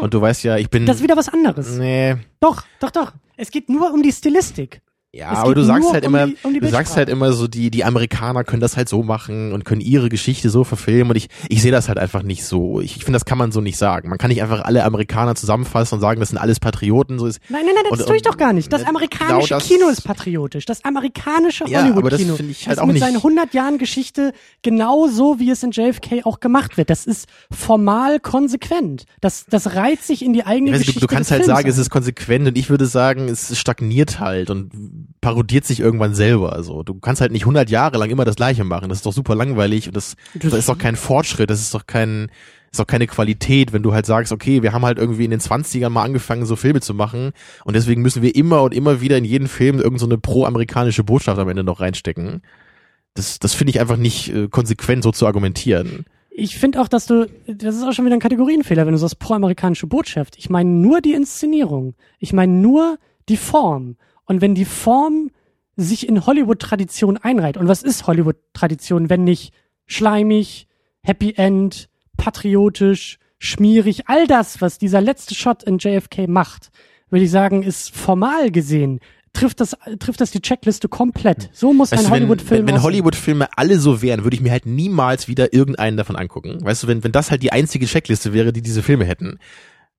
Speaker 4: Und du weißt ja, ich bin.
Speaker 3: Das ist wieder was anderes.
Speaker 4: Nee.
Speaker 3: Doch, doch, doch. Es geht nur um die Stilistik.
Speaker 4: Ja, aber du sagst halt um immer, die, um du sagst halt immer so, die, die Amerikaner können das halt so machen und können ihre Geschichte so verfilmen und ich, ich sehe das halt einfach nicht so. Ich, ich finde, das kann man so nicht sagen. Man kann nicht einfach alle Amerikaner zusammenfassen und sagen, das sind alles Patrioten. So ist,
Speaker 3: nein, nein, nein, das und, tue ich doch gar nicht. Das amerikanische genau das, Kino ist patriotisch. Das amerikanische Hollywood-Kino. Ja, aber das
Speaker 4: finde ich halt auch
Speaker 3: mit
Speaker 4: nicht.
Speaker 3: Seinen 100 Jahren Geschichte genau so, wie es in JFK auch gemacht wird. Das ist formal konsequent. Das, das reiht sich in die eigene weiß, Geschichte.
Speaker 4: Du, du kannst halt sagen, ein. es ist konsequent und ich würde sagen, es stagniert halt und parodiert sich irgendwann selber. Also du kannst halt nicht 100 Jahre lang immer das Gleiche machen. Das ist doch super langweilig und das, das ist doch kein Fortschritt. Das ist doch kein, ist doch keine Qualität, wenn du halt sagst, okay, wir haben halt irgendwie in den 20ern mal angefangen, so Filme zu machen und deswegen müssen wir immer und immer wieder in jeden Film irgendeine so pro-amerikanische Botschaft am Ende noch reinstecken. Das, das finde ich einfach nicht äh, konsequent so zu argumentieren.
Speaker 3: Ich finde auch, dass du, das ist auch schon wieder ein Kategorienfehler, wenn du sagst pro-amerikanische Botschaft. Ich meine nur die Inszenierung. Ich meine nur die Form. Und wenn die Form sich in Hollywood-Tradition einreiht, und was ist Hollywood-Tradition, wenn nicht schleimig, Happy End, patriotisch, schmierig, all das, was dieser letzte Shot in JFK macht, würde ich sagen, ist formal gesehen trifft das, trifft das die Checkliste komplett. So muss weißt ein Hollywood-Film
Speaker 4: Wenn, wenn Hollywood-Filme alle so wären, würde ich mir halt niemals wieder irgendeinen davon angucken. Weißt du, wenn, wenn das halt die einzige Checkliste wäre, die diese Filme hätten.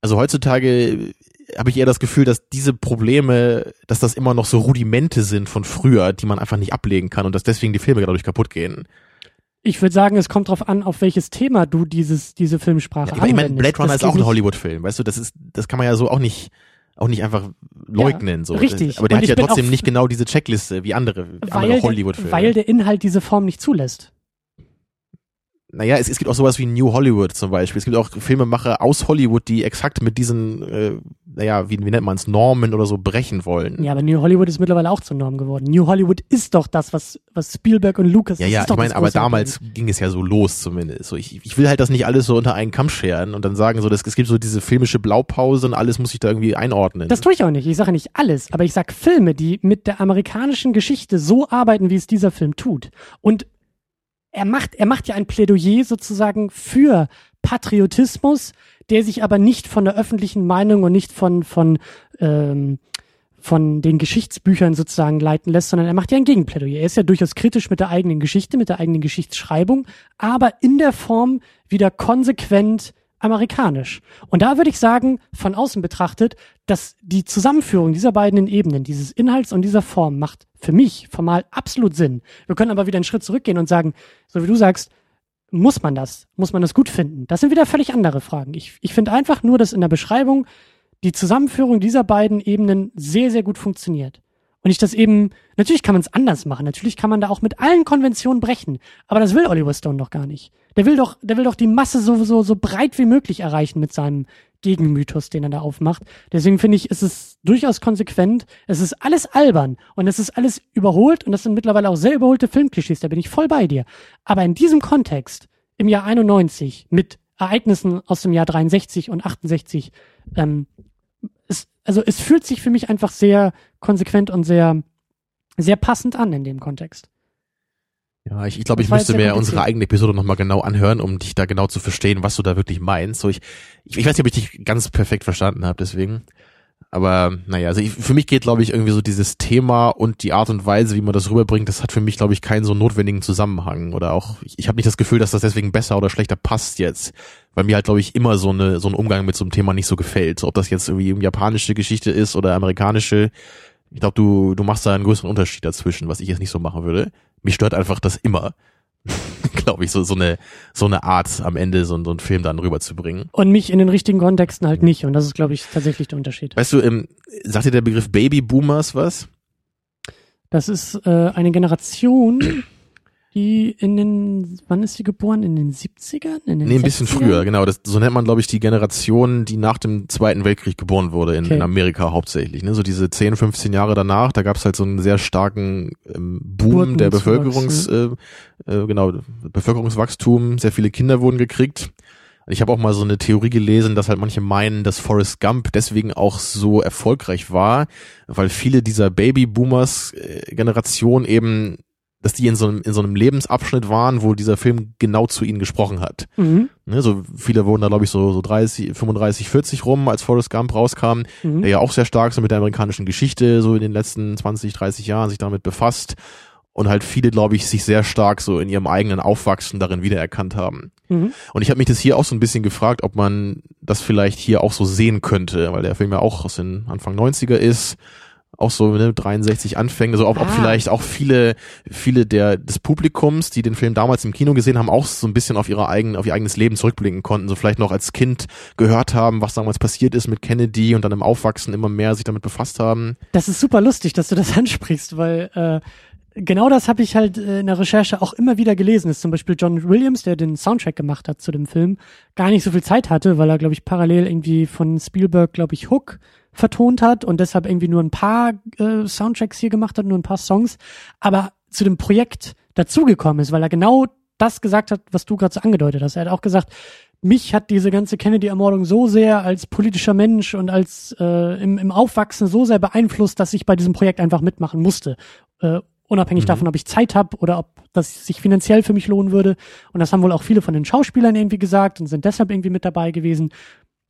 Speaker 4: Also heutzutage habe ich eher das Gefühl, dass diese Probleme, dass das immer noch so Rudimente sind von früher, die man einfach nicht ablegen kann und dass deswegen die Filme dadurch kaputt gehen.
Speaker 3: Ich würde sagen, es kommt darauf an, auf welches Thema du dieses, diese Filmsprache ja,
Speaker 4: Ich meine, Blade Runner das ist auch ein Hollywood-Film, weißt du, das ist, das kann man ja so auch nicht, auch nicht einfach leugnen, ja, so.
Speaker 3: Richtig.
Speaker 4: Aber der und hat ja trotzdem nicht genau diese Checkliste wie andere, andere Hollywood-Filme.
Speaker 3: Weil der Inhalt diese Form nicht zulässt
Speaker 4: naja, es, es gibt auch sowas wie New Hollywood zum Beispiel. Es gibt auch Filmemacher aus Hollywood, die exakt mit diesen, äh, naja, wie, wie nennt man es, Normen oder so brechen wollen.
Speaker 3: Ja, aber New Hollywood ist mittlerweile auch zur Norm geworden. New Hollywood ist doch das, was, was Spielberg und Lucas
Speaker 4: Ja, ja, ich meine, aber damals Problem. ging es ja so los zumindest. So, ich, ich will halt das nicht alles so unter einen Kamm scheren und dann sagen so, dass, es gibt so diese filmische Blaupause und alles muss sich da irgendwie einordnen.
Speaker 3: Das tue ich auch nicht. Ich sage nicht alles, aber ich sag Filme, die mit der amerikanischen Geschichte so arbeiten, wie es dieser Film tut. Und er macht, er macht ja ein Plädoyer sozusagen für Patriotismus, der sich aber nicht von der öffentlichen Meinung und nicht von, von, ähm, von den Geschichtsbüchern sozusagen leiten lässt, sondern er macht ja ein Gegenplädoyer. Er ist ja durchaus kritisch mit der eigenen Geschichte, mit der eigenen Geschichtsschreibung, aber in der Form wieder konsequent amerikanisch. Und da würde ich sagen, von außen betrachtet, dass die Zusammenführung dieser beiden Ebenen, dieses Inhalts und dieser Form, macht für mich formal absolut Sinn. Wir können aber wieder einen Schritt zurückgehen und sagen, so wie du sagst, muss man das? Muss man das gut finden? Das sind wieder völlig andere Fragen. Ich, ich finde einfach nur, dass in der Beschreibung die Zusammenführung dieser beiden Ebenen sehr, sehr gut funktioniert. Und ich das eben, natürlich kann man es anders machen, natürlich kann man da auch mit allen Konventionen brechen, aber das will Oliver Stone doch gar nicht. Der will doch, der will doch die Masse so, so, so breit wie möglich erreichen mit seinem Gegenmythos, den er da aufmacht. Deswegen finde ich, ist es durchaus konsequent. Es ist alles albern und es ist alles überholt und das sind mittlerweile auch sehr überholte Filmklischees, da bin ich voll bei dir. Aber in diesem Kontext, im Jahr 91, mit Ereignissen aus dem Jahr 63 und 68, ähm, also es fühlt sich für mich einfach sehr konsequent und sehr, sehr passend an in dem Kontext.
Speaker 4: Ja, ich, ich glaube, ich müsste mir unsere eigene Episode nochmal genau anhören, um dich da genau zu verstehen, was du da wirklich meinst. So, ich, ich, ich weiß nicht, ob ich dich ganz perfekt verstanden habe, deswegen. Aber naja, also ich, für mich geht, glaube ich, irgendwie so dieses Thema und die Art und Weise, wie man das rüberbringt, das hat für mich, glaube ich, keinen so notwendigen Zusammenhang. Oder auch, ich, ich habe nicht das Gefühl, dass das deswegen besser oder schlechter passt jetzt. Weil mir halt, glaube ich, immer so, eine, so ein Umgang mit so einem Thema nicht so gefällt. Ob das jetzt irgendwie japanische Geschichte ist oder amerikanische. Ich glaube, du, du machst da einen größeren Unterschied dazwischen, was ich jetzt nicht so machen würde. Mich stört einfach das immer. glaube ich, so, so eine, so eine Art am Ende so, so einen Film dann rüberzubringen.
Speaker 3: Und mich in den richtigen Kontexten halt nicht. Und das ist, glaube ich, tatsächlich der Unterschied.
Speaker 4: Weißt du, ähm, sagt dir der Begriff Baby Boomers was?
Speaker 3: Das ist äh, eine Generation, die in den, wann ist sie geboren? In den 70ern? In den
Speaker 4: nee, ein bisschen 60ern? früher, genau. Das, so nennt man, glaube ich, die Generation, die nach dem Zweiten Weltkrieg geboren wurde, in, okay. in Amerika hauptsächlich. Ne? So diese 10, 15 Jahre danach, da gab es halt so einen sehr starken ähm, Boom der Bevölkerungs, äh, äh, genau, Bevölkerungswachstum, sehr viele Kinder wurden gekriegt. Ich habe auch mal so eine Theorie gelesen, dass halt manche meinen, dass Forrest Gump deswegen auch so erfolgreich war, weil viele dieser Baby-Boomers-Generation äh, eben dass die in so einem, in so einem Lebensabschnitt waren, wo dieser Film genau zu ihnen gesprochen hat. Mhm. Ne, so viele wurden da, glaube ich, so, so 30, 35, 40 rum, als Forrest Gump rauskam, mhm. der ja auch sehr stark so mit der amerikanischen Geschichte so in den letzten 20, 30 Jahren sich damit befasst und halt viele, glaube ich, sich sehr stark so in ihrem eigenen Aufwachsen darin wiedererkannt haben. Mhm. Und ich habe mich das hier auch so ein bisschen gefragt, ob man das vielleicht hier auch so sehen könnte, weil der Film ja auch aus den Anfang 90er ist auch so ne, 63 anfängt, also ob, ah. ob vielleicht auch viele viele der des Publikums, die den Film damals im Kino gesehen haben, auch so ein bisschen auf ihre eigenen auf ihr eigenes Leben zurückblicken konnten, so vielleicht noch als Kind gehört haben, was damals passiert ist mit Kennedy und dann im Aufwachsen immer mehr sich damit befasst haben.
Speaker 3: Das ist super lustig, dass du das ansprichst, weil äh, genau das habe ich halt äh, in der Recherche auch immer wieder gelesen, dass zum Beispiel John Williams, der den Soundtrack gemacht hat zu dem Film, gar nicht so viel Zeit hatte, weil er, glaube ich, parallel irgendwie von Spielberg, glaube ich, Hook vertont hat und deshalb irgendwie nur ein paar äh, Soundtracks hier gemacht hat, nur ein paar Songs, aber zu dem Projekt dazugekommen ist, weil er genau das gesagt hat, was du gerade so angedeutet hast. Er hat auch gesagt, mich hat diese ganze Kennedy-Ermordung so sehr als politischer Mensch und als äh, im, im Aufwachsen so sehr beeinflusst, dass ich bei diesem Projekt einfach mitmachen musste. Äh, unabhängig mhm. davon, ob ich Zeit habe oder ob das sich finanziell für mich lohnen würde. Und das haben wohl auch viele von den Schauspielern irgendwie gesagt und sind deshalb irgendwie mit dabei gewesen.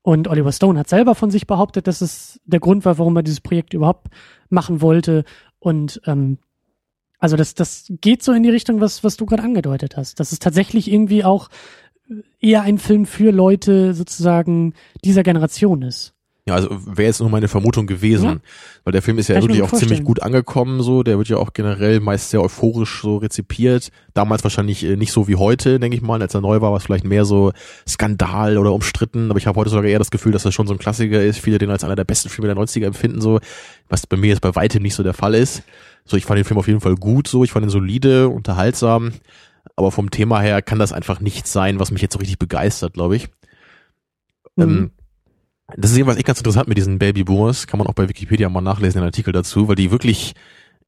Speaker 3: Und Oliver Stone hat selber von sich behauptet, dass es der Grund war, warum er dieses Projekt überhaupt machen wollte. Und ähm, also das, das geht so in die Richtung, was, was du gerade angedeutet hast. Dass es tatsächlich irgendwie auch eher ein Film für Leute sozusagen dieser Generation ist.
Speaker 4: Ja, also wäre jetzt nur meine Vermutung gewesen, ja. weil der Film ist ja Kann wirklich auch vorstellen. ziemlich gut angekommen, so, der wird ja auch generell meist sehr euphorisch so rezipiert. Damals wahrscheinlich äh, nicht so wie heute, denke ich mal, als er neu war, war es vielleicht mehr so Skandal oder umstritten, aber ich habe heute sogar eher das Gefühl, dass das schon so ein Klassiker ist, viele den als einer der besten Filme der 90er empfinden, so, was bei mir jetzt bei weitem nicht so der Fall ist. So, ich fand den Film auf jeden Fall gut, so, ich fand ihn solide, unterhaltsam, aber vom Thema her kann das einfach nichts sein, was mich jetzt so richtig begeistert, glaube ich. Mhm. Ähm, das ist jedenfalls echt ganz interessant mit diesen Baby Boomers. Kann man auch bei Wikipedia mal nachlesen, den Artikel dazu, weil die wirklich,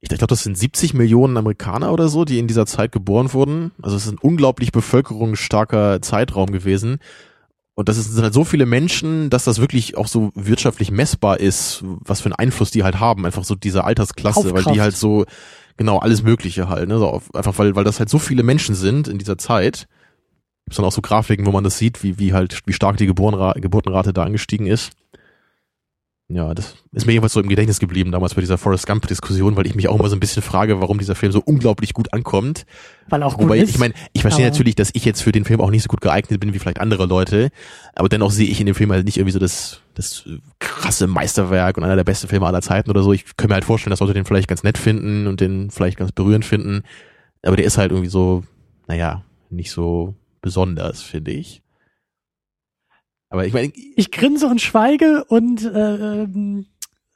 Speaker 4: ich glaube, das sind 70 Millionen Amerikaner oder so, die in dieser Zeit geboren wurden. Also es ist ein unglaublich bevölkerungsstarker Zeitraum gewesen. Und das sind halt so viele Menschen, dass das wirklich auch so wirtschaftlich messbar ist, was für einen Einfluss die halt haben. Einfach so diese Altersklasse, Aufkraft. weil die halt so, genau, alles Mögliche halt, ne? So einfach weil, weil das halt so viele Menschen sind in dieser Zeit Gibt's dann auch so Grafiken, wo man das sieht, wie, wie halt, wie stark die Geburtenrate, Geburtenrate da angestiegen ist. Ja, das ist mir jedenfalls so im Gedächtnis geblieben damals bei dieser Forrest Gump Diskussion, weil ich mich auch immer so ein bisschen frage, warum dieser Film so unglaublich gut ankommt.
Speaker 3: Weil auch
Speaker 4: Wobei,
Speaker 3: gut ist.
Speaker 4: ich meine, ich verstehe natürlich, dass ich jetzt für den Film auch nicht so gut geeignet bin wie vielleicht andere Leute, aber dennoch sehe ich in dem Film halt nicht irgendwie so das, das krasse Meisterwerk und einer der besten Filme aller Zeiten oder so. Ich könnte mir halt vorstellen, dass Leute den vielleicht ganz nett finden und den vielleicht ganz berührend finden, aber der ist halt irgendwie so, naja, nicht so besonders, finde ich. Aber ich meine,
Speaker 3: ich grinse und schweige und äh, ähm,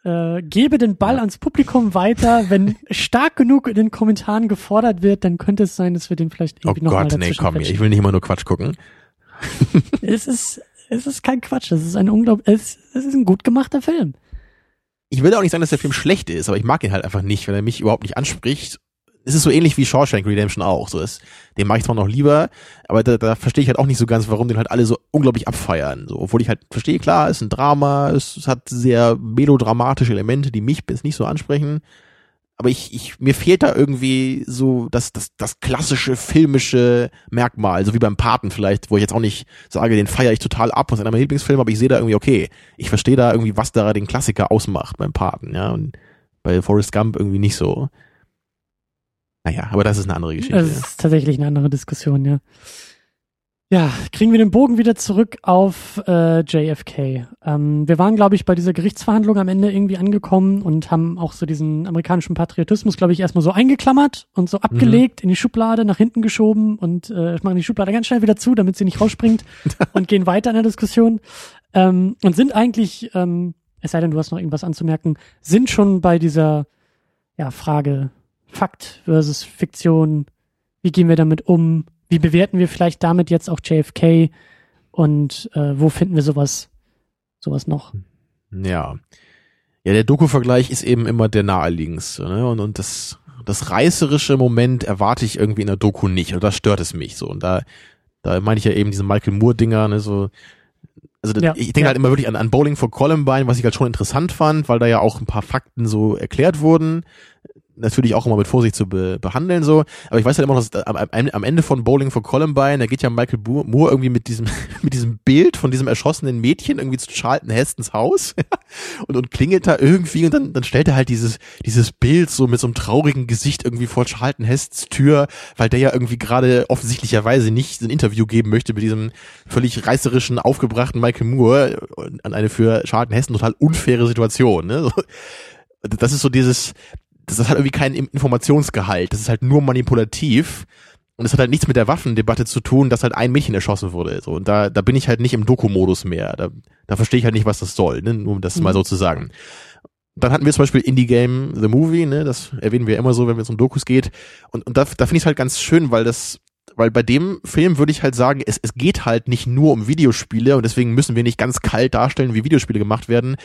Speaker 3: äh, gebe den Ball ans Publikum weiter. Wenn stark genug in den Kommentaren gefordert wird, dann könnte es sein, dass wir den vielleicht
Speaker 4: oh
Speaker 3: irgendwie noch mal
Speaker 4: Gott, nee,
Speaker 3: dazwischen
Speaker 4: komm,
Speaker 3: quetschen.
Speaker 4: ich will nicht immer nur Quatsch gucken.
Speaker 3: Es ist, es ist kein Quatsch. Es ist ein unglaublich, es, es ist ein gut gemachter Film.
Speaker 4: Ich will auch nicht sagen, dass der Film schlecht ist, aber ich mag ihn halt einfach nicht, weil er mich überhaupt nicht anspricht. Es ist so ähnlich wie Shawshank Redemption auch. So ist, den mag ich zwar noch lieber, aber da, da verstehe ich halt auch nicht so ganz, warum den halt alle so unglaublich abfeiern. So, obwohl ich halt verstehe, klar, es ist ein Drama, es, hat sehr melodramatische Elemente, die mich jetzt nicht so ansprechen. Aber ich, ich, mir fehlt da irgendwie so das, das, das klassische filmische Merkmal, so wie beim Paten vielleicht, wo ich jetzt auch nicht sage, den feiere ich total ab, was einer meiner Lieblingsfilme, aber ich sehe da irgendwie, okay, ich verstehe da irgendwie, was da den Klassiker ausmacht beim Paten, ja, und bei Forrest Gump irgendwie nicht so. Naja, aber das ist eine andere Geschichte.
Speaker 3: Das ist tatsächlich eine andere Diskussion, ja. Ja, kriegen wir den Bogen wieder zurück auf äh, JFK. Ähm, wir waren, glaube ich, bei dieser Gerichtsverhandlung am Ende irgendwie angekommen und haben auch so diesen amerikanischen Patriotismus, glaube ich, erstmal so eingeklammert und so abgelegt, in die Schublade, nach hinten geschoben und äh, machen die Schublade ganz schnell wieder zu, damit sie nicht rausspringt und gehen weiter in der Diskussion. Ähm, und sind eigentlich, ähm, es sei denn, du hast noch irgendwas anzumerken, sind schon bei dieser ja, Frage Fakt versus Fiktion. Wie gehen wir damit um? Wie bewerten wir vielleicht damit jetzt auch JFK? Und äh, wo finden wir sowas, sowas noch?
Speaker 4: Ja. Ja, der Doku-Vergleich ist eben immer der naheliegendste, ne? Und, und das, das reißerische Moment erwarte ich irgendwie in der Doku nicht. Und da stört es mich so. Und da, da meine ich ja eben diese Michael Moore-Dinger, ne, so, also das,
Speaker 3: Ja,
Speaker 4: ich denke
Speaker 3: ja.
Speaker 4: halt immer wirklich an, an Bowling for Columbine, was ich halt schon interessant fand, weil da ja auch ein paar Fakten so erklärt wurden. Natürlich auch immer mit Vorsicht zu be behandeln so, aber ich weiß halt immer noch, dass am, am am Ende von Bowling for Columbine, da geht ja Michael Moore irgendwie mit diesem mit diesem Bild von diesem erschossenen Mädchen irgendwie zu Charlton Hestons Haus und, und klingelt da irgendwie und dann, dann stellt er halt dieses, dieses Bild so mit so einem traurigen Gesicht irgendwie vor Charlton Hestons Tür, weil der ja irgendwie gerade offensichtlicherweise nicht ein Interview geben möchte mit diesem völlig reißerischen, aufgebrachten Michael Moore an eine für Charlton Heston total unfaire Situation. Ne? Das ist so dieses, das hat irgendwie keinen Informationsgehalt, das ist halt nur manipulativ. Und es hat halt nichts mit der Waffendebatte zu tun, dass halt ein Mädchen erschossen wurde. So, und da, da bin ich halt nicht im Doku-Modus mehr. Da, da verstehe ich halt nicht, was das soll, ne? nur um das
Speaker 3: Mhm.
Speaker 4: mal so zu sagen. Dann hatten wir zum Beispiel Indie Game The Movie, ne? das erwähnen wir immer so, wenn es um Dokus geht. Und, und da, da finde ich es halt ganz schön, weil das, weil bei dem Film würde ich halt sagen, es, es geht halt nicht nur um Videospiele und deswegen müssen wir nicht ganz kalt darstellen, wie Videospiele gemacht werden,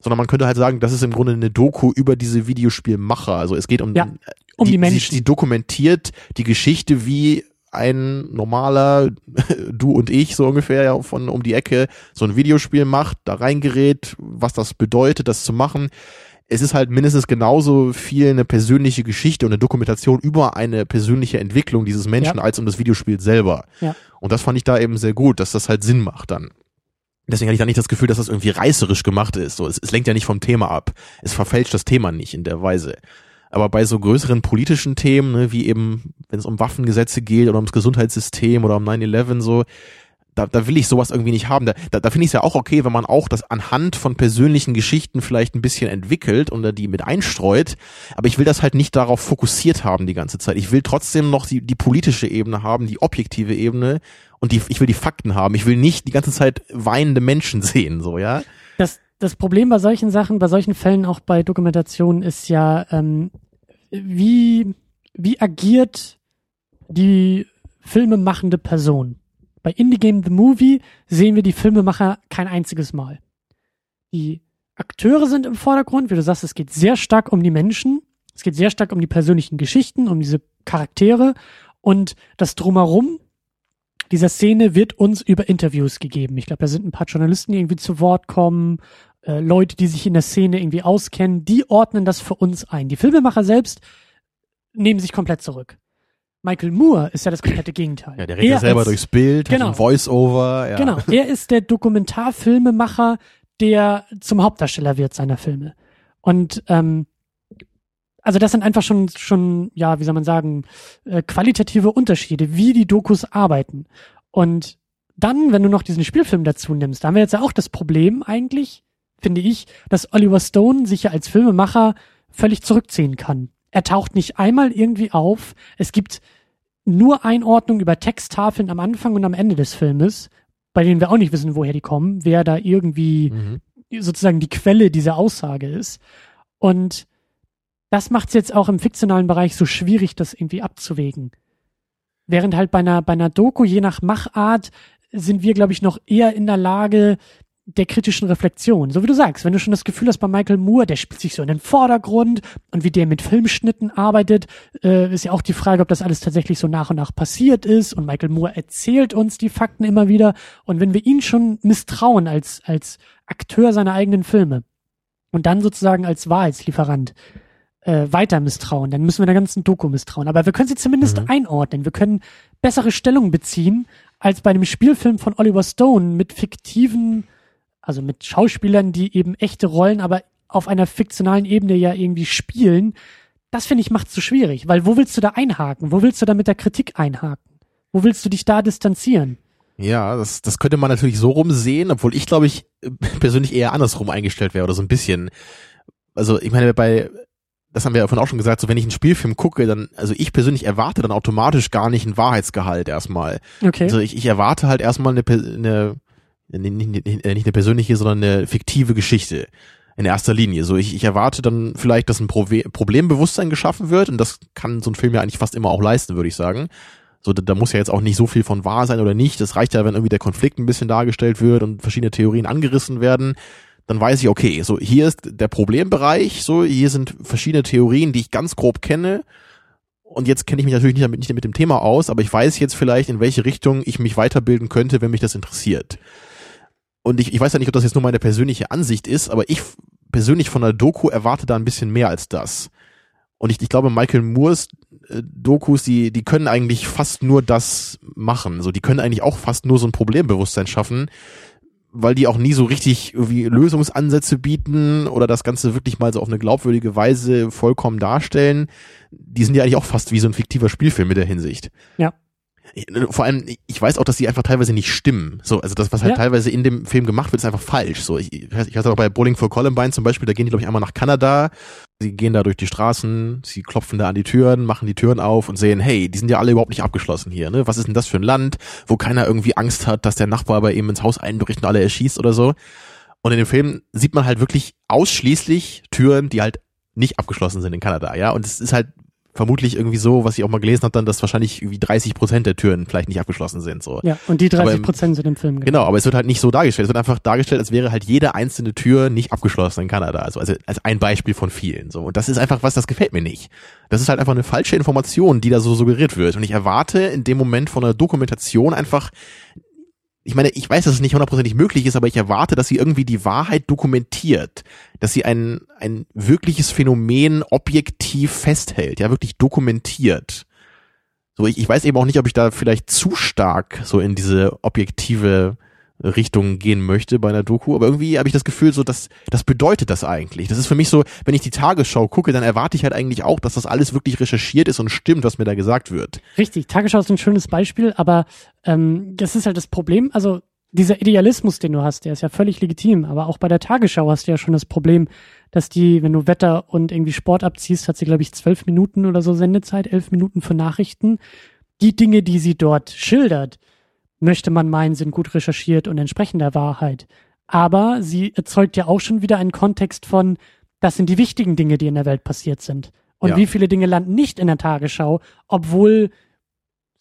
Speaker 4: sondern man könnte halt sagen, das ist im Grunde eine Doku über diese Videospielmacher. Also es geht um,
Speaker 3: Ja, um die Menschen.
Speaker 4: Sie, sie dokumentiert die Geschichte, wie ein normaler, du und ich so ungefähr ja, von um die Ecke so ein Videospiel macht, da reingerät, was das bedeutet, das zu machen. Es ist halt mindestens genauso viel eine persönliche Geschichte und eine Dokumentation über eine persönliche Entwicklung dieses Menschen
Speaker 3: Ja.
Speaker 4: als um das Videospiel selber.
Speaker 3: Ja.
Speaker 4: Und das fand ich da eben sehr gut, dass das halt Sinn macht dann. Deswegen hatte ich da nicht das Gefühl, dass das irgendwie reißerisch gemacht ist. So, es, es lenkt ja nicht vom Thema ab. Es verfälscht das Thema nicht in der Weise. Aber bei so größeren politischen Themen, ne, wie eben, wenn es um Waffengesetze geht oder ums Gesundheitssystem oder um 9-11 so, da, da will ich sowas irgendwie nicht haben. Da, da, da finde ich es ja auch okay, wenn man auch das anhand von persönlichen Geschichten vielleicht ein bisschen entwickelt und da die mit einstreut. Aber ich will das halt nicht darauf fokussiert haben die ganze Zeit. Ich will trotzdem noch die, die politische Ebene haben, die objektive Ebene und die, ich will die Fakten haben. Ich will nicht die ganze Zeit weinende Menschen sehen, so, ja.
Speaker 3: Das, das Problem bei solchen Sachen, bei solchen Fällen, auch bei Dokumentationen, ist ja, ähm, wie, wie agiert die filmemachende Person? Bei Indie Game The Movie sehen wir die Filmemacher kein einziges Mal. Die Akteure sind im Vordergrund, wie du sagst, es geht sehr stark um die Menschen, es geht sehr stark um die persönlichen Geschichten, um diese Charaktere und das Drumherum dieser Szene wird uns über Interviews gegeben. Ich glaube, da sind ein paar Journalisten, die irgendwie zu Wort kommen, äh, Leute, die sich in der Szene irgendwie auskennen, die ordnen das für uns ein. Die Filmemacher selbst nehmen sich komplett zurück. Michael Moore ist ja das komplette Gegenteil.
Speaker 4: Ja, der redet ja
Speaker 3: Er
Speaker 4: selber
Speaker 3: als-
Speaker 4: durchs Bild,
Speaker 3: Genau.
Speaker 4: hat Voice-Over, ja.
Speaker 3: Genau, er ist der Dokumentarfilmemacher, der zum Hauptdarsteller wird seiner Filme. Und ähm, also das sind einfach schon, schon, ja, wie soll man sagen, äh, qualitative Unterschiede, wie die Dokus arbeiten. Und dann, wenn du noch diesen Spielfilm dazu nimmst, da haben wir jetzt ja auch das Problem eigentlich, finde ich, dass Oliver Stone sich ja als Filmemacher völlig zurückziehen kann. Er taucht nicht einmal irgendwie auf. Es gibt nur Einordnung über Texttafeln am Anfang und am Ende des Filmes, bei denen wir auch nicht wissen, woher die kommen, wer da irgendwie mhm. sozusagen die Quelle dieser Aussage ist. Und das macht es jetzt auch im fiktionalen Bereich so schwierig, das irgendwie abzuwägen. Während halt bei einer, bei einer Doku, je nach Machart, sind wir, glaube ich, noch eher in der Lage, der kritischen Reflexion. So wie du sagst, wenn du schon das Gefühl hast bei Michael Moore, der spielt sich so in den Vordergrund und wie der mit Filmschnitten arbeitet, äh, ist ja auch die Frage, ob das alles tatsächlich so nach und nach passiert ist. Und Michael Moore erzählt uns die Fakten immer wieder. Und wenn wir ihn schon misstrauen als, als Akteur seiner eigenen Filme und dann sozusagen als Wahrheitslieferant äh, weiter misstrauen, dann müssen wir der ganzen Doku misstrauen. Aber wir können sie zumindest mhm. einordnen. Wir können bessere Stellung beziehen als bei einem Spielfilm von Oliver Stone mit fiktiven also mit Schauspielern, die eben echte Rollen, aber auf einer fiktionalen Ebene ja irgendwie spielen, das finde ich macht so schwierig, weil wo willst du da einhaken? Wo willst du da mit der Kritik einhaken? Wo willst du dich da distanzieren?
Speaker 4: Ja, das, das könnte man natürlich so rumsehen, obwohl ich glaube ich persönlich eher andersrum eingestellt wäre oder so ein bisschen. Also ich meine, bei, das haben wir ja vorhin auch schon gesagt, so wenn ich einen Spielfilm gucke, dann, also ich persönlich erwarte dann automatisch gar nicht einen Wahrheitsgehalt erstmal. Okay. Also ich, ich erwarte halt erstmal eine, eine nicht, nicht, nicht eine persönliche, sondern eine fiktive Geschichte in erster Linie. So, ich, ich erwarte dann vielleicht, dass ein Pro Problembewusstsein geschaffen wird und das kann so ein Film ja eigentlich fast immer auch leisten, würde ich sagen. So, da, da muss ja jetzt auch nicht so viel von wahr sein oder nicht. Das reicht ja, wenn irgendwie der Konflikt ein bisschen dargestellt wird und verschiedene Theorien angerissen werden. Dann weiß ich, okay, so hier ist der Problembereich, so hier sind verschiedene Theorien, die ich ganz grob kenne. Und jetzt kenne ich mich natürlich nicht, damit, nicht mit dem Thema aus, aber ich weiß jetzt vielleicht, in welche Richtung ich mich weiterbilden könnte, wenn mich das interessiert und ich, ich weiß ja nicht, ob das jetzt nur meine persönliche Ansicht ist, aber ich persönlich von der Doku erwarte da ein bisschen mehr als das. Und ich, ich glaube, Michael Moores äh, Dokus, die, die können eigentlich fast nur das machen. So, die können eigentlich auch fast nur so ein Problembewusstsein schaffen, weil die auch nie so richtig irgendwie Lösungsansätze bieten oder das Ganze wirklich mal so auf eine glaubwürdige Weise vollkommen darstellen. Die sind ja eigentlich auch fast wie so ein fiktiver Spielfilm mit der Hinsicht.
Speaker 3: Ja
Speaker 4: vor allem, ich weiß auch, dass die einfach teilweise nicht stimmen. So, also das, was halt ja. teilweise in dem Film gemacht wird, ist einfach falsch. So, ich, ich hatte auch bei Bowling for Columbine zum Beispiel, da gehen die, glaube ich, einmal nach Kanada. Sie gehen da durch die Straßen, sie klopfen da an die Türen, machen die Türen auf und sehen, hey, die sind ja alle überhaupt nicht abgeschlossen hier, ne? Was ist denn das für ein Land, wo keiner irgendwie Angst hat, dass der Nachbar bei ihm ins Haus einbricht und alle erschießt oder so? Und in dem Film sieht man halt wirklich ausschließlich Türen, die halt nicht abgeschlossen sind in Kanada, ja. Und es ist halt vermutlich irgendwie so, was ich auch mal gelesen habe, dann, dass wahrscheinlich irgendwie 30 Prozent der Türen vielleicht nicht abgeschlossen sind. So.
Speaker 3: Ja, und die 30 Prozent sind im Film.
Speaker 4: Genau. genau, aber es wird halt nicht so dargestellt. Es wird einfach dargestellt, als wäre halt jede einzelne Tür nicht abgeschlossen in Kanada. Also, also als ein Beispiel von vielen. So. Und das ist einfach was, das gefällt mir nicht. Das ist halt einfach eine falsche Information, die da so suggeriert wird. Und ich erwarte in dem Moment von einer Dokumentation einfach ich meine, ich weiß, dass es nicht hundertprozentig möglich ist, aber ich erwarte, dass sie irgendwie die Wahrheit dokumentiert, dass sie ein, ein wirkliches Phänomen objektiv festhält, ja, wirklich dokumentiert. So, ich, ich weiß eben auch nicht, ob ich da vielleicht zu stark so in diese objektive Richtung gehen möchte bei einer Doku, aber irgendwie habe ich das Gefühl, so dass das bedeutet das eigentlich. Das ist für mich so, wenn ich die Tagesschau gucke, dann erwarte ich halt eigentlich auch, dass das alles wirklich recherchiert ist und stimmt, was mir da gesagt wird.
Speaker 3: Richtig, Tagesschau ist ein schönes Beispiel, aber ähm, das ist halt das Problem. Also dieser Idealismus, den du hast, der ist ja völlig legitim, aber auch bei der Tagesschau hast du ja schon das Problem, dass die, wenn du Wetter und irgendwie Sport abziehst, hat sie, glaube ich, zwölf Minuten oder so Sendezeit, elf Minuten für Nachrichten. Die Dinge, die sie dort schildert, möchte man meinen, sind gut recherchiert und entsprechen der Wahrheit. Aber sie erzeugt ja auch schon wieder einen Kontext von, das sind die wichtigen Dinge, die in der Welt passiert sind. Und ja. wie viele Dinge landen nicht in der Tagesschau, obwohl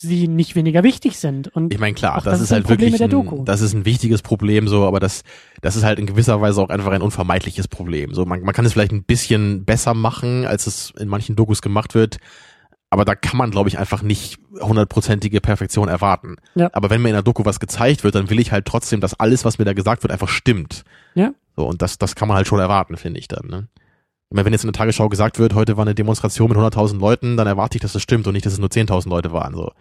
Speaker 3: sie nicht weniger wichtig sind. Und
Speaker 4: ich meine, klar, das, ist halt wirklich ein, das ist ein wichtiges Problem so, aber das, das ist halt in gewisser Weise auch einfach ein unvermeidliches Problem. So, man, man kann es vielleicht ein bisschen besser machen, als es in manchen Dokus gemacht wird aber da kann man, glaube ich, einfach nicht hundertprozentige Perfektion erwarten. Ja. Aber wenn mir in der Doku was gezeigt wird, dann will ich halt trotzdem, dass alles, was mir da gesagt wird, einfach stimmt.
Speaker 3: Ja.
Speaker 4: So, und das, das kann man halt schon erwarten, finde ich dann. Ne? Wenn jetzt in der Tagesschau gesagt wird, heute war eine Demonstration mit 100.000 Leuten, dann erwarte ich, dass das stimmt und nicht, dass es nur 10.000 Leute waren. So.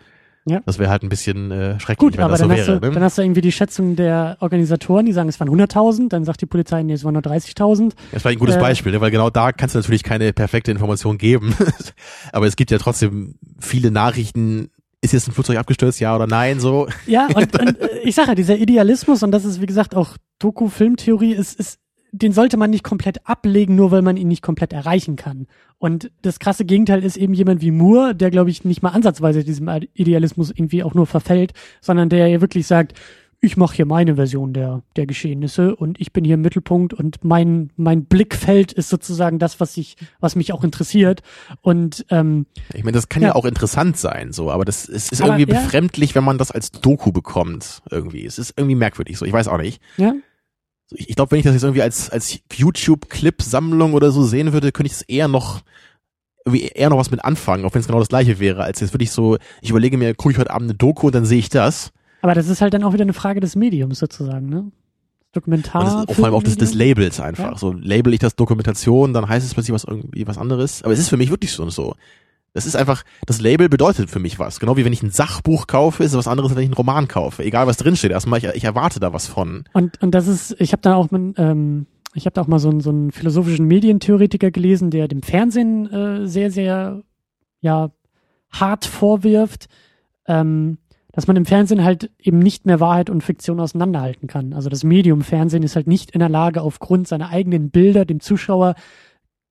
Speaker 3: Ja.
Speaker 4: Das wäre halt ein bisschen äh, schrecklich,
Speaker 3: Gut,
Speaker 4: wenn
Speaker 3: aber
Speaker 4: das
Speaker 3: dann,
Speaker 4: so
Speaker 3: hast
Speaker 4: wäre.
Speaker 3: du,
Speaker 4: ne?
Speaker 3: dann hast du irgendwie die Schätzung der Organisatoren, die sagen, es waren 100.000, dann sagt die Polizei, nee, es waren nur 30.000.
Speaker 4: Das war ein gutes
Speaker 3: Äh,
Speaker 4: Beispiel, ne? weil genau da kannst du natürlich keine perfekte Information geben. Aber es gibt ja trotzdem viele Nachrichten, ist jetzt ein Flugzeug abgestürzt, ja oder nein, so.
Speaker 3: Ja, und, und äh, ich sage ja, dieser Idealismus, und das ist, wie gesagt, auch Doku-Filmtheorie, ist, ist, den sollte man nicht komplett ablegen, nur weil man ihn nicht komplett erreichen kann. Und das krasse Gegenteil ist eben jemand wie Moore, der, glaube ich, nicht mal ansatzweise diesem Idealismus irgendwie auch nur verfällt, sondern der ja wirklich sagt, ich mache hier meine Version der, der Geschehnisse und ich bin hier im Mittelpunkt und mein, mein Blickfeld ist sozusagen das, was ich, was mich auch interessiert. Und ähm,
Speaker 4: Ich meine, das kann ja.
Speaker 3: Ja.
Speaker 4: auch interessant sein, so, aber das es ist
Speaker 3: Aber,
Speaker 4: irgendwie
Speaker 3: ja.
Speaker 4: befremdlich, wenn man das als Doku bekommt, irgendwie. Es ist irgendwie merkwürdig, so. Ich weiß auch nicht.
Speaker 3: ja,
Speaker 4: Ich, ich glaube, wenn ich das jetzt irgendwie als, als YouTube-Clip-Sammlung oder so sehen würde, könnte ich es eher noch irgendwie eher noch was mit anfangen, auch wenn es genau das gleiche wäre, als jetzt wirklich so, ich überlege mir, gucke ich heute Abend eine Doku und dann sehe ich das.
Speaker 3: aber das ist halt dann auch wieder eine Frage des Mediums sozusagen, ne? Dokumentar.
Speaker 4: Und das vor allem auch des, des. Labels einfach.
Speaker 3: Ja.
Speaker 4: So label ich das Dokumentation, dann heißt es plötzlich was irgendwie was anderes. Aber es ist für mich wirklich so und so. Das ist einfach, das Label bedeutet für mich was. Genau wie wenn ich ein Sachbuch kaufe, ist es was anderes, als wenn ich einen Roman kaufe. Egal was drinsteht. Erstmal, ich, ich erwarte da was von.
Speaker 3: Und, und das ist, ich habe da auch mal, ähm, ich habe da auch mal so einen, so einen philosophischen Medientheoretiker gelesen, der dem Fernsehen äh, sehr, sehr ja hart vorwirft, ähm, dass man im Fernsehen halt eben nicht mehr Wahrheit und Fiktion auseinanderhalten kann. Also das Medium Fernsehen ist halt nicht in der Lage, aufgrund seiner eigenen Bilder dem Zuschauer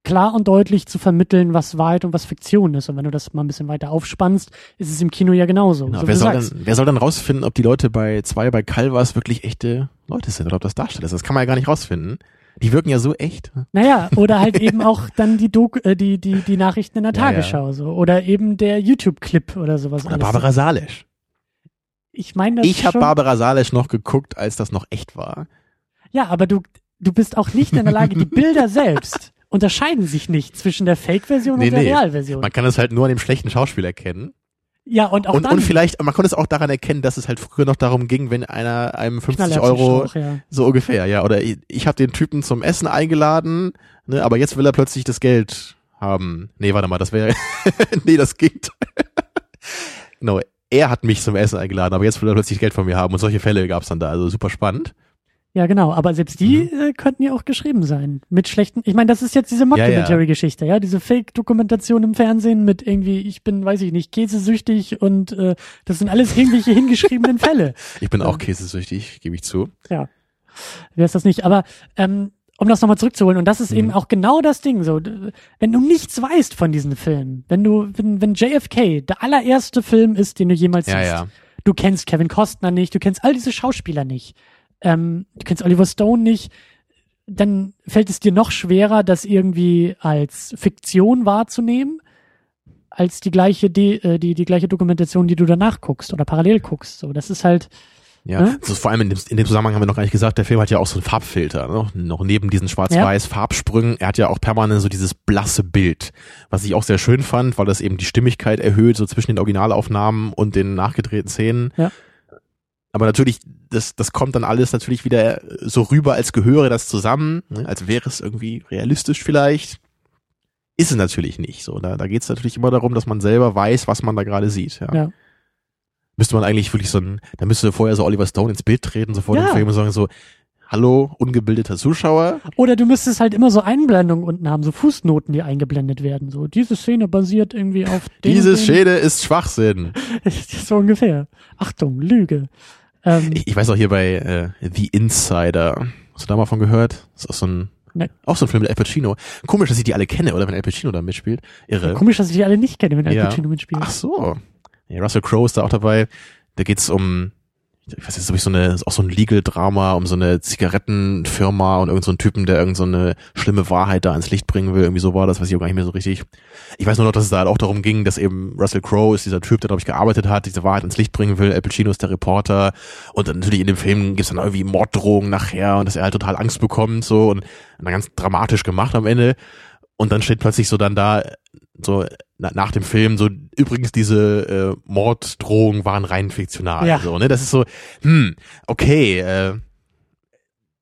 Speaker 3: klar und deutlich zu vermitteln, was Wahrheit und was Fiktion ist. Und wenn du das mal ein bisschen weiter aufspannst, ist es im Kino ja genauso.
Speaker 4: Genau.
Speaker 3: so
Speaker 4: wer, soll dann, wer soll dann rausfinden, ob die Leute bei zwei bei Calvas wirklich echte Leute sind oder ob das Darsteller ist? Das kann man ja gar nicht rausfinden. Die wirken ja so echt.
Speaker 3: Naja, oder halt eben auch dann die, Doku, äh, die, die, die Nachrichten in der. Tagesschau so. Oder eben der YouTube-Clip oder sowas.
Speaker 4: Oder. Barbara Salesch.
Speaker 3: Ich meine
Speaker 4: Ich habe. Barbara Salesch noch geguckt, als das noch echt war.
Speaker 3: Ja, aber du, du bist auch nicht in der Lage, die Bilder selbst unterscheiden sich nicht zwischen der Fake-Version
Speaker 4: Nee,
Speaker 3: und der
Speaker 4: nee.
Speaker 3: Realversion.
Speaker 4: Man kann es halt nur an dem schlechten Schauspiel erkennen.
Speaker 3: ja, und auch
Speaker 4: Und,
Speaker 3: dann.
Speaker 4: und vielleicht, man konnte es auch daran erkennen, dass es halt früher noch darum ging, wenn einer einem 50
Speaker 3: Knaller auf den
Speaker 4: Euro,
Speaker 3: Schlauch, ja.
Speaker 4: so ungefähr, ja. Oder ich, ich habe den Typen zum Essen eingeladen, ne, aber jetzt will er plötzlich das Geld haben. Nee, warte mal, das wäre, nee, das geht. genau, er hat mich zum Essen eingeladen, aber jetzt will er plötzlich Geld von mir haben und solche Fälle gab's dann da, also super spannend.
Speaker 3: Ja, genau. Aber selbst die
Speaker 4: Mhm.
Speaker 3: äh, könnten ja auch geschrieben sein. Mit schlechten. Ich meine, das ist jetzt diese
Speaker 4: Ja, ja.
Speaker 3: Mockumentary-Geschichte, ja. Diese Fake-Dokumentation im Fernsehen mit irgendwie, ich bin, weiß ich nicht, käsesüchtig und äh, das sind alles irgendwelche hingeschriebenen Fälle.
Speaker 4: Ich bin
Speaker 3: Ja.
Speaker 4: auch käsesüchtig, gebe ich zu.
Speaker 3: Ja. Wer ist das nicht? Aber ähm, um das nochmal zurückzuholen, und das ist
Speaker 4: Mhm.
Speaker 3: eben auch genau das Ding, so, wenn du nichts weißt von diesen Filmen, wenn du, wenn, wenn JFK der allererste Film ist, den du jemals
Speaker 4: Ja,
Speaker 3: siehst,
Speaker 4: ja.
Speaker 3: du kennst Kevin Costner nicht, du kennst all diese Schauspieler nicht, ähm, du kennst Oliver Stone nicht, dann fällt es dir noch schwerer, das irgendwie als Fiktion wahrzunehmen, als die gleiche, die, äh, die, die gleiche Dokumentation, die du danach guckst oder parallel guckst. So, das ist halt,
Speaker 4: Ja,
Speaker 3: Ne?
Speaker 4: also vor allem in dem, in dem Zusammenhang haben wir noch gar nicht gesagt, der Film hat ja auch so einen Farbfilter, ne? noch neben diesen schwarz-weiß Farbsprüngen. Er hat ja auch permanent so dieses blasse Bild, was ich auch sehr schön fand, weil das eben die Stimmigkeit erhöht, so zwischen den Originalaufnahmen und den nachgedrehten Szenen.
Speaker 3: Ja.
Speaker 4: Aber natürlich, das, das kommt dann alles natürlich wieder so rüber, als gehöre das zusammen, ne? als wäre es irgendwie realistisch vielleicht. Ist es natürlich nicht so. Da, da geht es natürlich immer darum, dass man selber weiß, was man da gerade sieht. Ja.
Speaker 3: Ja.
Speaker 4: Müsste man eigentlich wirklich so ein, da müsste vorher so Oliver Stone ins Bild treten, so vor
Speaker 3: Ja.
Speaker 4: dem Film und sagen so, hallo, ungebildeter Zuschauer.
Speaker 3: Oder du müsstest halt immer so Einblendungen unten haben, so Fußnoten, die eingeblendet werden. So, diese Szene basiert irgendwie auf den
Speaker 4: Diese Schäde ist Schwachsinn.
Speaker 3: so ungefähr. Achtung, Lüge. Ähm,
Speaker 4: Ich, ich weiß auch hier bei äh, The Insider, hast du da mal von gehört? Das ist auch so ein,
Speaker 3: Nee.
Speaker 4: auch so ein Film mit Al Pacino. Komisch, dass ich die alle kenne, oder wenn Al Pacino da mitspielt. Irre.
Speaker 3: komisch, dass ich die alle nicht kenne, wenn Al
Speaker 4: Ja.
Speaker 3: Pacino mitspielt.
Speaker 4: Ach so. Ja, Russell Crowe ist da auch dabei. Da geht's um, ich weiß jetzt, ob ich so eine, auch so ein Legal-Drama um so eine Zigarettenfirma und irgend so Typen, der irgend so schlimme Wahrheit da ans Licht bringen will. Irgendwie so war das, weiß ich auch gar nicht mehr so richtig. Ich weiß nur noch, dass es da halt auch darum ging, dass eben Russell Crowe ist dieser Typ, der, glaube ich, gearbeitet hat, diese Wahrheit ans Licht bringen will. Al Pacino ist der Reporter. Und dann natürlich in dem Film gibt's dann irgendwie Morddrohungen nachher und dass er halt total Angst bekommt, so und dann ganz dramatisch gemacht am Ende. Und dann steht plötzlich so dann da, so na, nach dem Film, so übrigens diese äh, Morddrohungen waren rein fiktional.
Speaker 3: Ja.
Speaker 4: So, ne? Das ist so, hm, okay, äh,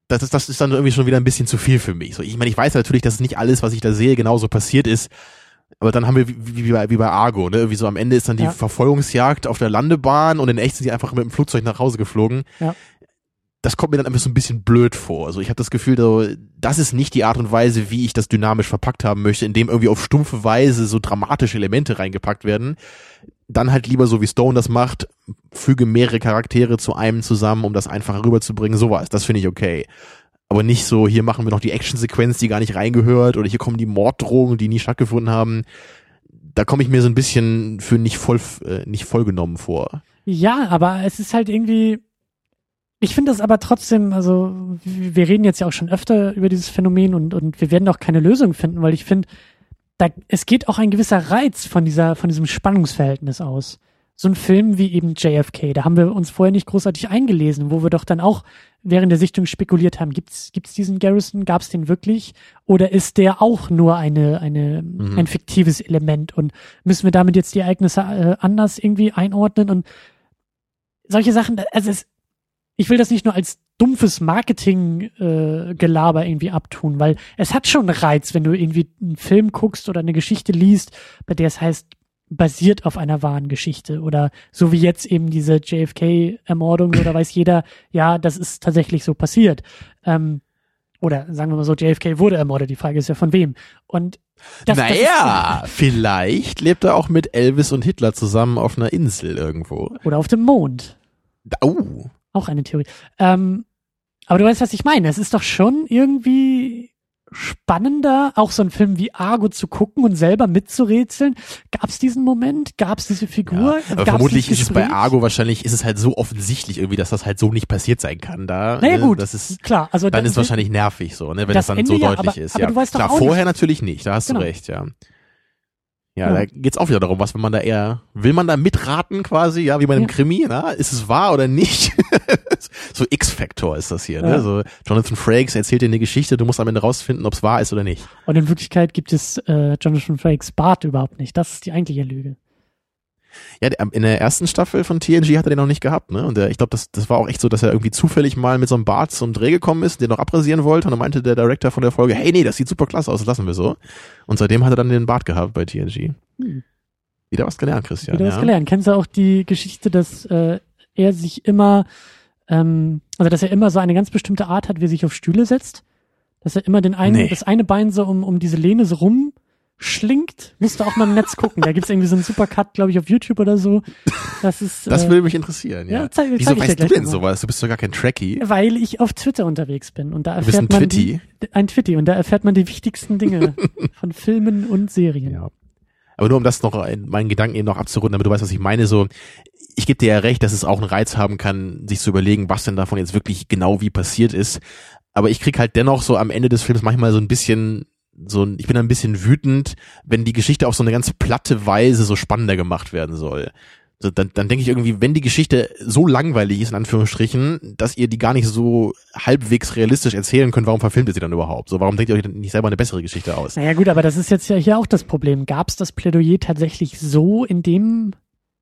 Speaker 4: das ist, das ist dann irgendwie schon wieder ein bisschen zu viel für mich. So, ich meine, ich weiß natürlich, dass nicht alles, was ich da sehe, genauso passiert ist. Aber dann haben wir wie, wie, bei, wie bei Argo, ne? Wie so am Ende ist dann die
Speaker 3: Ja.
Speaker 4: Verfolgungsjagd auf der Landebahn und in echt sind die einfach mit dem Flugzeug nach Hause geflogen.
Speaker 3: Ja.
Speaker 4: Das kommt mir dann einfach so ein bisschen blöd vor. Also ich habe das Gefühl, so, das ist nicht die Art und Weise, wie ich das dynamisch verpackt haben möchte, indem irgendwie auf stumpfe Weise so dramatische Elemente reingepackt werden. Dann halt lieber so wie Stone das macht, füge mehrere Charaktere zu einem zusammen, um das einfacher rüberzubringen. Sowas, das finde ich okay. Aber nicht so, hier machen wir noch die Actionsequenz, die gar nicht reingehört, oder hier kommen die Morddrohungen, die nie stattgefunden haben. Da komme ich mir so ein bisschen für nicht voll, äh, nicht vollgenommen vor.
Speaker 3: Ja, aber es ist halt irgendwie. Ich finde das aber trotzdem, also wir reden jetzt ja auch schon öfter über dieses Phänomen und, und wir werden auch keine Lösung finden, weil ich finde, da, es geht auch ein gewisser Reiz von dieser, von diesem Spannungsverhältnis aus. So ein Film wie eben JFK, da haben wir uns vorher nicht großartig eingelesen, wo wir doch dann auch während der Sichtung spekuliert haben, gibt's, gibt's diesen Garrison, gab's den wirklich? Oder ist der auch nur eine, eine,
Speaker 4: Mhm.
Speaker 3: ein fiktives Element und müssen wir damit jetzt die Ereignisse äh, anders irgendwie einordnen und solche Sachen, also es, ich will das nicht nur als dumpfes Marketing-Gelaber äh, irgendwie abtun, weil es hat schon Reiz, wenn du irgendwie einen Film guckst oder eine Geschichte liest, bei der es heißt, basiert auf einer wahren Geschichte oder so wie jetzt eben diese JFK-Ermordung, da weiß jeder, ja, das ist tatsächlich so passiert. Ähm, oder sagen wir mal so, JFK wurde ermordet, die Frage ist ja von wem. Und das, das
Speaker 4: naja, vielleicht lebt er auch mit Elvis und Hitler zusammen auf einer Insel irgendwo.
Speaker 3: oder auf dem Mond.
Speaker 4: Oh.
Speaker 3: Auch eine Theorie. Ähm, aber du weißt, was ich meine. Es ist doch schon irgendwie spannender, auch so einen Film wie Argo zu gucken und selber mitzurätseln. Gab es diesen Moment? Gab es diese Figur?
Speaker 4: Ja, vermutlich ist es bei? Argo wahrscheinlich, ist es halt so offensichtlich irgendwie, dass das halt so nicht passiert sein kann da.
Speaker 3: Naja,
Speaker 4: ne?
Speaker 3: gut.
Speaker 4: Das ist,
Speaker 3: Klar, also
Speaker 4: dann
Speaker 3: das
Speaker 4: ist wahrscheinlich nervig so, ne, wenn
Speaker 3: Das
Speaker 4: das, dann
Speaker 3: Ende
Speaker 4: so
Speaker 3: ja,
Speaker 4: deutlich
Speaker 3: aber-
Speaker 4: ist.
Speaker 3: aber
Speaker 4: ja,
Speaker 3: du weißt doch
Speaker 4: klar,
Speaker 3: auch
Speaker 4: vorher natürlich nicht, da hast
Speaker 3: Genau.
Speaker 4: du recht, ja. Ja,
Speaker 3: Ja.
Speaker 4: da geht's auch wieder darum, was will man da eher, will man da mitraten quasi, ja, wie bei einem
Speaker 3: Ja.
Speaker 4: Krimi, na? ist es wahr oder nicht? so X-Factor ist das hier,
Speaker 3: Ja.
Speaker 4: ne? So Jonathan Frakes erzählt dir eine Geschichte, du musst am Ende rausfinden, ob es wahr ist oder nicht.
Speaker 3: Und in Wirklichkeit gibt es äh, Jonathan Frakes Bart überhaupt nicht. Das ist die eigentliche Lüge.
Speaker 4: Ja, in der ersten Staffel von TNG hat er den noch nicht gehabt, ne? Und der, ich glaube, das, das war auch echt so, dass er irgendwie zufällig mal mit so einem Bart zum Dreh gekommen ist, den noch abrasieren wollte. Und dann meinte der Director von der Folge, hey, nee, das sieht super klasse aus, das lassen wir so. Und seitdem hat er dann den Bart gehabt bei TNG.
Speaker 3: Hm.
Speaker 4: Wieder was gelernt, Christian.
Speaker 3: Wieder
Speaker 4: ja?
Speaker 3: was gelernt. Kennst du auch die Geschichte, dass äh, er sich immer, ähm, also dass er immer so eine ganz bestimmte Art hat, wie er sich auf Stühle setzt? Dass er immer den einen,
Speaker 4: Nee.
Speaker 3: das eine Bein so um, um diese Lehne so rumschlingt? Musst du auch mal im Netz gucken. Da gibt's irgendwie so einen Supercut, glaube ich, auf YouTube oder so. Das ist.
Speaker 4: Das
Speaker 3: äh,
Speaker 4: würde mich interessieren, ja.
Speaker 3: ja, zeig- zeig
Speaker 4: Wieso
Speaker 3: dir
Speaker 4: weißt du denn
Speaker 3: mal.
Speaker 4: sowas? Du bist doch gar kein Trekkie.
Speaker 3: weil ich auf Twitter unterwegs bin und da
Speaker 4: Du bist
Speaker 3: erfährt
Speaker 4: ein
Speaker 3: man
Speaker 4: Twitty.
Speaker 3: die, ein Twitty und da erfährt man die wichtigsten Dinge von Filmen und Serien.
Speaker 4: Ja. Aber nur um das noch, in meinen Gedanken eben noch abzurunden, damit du weißt, was ich meine, so, ich gebe dir ja recht, dass es auch einen Reiz haben kann, sich zu überlegen, was denn davon jetzt wirklich genau wie passiert ist. Aber ich krieg halt dennoch so am Ende des Films manchmal so ein bisschen, so ein, ich bin ein bisschen wütend, wenn die Geschichte auf so eine ganz platte Weise so spannender gemacht werden soll. So, dann, dann denke ich irgendwie, wenn die Geschichte so langweilig ist, in Anführungsstrichen, dass ihr die gar nicht so halbwegs realistisch erzählen könnt, warum verfilmt ihr sie dann überhaupt? So, warum denkt ihr euch nicht selber eine bessere Geschichte aus?
Speaker 3: Naja gut, aber das ist jetzt ja hier auch das Problem. Gab es das Plädoyer tatsächlich so in dem,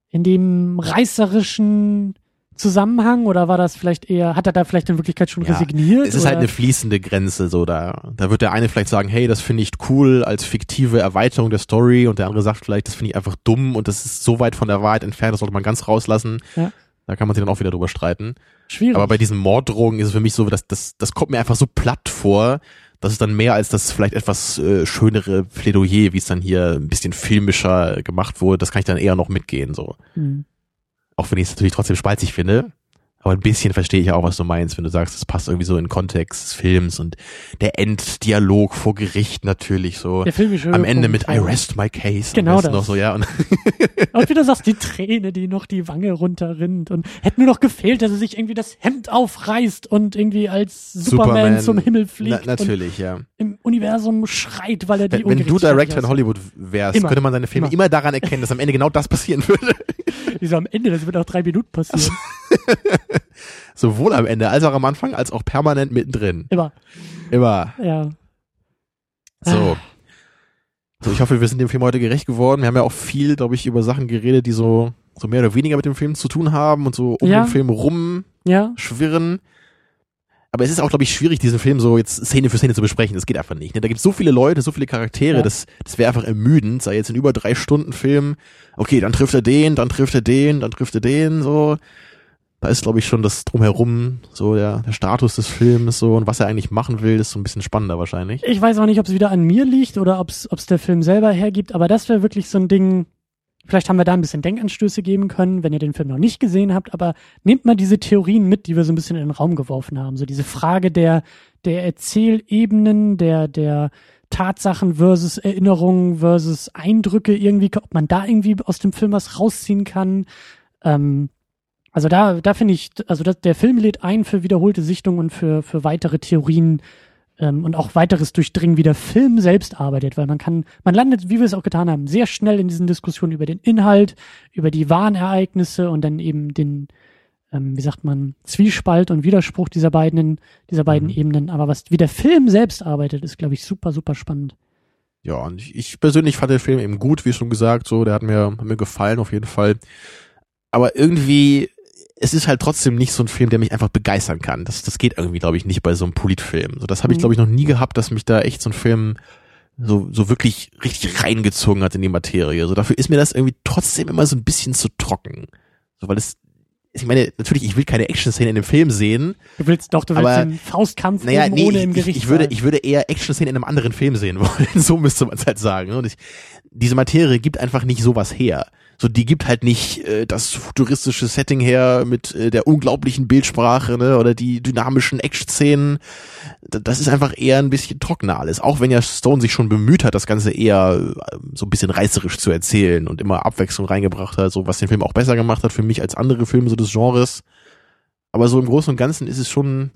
Speaker 3: in dem reißerischen Zusammenhang oder war das vielleicht eher, hat er da vielleicht in Wirklichkeit schon
Speaker 4: Ja,
Speaker 3: resigniert?
Speaker 4: Es ist
Speaker 3: oder?
Speaker 4: halt eine fließende Grenze, so da. Da wird der eine vielleicht sagen, hey, das finde ich cool als fiktive Erweiterung der Story und der andere sagt vielleicht, das finde ich einfach dumm und das ist so weit von der Wahrheit entfernt, das sollte man ganz rauslassen.
Speaker 3: Ja.
Speaker 4: Da kann man sich dann auch wieder drüber streiten.
Speaker 3: schwierig.
Speaker 4: Aber bei diesen Morddrohungen ist es für mich so, dass das, das kommt mir einfach so platt vor, dass es dann mehr als das vielleicht etwas äh, schönere Plädoyer, wie es dann hier ein bisschen filmischer gemacht wurde, das kann ich dann eher noch mitgehen, so.
Speaker 3: Hm.
Speaker 4: Auch wenn ich es natürlich trotzdem spalzig finde. Aber ein bisschen verstehe ich auch, was du meinst, wenn du sagst, es passt irgendwie so in den Kontext des Films und der Enddialog vor Gericht natürlich so.
Speaker 3: Der filmische
Speaker 4: Am Ende mit I rest my case.
Speaker 3: Genau das.
Speaker 4: Noch so, ja. Und
Speaker 3: Und wie du sagst, die Träne, die noch die Wange runterrinnt und hätte nur noch gefehlt, dass er sich irgendwie das Hemd aufreißt und irgendwie als Superman, zum Himmel fliegt
Speaker 4: Na, natürlich, ja.
Speaker 3: im Universum schreit, weil er die
Speaker 4: Wenn, wenn du Director in Hollywood wärst,
Speaker 3: Immer.
Speaker 4: könnte man deine Filme
Speaker 3: Immer.
Speaker 4: immer. daran erkennen, dass am Ende genau das passieren würde.
Speaker 3: Wieso am Ende? Das wird auch drei Minuten passieren.
Speaker 4: Sowohl am Ende als auch am Anfang, als auch permanent mittendrin.
Speaker 3: Immer.
Speaker 4: Immer.
Speaker 3: Ja.
Speaker 4: So. So, ich hoffe, wir sind dem Film heute gerecht geworden. Wir haben ja auch viel, glaube ich, über Sachen geredet, die so, so mehr oder weniger mit dem Film zu tun haben und so um
Speaker 3: Ja.
Speaker 4: den Film rumschwirren.
Speaker 3: Ja.
Speaker 4: Aber es ist auch, glaube ich, schwierig, diesen Film so jetzt Szene für Szene zu besprechen. Das geht einfach nicht. Ne? Da gibt es so viele Leute, so viele Charaktere,
Speaker 3: Ja.
Speaker 4: das, das wäre einfach ermüdend. Sei jetzt in über drei Stunden Film, okay, dann trifft er den, dann trifft er den, dann trifft er den, so. Da ist, glaube ich, schon das drumherum, so der, der Status des Films so und was er eigentlich machen will, ist so ein bisschen spannender wahrscheinlich.
Speaker 3: Ich weiß auch nicht, ob es wieder an mir liegt oder ob es der Film selber hergibt, aber das wäre wirklich so ein Ding. Vielleicht haben wir da ein bisschen Denkanstöße geben können, wenn ihr den Film noch nicht gesehen habt, aber nehmt mal diese Theorien mit, die wir so ein bisschen in den Raum geworfen haben. So diese Frage der, der Erzählebenen, der, der Tatsachen versus Erinnerungen versus Eindrücke irgendwie, ob man da irgendwie aus dem Film was rausziehen kann. Ähm, also da, da finde ich, also das, der Film lädt ein für wiederholte Sichtungen und für, für weitere Theorien ähm, und auch weiteres Durchdringen, wie der Film selbst arbeitet, weil man kann, man landet, wie wir es auch getan haben, sehr schnell in diesen Diskussionen über den Inhalt, über die wahren Ereignisse und dann eben den, ähm, wie sagt man, Zwiespalt und Widerspruch dieser beiden, dieser beiden
Speaker 4: Mhm.
Speaker 3: Ebenen. Aber was, wie der Film selbst arbeitet, ist, glaube ich, super, super spannend.
Speaker 4: Ja, und ich, ich persönlich fand den Film eben gut, wie schon gesagt, so, der hat mir, hat mir gefallen auf jeden Fall. Aber irgendwie, es ist halt trotzdem nicht so ein Film, der mich einfach begeistern kann. Das, das geht irgendwie, glaube ich, nicht bei so einem Politfilm. So, das habe ich,
Speaker 3: Mhm.
Speaker 4: glaube ich, noch nie gehabt, dass mich da echt so ein Film so, so wirklich richtig reingezogen hat in die Materie. So, dafür ist mir das irgendwie trotzdem immer so ein bisschen zu trocken. So, weil es, ich meine, natürlich, ich will keine Action-Szene in dem Film sehen.
Speaker 3: Du willst doch, du willst
Speaker 4: Aber-
Speaker 3: den Faustkampf
Speaker 4: Naja, nee,
Speaker 3: ohne
Speaker 4: ich,
Speaker 3: im
Speaker 4: ich,
Speaker 3: Gericht
Speaker 4: ich würde,
Speaker 3: sein.
Speaker 4: ich würde eher Action-Szenen in einem anderen Film sehen wollen. So müsste man es halt sagen. Und ich, diese Materie gibt einfach nicht sowas her. So, die gibt halt nicht äh, das futuristische Setting her mit äh, der unglaublichen Bildsprache, ne, oder die dynamischen Action-Szenen. Das ist einfach eher ein bisschen trockener alles. Auch wenn ja Stone sich schon bemüht hat, das Ganze eher äh, so ein bisschen reißerisch zu erzählen und immer Abwechslung reingebracht hat, so was den Film auch besser gemacht hat für mich als andere Filme so des Genres. Aber so im Großen und Ganzen ist es schon,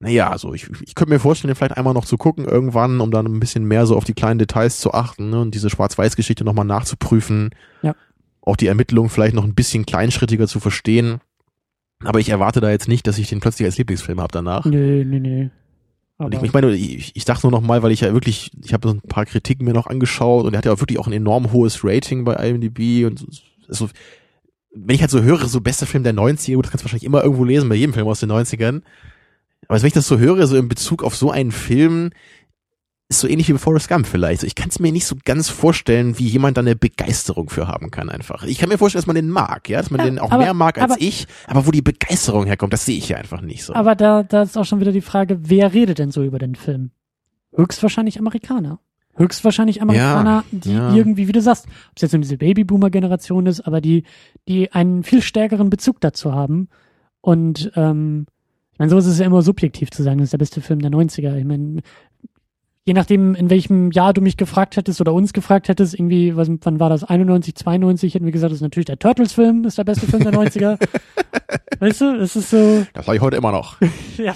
Speaker 4: naja, also ich, ich könnte mir vorstellen, vielleicht einmal noch zu gucken irgendwann, um dann ein bisschen mehr so auf die kleinen Details zu achten ne, und diese Schwarz-Weiß-Geschichte nochmal nachzuprüfen.
Speaker 3: Ja.
Speaker 4: Auch die Ermittlungen vielleicht noch ein bisschen kleinschrittiger zu verstehen. Aber ich erwarte da jetzt nicht, dass ich den plötzlich als Lieblingsfilm habe danach.
Speaker 3: Nö, nö.
Speaker 4: Und
Speaker 3: Aber
Speaker 4: ich, ich meine, ich, ich dachte nur noch mal, weil ich ja wirklich, ich habe so ein paar Kritiken mir noch angeschaut und er hat ja auch wirklich auch ein enorm hohes Rating bei IMDb und so, wenn ich halt so höre, so bester Film der 90er, gut, das kannst du wahrscheinlich immer irgendwo lesen, bei jedem Film aus den 90ern. Aber wenn ich das so höre, so in Bezug auf so einen Film, ist so ähnlich wie bei Forrest Gump vielleicht. Ich kann es mir nicht so ganz vorstellen, wie jemand da eine Begeisterung für haben kann einfach. Ich kann mir vorstellen, dass man den mag, ja, dass man
Speaker 3: Ja,
Speaker 4: den auch
Speaker 3: aber-
Speaker 4: mehr mag als
Speaker 3: aber-
Speaker 4: ich, aber wo die Begeisterung herkommt, das sehe ich ja einfach nicht so.
Speaker 3: Aber da, da ist auch schon wieder die Frage, wer redet denn so über den Film? Höchstwahrscheinlich Amerikaner. Höchstwahrscheinlich Amerikaner, die
Speaker 4: ja.
Speaker 3: irgendwie, wie du sagst, ob es jetzt nur diese Babyboomer-Generation ist, aber die, die einen viel stärkeren Bezug dazu haben. Und ähm, ich meine, so ist es ja immer subjektiv zu sagen, das ist der beste Film der 90er. Ich meine, je nachdem, in welchem Jahr du mich gefragt hättest oder uns gefragt hättest, irgendwie, was, wann war das, 91, 92, hätten wir gesagt, das ist natürlich der Turtles-Film, ist der beste Film der 90er. weißt du, es ist so,
Speaker 4: das sage ich heute immer noch.
Speaker 3: ja,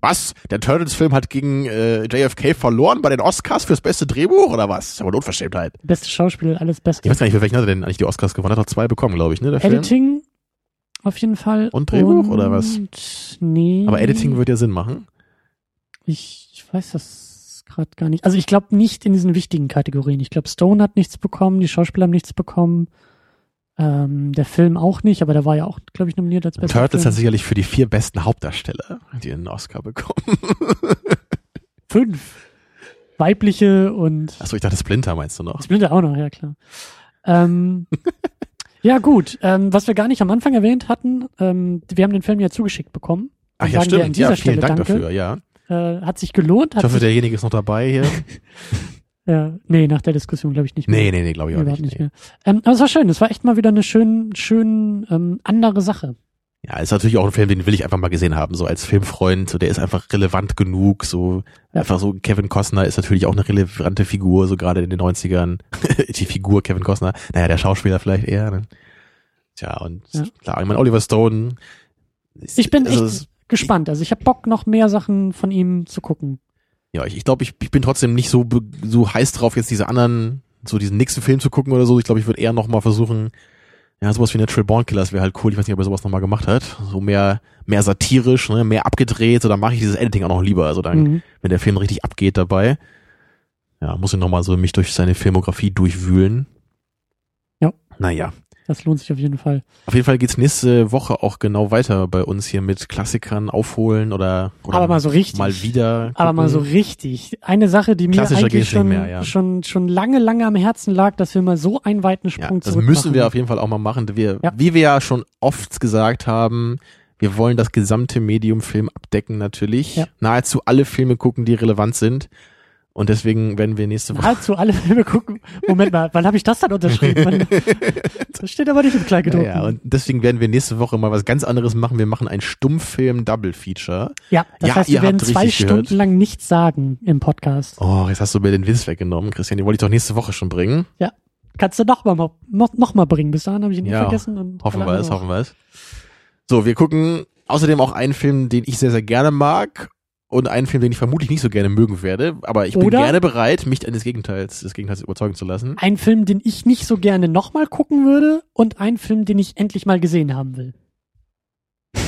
Speaker 4: Was? Der Turtles-Film hat gegen äh, JFK verloren bei den Oscars fürs beste Drehbuch oder was? Das ist aber eine Unverschämtheit.
Speaker 3: beste Schauspiel, alles Beste.
Speaker 4: Ich weiß gar nicht, für welchen hat er denn eigentlich die Oscars gewonnen? Hat er zwei bekommen, glaube ich, ne, der Film?
Speaker 3: Auf jeden Fall.
Speaker 4: Und Drehbuch, oder was?
Speaker 3: Nee.
Speaker 4: Aber Editing würde ja Sinn machen.
Speaker 3: Ich, ich weiß das gerade gar nicht. Also ich glaube nicht in diesen wichtigen Kategorien. Ich glaube, Stone hat nichts bekommen, die Schauspieler haben nichts bekommen. Ähm, der Film auch nicht, aber der war ja auch, glaube ich, nominiert als bester
Speaker 4: Turtles hat
Speaker 3: Film.
Speaker 4: sicherlich für die vier besten Hauptdarsteller, die einen Oscar bekommen.
Speaker 3: Fünf. Weibliche und
Speaker 4: Achso, ich dachte Splinter meinst du noch.
Speaker 3: Splinter auch noch, ja klar. Ähm, ja gut, ähm, was wir gar nicht am Anfang erwähnt hatten, ähm, wir haben den Film ja zugeschickt bekommen.
Speaker 4: Ach ja,
Speaker 3: wir an
Speaker 4: stimmt.
Speaker 3: dieser
Speaker 4: Ja, vielen
Speaker 3: Stelle
Speaker 4: Dank
Speaker 3: danke.
Speaker 4: dafür, ja.
Speaker 3: Äh, hat sich gelohnt.
Speaker 4: Ich
Speaker 3: Hat
Speaker 4: hoffe,
Speaker 3: sich,
Speaker 4: derjenige ist noch dabei hier.
Speaker 3: ja, nee, nach der Diskussion glaube ich nicht mehr.
Speaker 4: Nee, nee, nee, glaube ich auch
Speaker 3: Überhaupt
Speaker 4: nicht.
Speaker 3: nicht
Speaker 4: nee.
Speaker 3: mehr. Ähm, aber es war schön. Es war echt mal wieder eine schön, schön ähm, andere Sache.
Speaker 4: Ja, ist natürlich auch ein Film, den will ich einfach mal gesehen haben, so als Filmfreund. So, der ist einfach relevant genug. So
Speaker 3: Ja.
Speaker 4: einfach so. Kevin Costner ist natürlich auch eine relevante Figur, so gerade in den 90ern. Die Figur Kevin Costner. Naja, der Schauspieler vielleicht eher. Ne? Tja, und
Speaker 3: Ja.
Speaker 4: klar, ich meine, Oliver Stone. Ist,
Speaker 3: Ich bin
Speaker 4: also
Speaker 3: echt
Speaker 4: es-
Speaker 3: gespannt. Also ich habe Bock, noch mehr Sachen von ihm zu gucken.
Speaker 4: ja, ich, ich glaube, ich, ich bin trotzdem nicht so so heiß drauf, jetzt diese anderen, so diesen nächsten Film zu gucken oder so. Ich glaube, ich würde eher noch mal versuchen, ja, sowas wie Natural Born Killers wäre halt cool. Ich weiß nicht, ob er sowas noch mal gemacht hat. So mehr, mehr satirisch, ne, mehr abgedreht. So, dann mache ich dieses Editing auch noch lieber. Also dann,
Speaker 3: Mhm.
Speaker 4: wenn der Film richtig abgeht dabei. Ja, muss ich noch mal so mich durch seine Filmografie durchwühlen.
Speaker 3: Ja.
Speaker 4: Naja.
Speaker 3: Das lohnt sich auf jeden Fall.
Speaker 4: Auf jeden Fall geht's nächste Woche auch genau weiter bei uns hier mit Klassikern aufholen oder, oder
Speaker 3: Aber mal so richtig.
Speaker 4: mal wieder.
Speaker 3: Aber mal so
Speaker 4: gucken.
Speaker 3: richtig. Eine Sache, die mir eigentlich schon,
Speaker 4: mehr, ja.
Speaker 3: schon, schon lange, lange am Herzen lag, dass wir mal so einen weiten
Speaker 4: Ja,
Speaker 3: Sprung
Speaker 4: das
Speaker 3: zurück
Speaker 4: müssen wir
Speaker 3: machen.
Speaker 4: auf jeden Fall auch mal machen. Wir,
Speaker 3: Ja.
Speaker 4: Wie wir ja schon oft gesagt haben, wir wollen das gesamte Medium Film abdecken natürlich.
Speaker 3: Ja.
Speaker 4: Nahezu alle Filme gucken, die relevant sind. Und deswegen werden wir nächste Woche.
Speaker 3: Nahezu alle Filme gucken. Moment mal, wann habe ich das dann unterschrieben? Das steht aber nicht im Kleingedruckten.
Speaker 4: Ja, ja, und deswegen werden wir nächste Woche mal was ganz anderes machen. Wir machen ein Stummfilm Double Feature.
Speaker 3: Ja, das
Speaker 4: Ja,
Speaker 3: heißt, wir werden zwei Stunden
Speaker 4: gehört.
Speaker 3: lang nichts sagen im Podcast.
Speaker 4: Oh, jetzt hast du mir den Witz weggenommen, Christian. Den wollte ich doch nächste Woche schon bringen.
Speaker 3: Kannst du noch mal, noch, noch mal bringen. Bis dahin habe ich ihn
Speaker 4: Ja,
Speaker 3: vergessen. Und
Speaker 4: Hoffen wir es, hoffen wir es. So, wir gucken außerdem auch einen Film, den ich sehr, sehr gerne mag und einen Film, den ich vermutlich nicht so gerne mögen werde. Aber ich bin
Speaker 3: Oder-
Speaker 4: gerne bereit, mich eines Gegenteils, des Gegenteils überzeugen zu lassen.
Speaker 3: Ein Film, den ich nicht so gerne noch mal gucken würde und ein Film, den ich endlich mal gesehen haben will.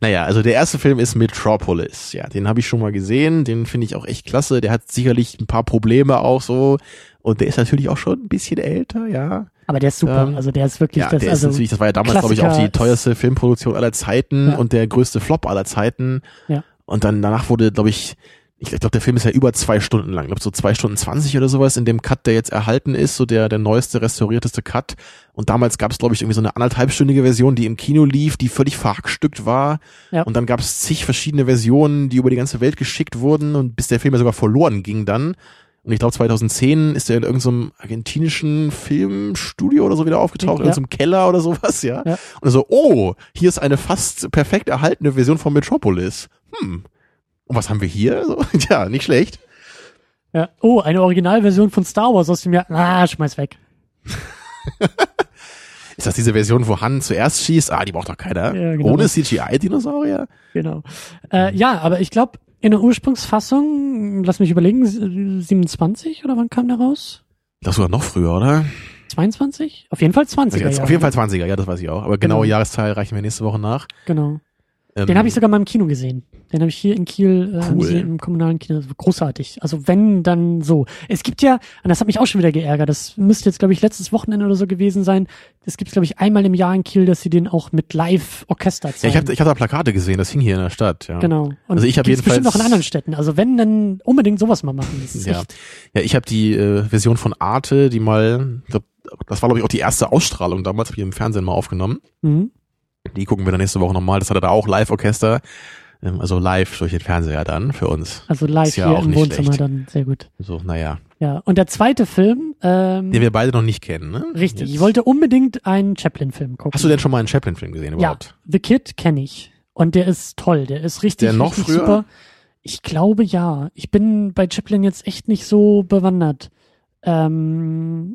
Speaker 4: Naja, also der erste Film ist Metropolis. Ja, den habe ich schon mal gesehen. Den finde ich auch echt klasse. Der hat sicherlich ein paar Probleme auch so. Und der ist natürlich auch schon ein bisschen älter, ja.
Speaker 3: Aber der ist super.
Speaker 4: Ähm,
Speaker 3: also der ist wirklich
Speaker 4: Ja,
Speaker 3: das.
Speaker 4: der
Speaker 3: also,
Speaker 4: ist natürlich, das war ja damals, glaube ich, auch die teuerste Filmproduktion aller Zeiten
Speaker 3: Ja.
Speaker 4: und der größte Flop aller Zeiten.
Speaker 3: Ja.
Speaker 4: Und dann danach wurde, glaube ich, ich glaube, der Film ist ja über zwei Stunden lang, ich glaube so zwei Stunden zwanzig oder sowas in dem Cut, der jetzt erhalten ist, so der der neueste, restaurierteste Cut. Und damals gab es, glaube ich, irgendwie so eine anderthalbstündige Version, die im Kino lief, die völlig verhackstückt war.
Speaker 3: Ja.
Speaker 4: Und dann gab es zig verschiedene Versionen, die über die ganze Welt geschickt wurden und bis der Film ja sogar verloren ging dann. Und ich glaube 2010 ist er in irgendeinem argentinischen Filmstudio oder so wieder aufgetaucht, in
Speaker 3: Ja.
Speaker 4: irgendeinem Keller oder sowas, ja.
Speaker 3: Ja.
Speaker 4: Und so, oh, hier ist eine fast perfekt erhaltene Version von Metropolis. Hm. Und was haben wir hier? So, ja, nicht schlecht.
Speaker 3: ja. Oh, eine Originalversion von Star Wars aus dem Jahr. Ah, schmeiß weg.
Speaker 4: Ist das diese Version, wo Han zuerst schießt? Ah, die braucht doch keiner.
Speaker 3: Ja, genau.
Speaker 4: Ohne CGI-Dinosaurier?
Speaker 3: Genau. Äh, ja, aber ich glaube, in der Ursprungsfassung, lass mich überlegen, 27 oder wann kam der raus?
Speaker 4: Das sogar noch früher, oder?
Speaker 3: 22? Auf jeden Fall 20er.
Speaker 4: Also jetzt, auf jeden Fall 20er, ja, das weiß ich auch. Aber genaue
Speaker 3: Genau.
Speaker 4: Jahreszahl reichen wir nächste Woche nach.
Speaker 3: Genau.
Speaker 4: Ähm,
Speaker 3: Den habe ich sogar mal im Kino gesehen. Den habe ich hier in Kiel äh,
Speaker 4: Cool.
Speaker 3: im kommunalen Kino. Großartig. Also wenn, dann so. Es gibt ja, und das hat mich auch schon wieder geärgert, das müsste jetzt, glaube ich, letztes Wochenende oder so gewesen sein. Es gibt, glaube ich, einmal im Jahr in Kiel, dass sie den auch mit Live-Orchester
Speaker 4: Ja,
Speaker 3: zeigen.
Speaker 4: ich habe ich hab da Plakate gesehen, das hing hier in der Stadt, ja.
Speaker 3: Genau. Und
Speaker 4: Also ich hab
Speaker 3: gibt's bestimmt
Speaker 4: jedenfalls-
Speaker 3: noch in anderen Städten. Also wenn, dann unbedingt sowas mal machen.
Speaker 4: Ja,
Speaker 3: echt,
Speaker 4: ja ich habe die äh, Version von Arte, die mal, glaub, das war glaube ich auch die erste Ausstrahlung damals, habe ich im Fernsehen mal aufgenommen.
Speaker 3: mhm.
Speaker 4: Die gucken wir dann nächste Woche nochmal. Das hatte da auch Live-Orchester, ähm, also live durch den Fernseher dann für uns.
Speaker 3: Also live
Speaker 4: Ist ja
Speaker 3: hier
Speaker 4: auch
Speaker 3: im Wohnzimmer
Speaker 4: schlecht.
Speaker 3: dann. Sehr gut.
Speaker 4: So, naja,
Speaker 3: Ja. Und der zweite Film, ähm,
Speaker 4: den wir beide noch nicht kennen, ne?
Speaker 3: richtig.
Speaker 4: Jetzt.
Speaker 3: Ich wollte unbedingt einen Chaplin-Film gucken.
Speaker 4: Hast du denn schon mal einen Chaplin-Film gesehen
Speaker 3: Ja,
Speaker 4: überhaupt?
Speaker 3: The Kid kenne ich. Und der ist toll. Der ist richtig,
Speaker 4: Der noch
Speaker 3: richtig
Speaker 4: früher?
Speaker 3: super. Ich glaube ja. Ich bin bei Chaplin jetzt echt nicht so bewandert. Ähm,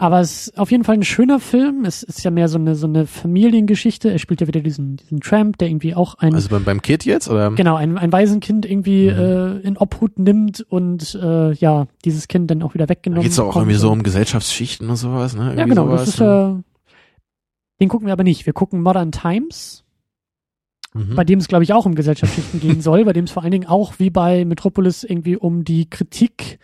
Speaker 3: aber es ist auf jeden Fall ein schöner Film. Es ist ja mehr so eine, so eine Familiengeschichte. Er spielt ja wieder diesen, diesen Tramp, der irgendwie auch ein,
Speaker 4: Also beim, beim Kid jetzt, oder?
Speaker 3: genau, ein, ein Waisenkind irgendwie
Speaker 4: Mhm.
Speaker 3: äh, in Obhut nimmt und äh, ja, dieses Kind dann auch wieder weggenommen
Speaker 4: geht's doch auch irgendwie so um Gesellschaftsschichten und sowas, ne?
Speaker 3: Ja,
Speaker 4: Irgendwie
Speaker 3: genau.
Speaker 4: Sowas,
Speaker 3: Das ist,
Speaker 4: ne?
Speaker 3: äh, den gucken wir aber nicht. Wir gucken Modern Times.
Speaker 4: Mhm.
Speaker 3: bei dem es, glaube ich, auch um Gesellschaftsschichten gehen soll, bei dem es vor allen Dingen auch wie bei Metropolis irgendwie um die Kritik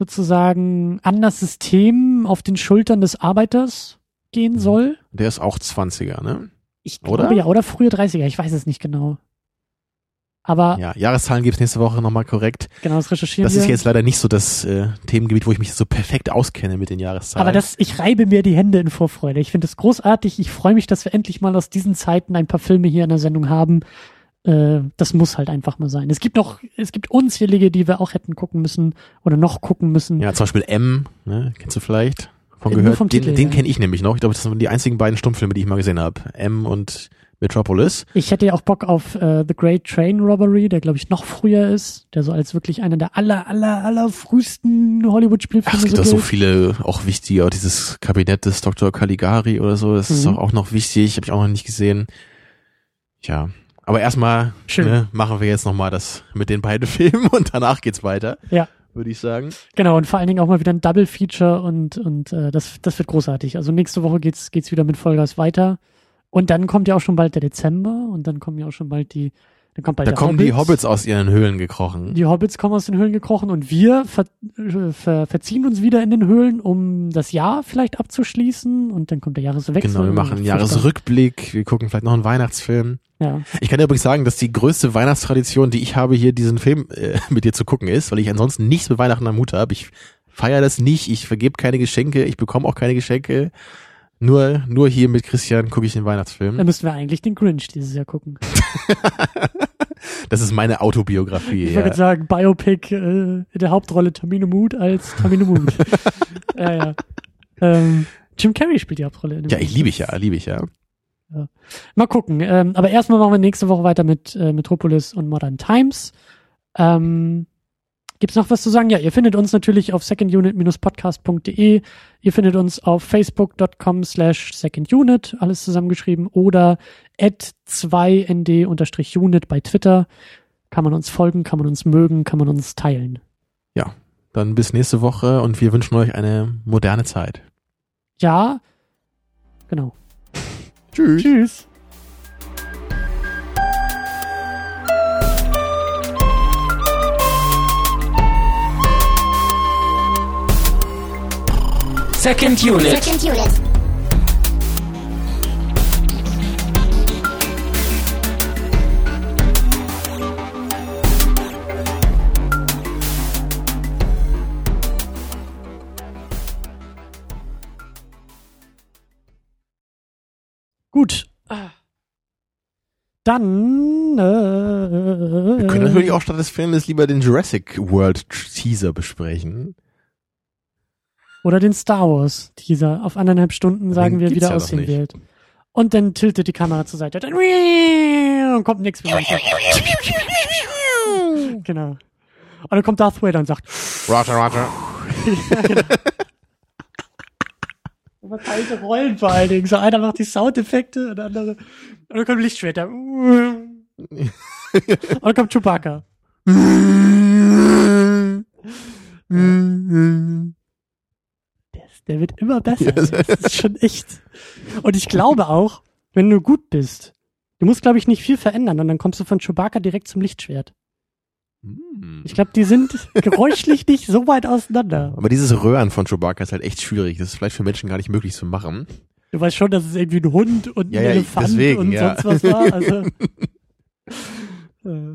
Speaker 3: sozusagen an das System auf den Schultern des Arbeiters gehen
Speaker 4: Mhm.
Speaker 3: soll.
Speaker 4: Der ist auch 20er, ne?
Speaker 3: Ich
Speaker 4: Oder?
Speaker 3: glaube ja, oder frühe 30er, ich weiß es nicht genau. Aber
Speaker 4: Ja, Jahreszahlen gibt's nächste Woche nochmal korrekt.
Speaker 3: genau, das recherchieren
Speaker 4: Das
Speaker 3: wir.
Speaker 4: ist jetzt leider nicht so das äh, Themengebiet, wo ich mich so perfekt auskenne mit den Jahreszahlen.
Speaker 3: aber das, ich reibe mir die Hände in Vorfreude. Ich finde es großartig. Ich freue mich, dass wir endlich mal aus diesen Zeiten ein paar Filme hier in der Sendung haben. Äh, das muss halt einfach mal sein. Es gibt noch, es gibt unzählige, die wir auch hätten gucken müssen oder noch gucken müssen.
Speaker 4: Ja, zum Beispiel M, ne? kennst du vielleicht? Von
Speaker 3: Äh,
Speaker 4: gehört. den
Speaker 3: Titel,
Speaker 4: den
Speaker 3: ja.
Speaker 4: kenne ich nämlich noch. Ich glaube, das sind die einzigen beiden Stummfilme, die ich mal gesehen habe. M und Metropolis.
Speaker 3: Ich hätte ja auch Bock auf äh, The Great Train Robbery, der glaube ich noch früher ist, der so als wirklich einer der aller, aller, aller frühesten
Speaker 4: Ach, es
Speaker 3: Hollywood-Spielfilme
Speaker 4: gibt
Speaker 3: so
Speaker 4: so viele, auch wichtige, auch dieses Kabinett des Dr. Caligari oder so, das ist
Speaker 3: Mhm.
Speaker 4: doch auch noch wichtig, habe ich auch noch nicht gesehen. Ja, aber erstmal ne, machen wir jetzt nochmal das mit den beiden Filmen und danach geht's weiter,
Speaker 3: Ja,
Speaker 4: würde ich sagen.
Speaker 3: genau. Und vor allen Dingen auch mal wieder ein Double Feature und, und äh, das, das wird großartig. Also nächste Woche geht's, geht's wieder mit Vollgas weiter. Und dann kommt ja auch schon bald der Dezember und dann kommen ja auch schon bald die Dann kommt bald
Speaker 4: Da kommen die Hobbits aus ihren Höhlen gekrochen.
Speaker 3: Die Hobbits kommen aus den Höhlen gekrochen und wir ver äh, ver verziehen uns wieder in den Höhlen, um das Jahr vielleicht abzuschließen und dann kommt der Jahreswechsel.
Speaker 4: Genau, wir machen einen Jahresrückblick, wir gucken vielleicht noch einen Weihnachtsfilm.
Speaker 3: Ja.
Speaker 4: Ich kann dir übrigens sagen, dass die größte Weihnachtstradition, die ich habe, hier diesen Film äh, mit dir zu gucken ist, weil ich ansonsten nichts mit Weihnachten am Hut habe. Ich feiere das nicht, ich vergebe keine Geschenke, ich bekomme auch keine Geschenke. Nur, nur hier mit Christian gucke ich den Weihnachtsfilm.
Speaker 3: Dann müssten wir eigentlich den Grinch dieses Jahr gucken.
Speaker 4: Das ist meine Autobiografie.
Speaker 3: Ich
Speaker 4: ja.
Speaker 3: würde sagen, Biopic äh, in der Hauptrolle Tamino Mood als Tamino Mood. ja, ja. Ähm, Jim Carrey spielt die Hauptrolle. In dem
Speaker 4: ja, ich liebe ich ja, liebe ich ja.
Speaker 3: Mal gucken. Ähm, aber erstmal machen wir nächste Woche weiter mit äh, Metropolis und Modern Times. Ähm, Gibt's noch was zu sagen? Ja, ihr findet uns natürlich auf secondunit-podcast.de. Ihr findet uns auf facebook.com slash secondunit, alles zusammengeschrieben, oder at 2nd-unit bei Twitter. Kann man uns folgen, kann man uns mögen, kann man uns teilen.
Speaker 4: Dann bis nächste Woche und wir wünschen euch eine moderne Zeit.
Speaker 3: Ja, genau.
Speaker 4: Tschüss.
Speaker 3: Tschüss.
Speaker 1: Second Unit.
Speaker 2: Second unit.
Speaker 3: Gut. Dann äh,
Speaker 4: Wir können natürlich auch statt des Filmes lieber den Jurassic World Teaser besprechen.
Speaker 3: Oder den Star Wars Teaser. Auf anderthalb Stunden sagen
Speaker 4: Den
Speaker 3: wir, wie der
Speaker 4: ja
Speaker 3: aussehen wird. Und dann tiltet die Kamera zur Seite. Dann und kommt nichts mehr. genau. Und dann kommt Darth Vader und sagt,
Speaker 4: Roger, Roger.
Speaker 3: verteilte Rollen vor allen Dingen. So einer macht die Soundeffekte und der andere. Und dann kommt Lichtschwerter. und dann kommt Chewbacca. Der, wird immer besser.
Speaker 4: Ja,
Speaker 3: das ist schon echt. Und ich glaube auch, wenn du gut bist, du musst, glaube ich, nicht viel verändern und dann kommst du von Chewbacca direkt zum Lichtschwert.
Speaker 4: Hm.
Speaker 3: Ich glaube, die sind geräuschlich nicht so weit auseinander.
Speaker 4: Aber dieses Röhren von Chewbacca ist halt echt schwierig. Das ist vielleicht für Menschen gar nicht möglich zu machen.
Speaker 3: Du weißt schon, dass es irgendwie ein Hund und ein
Speaker 4: Ja, ja,
Speaker 3: Elefant
Speaker 4: deswegen,
Speaker 3: und
Speaker 4: ja.
Speaker 3: sonst was war. Also, äh,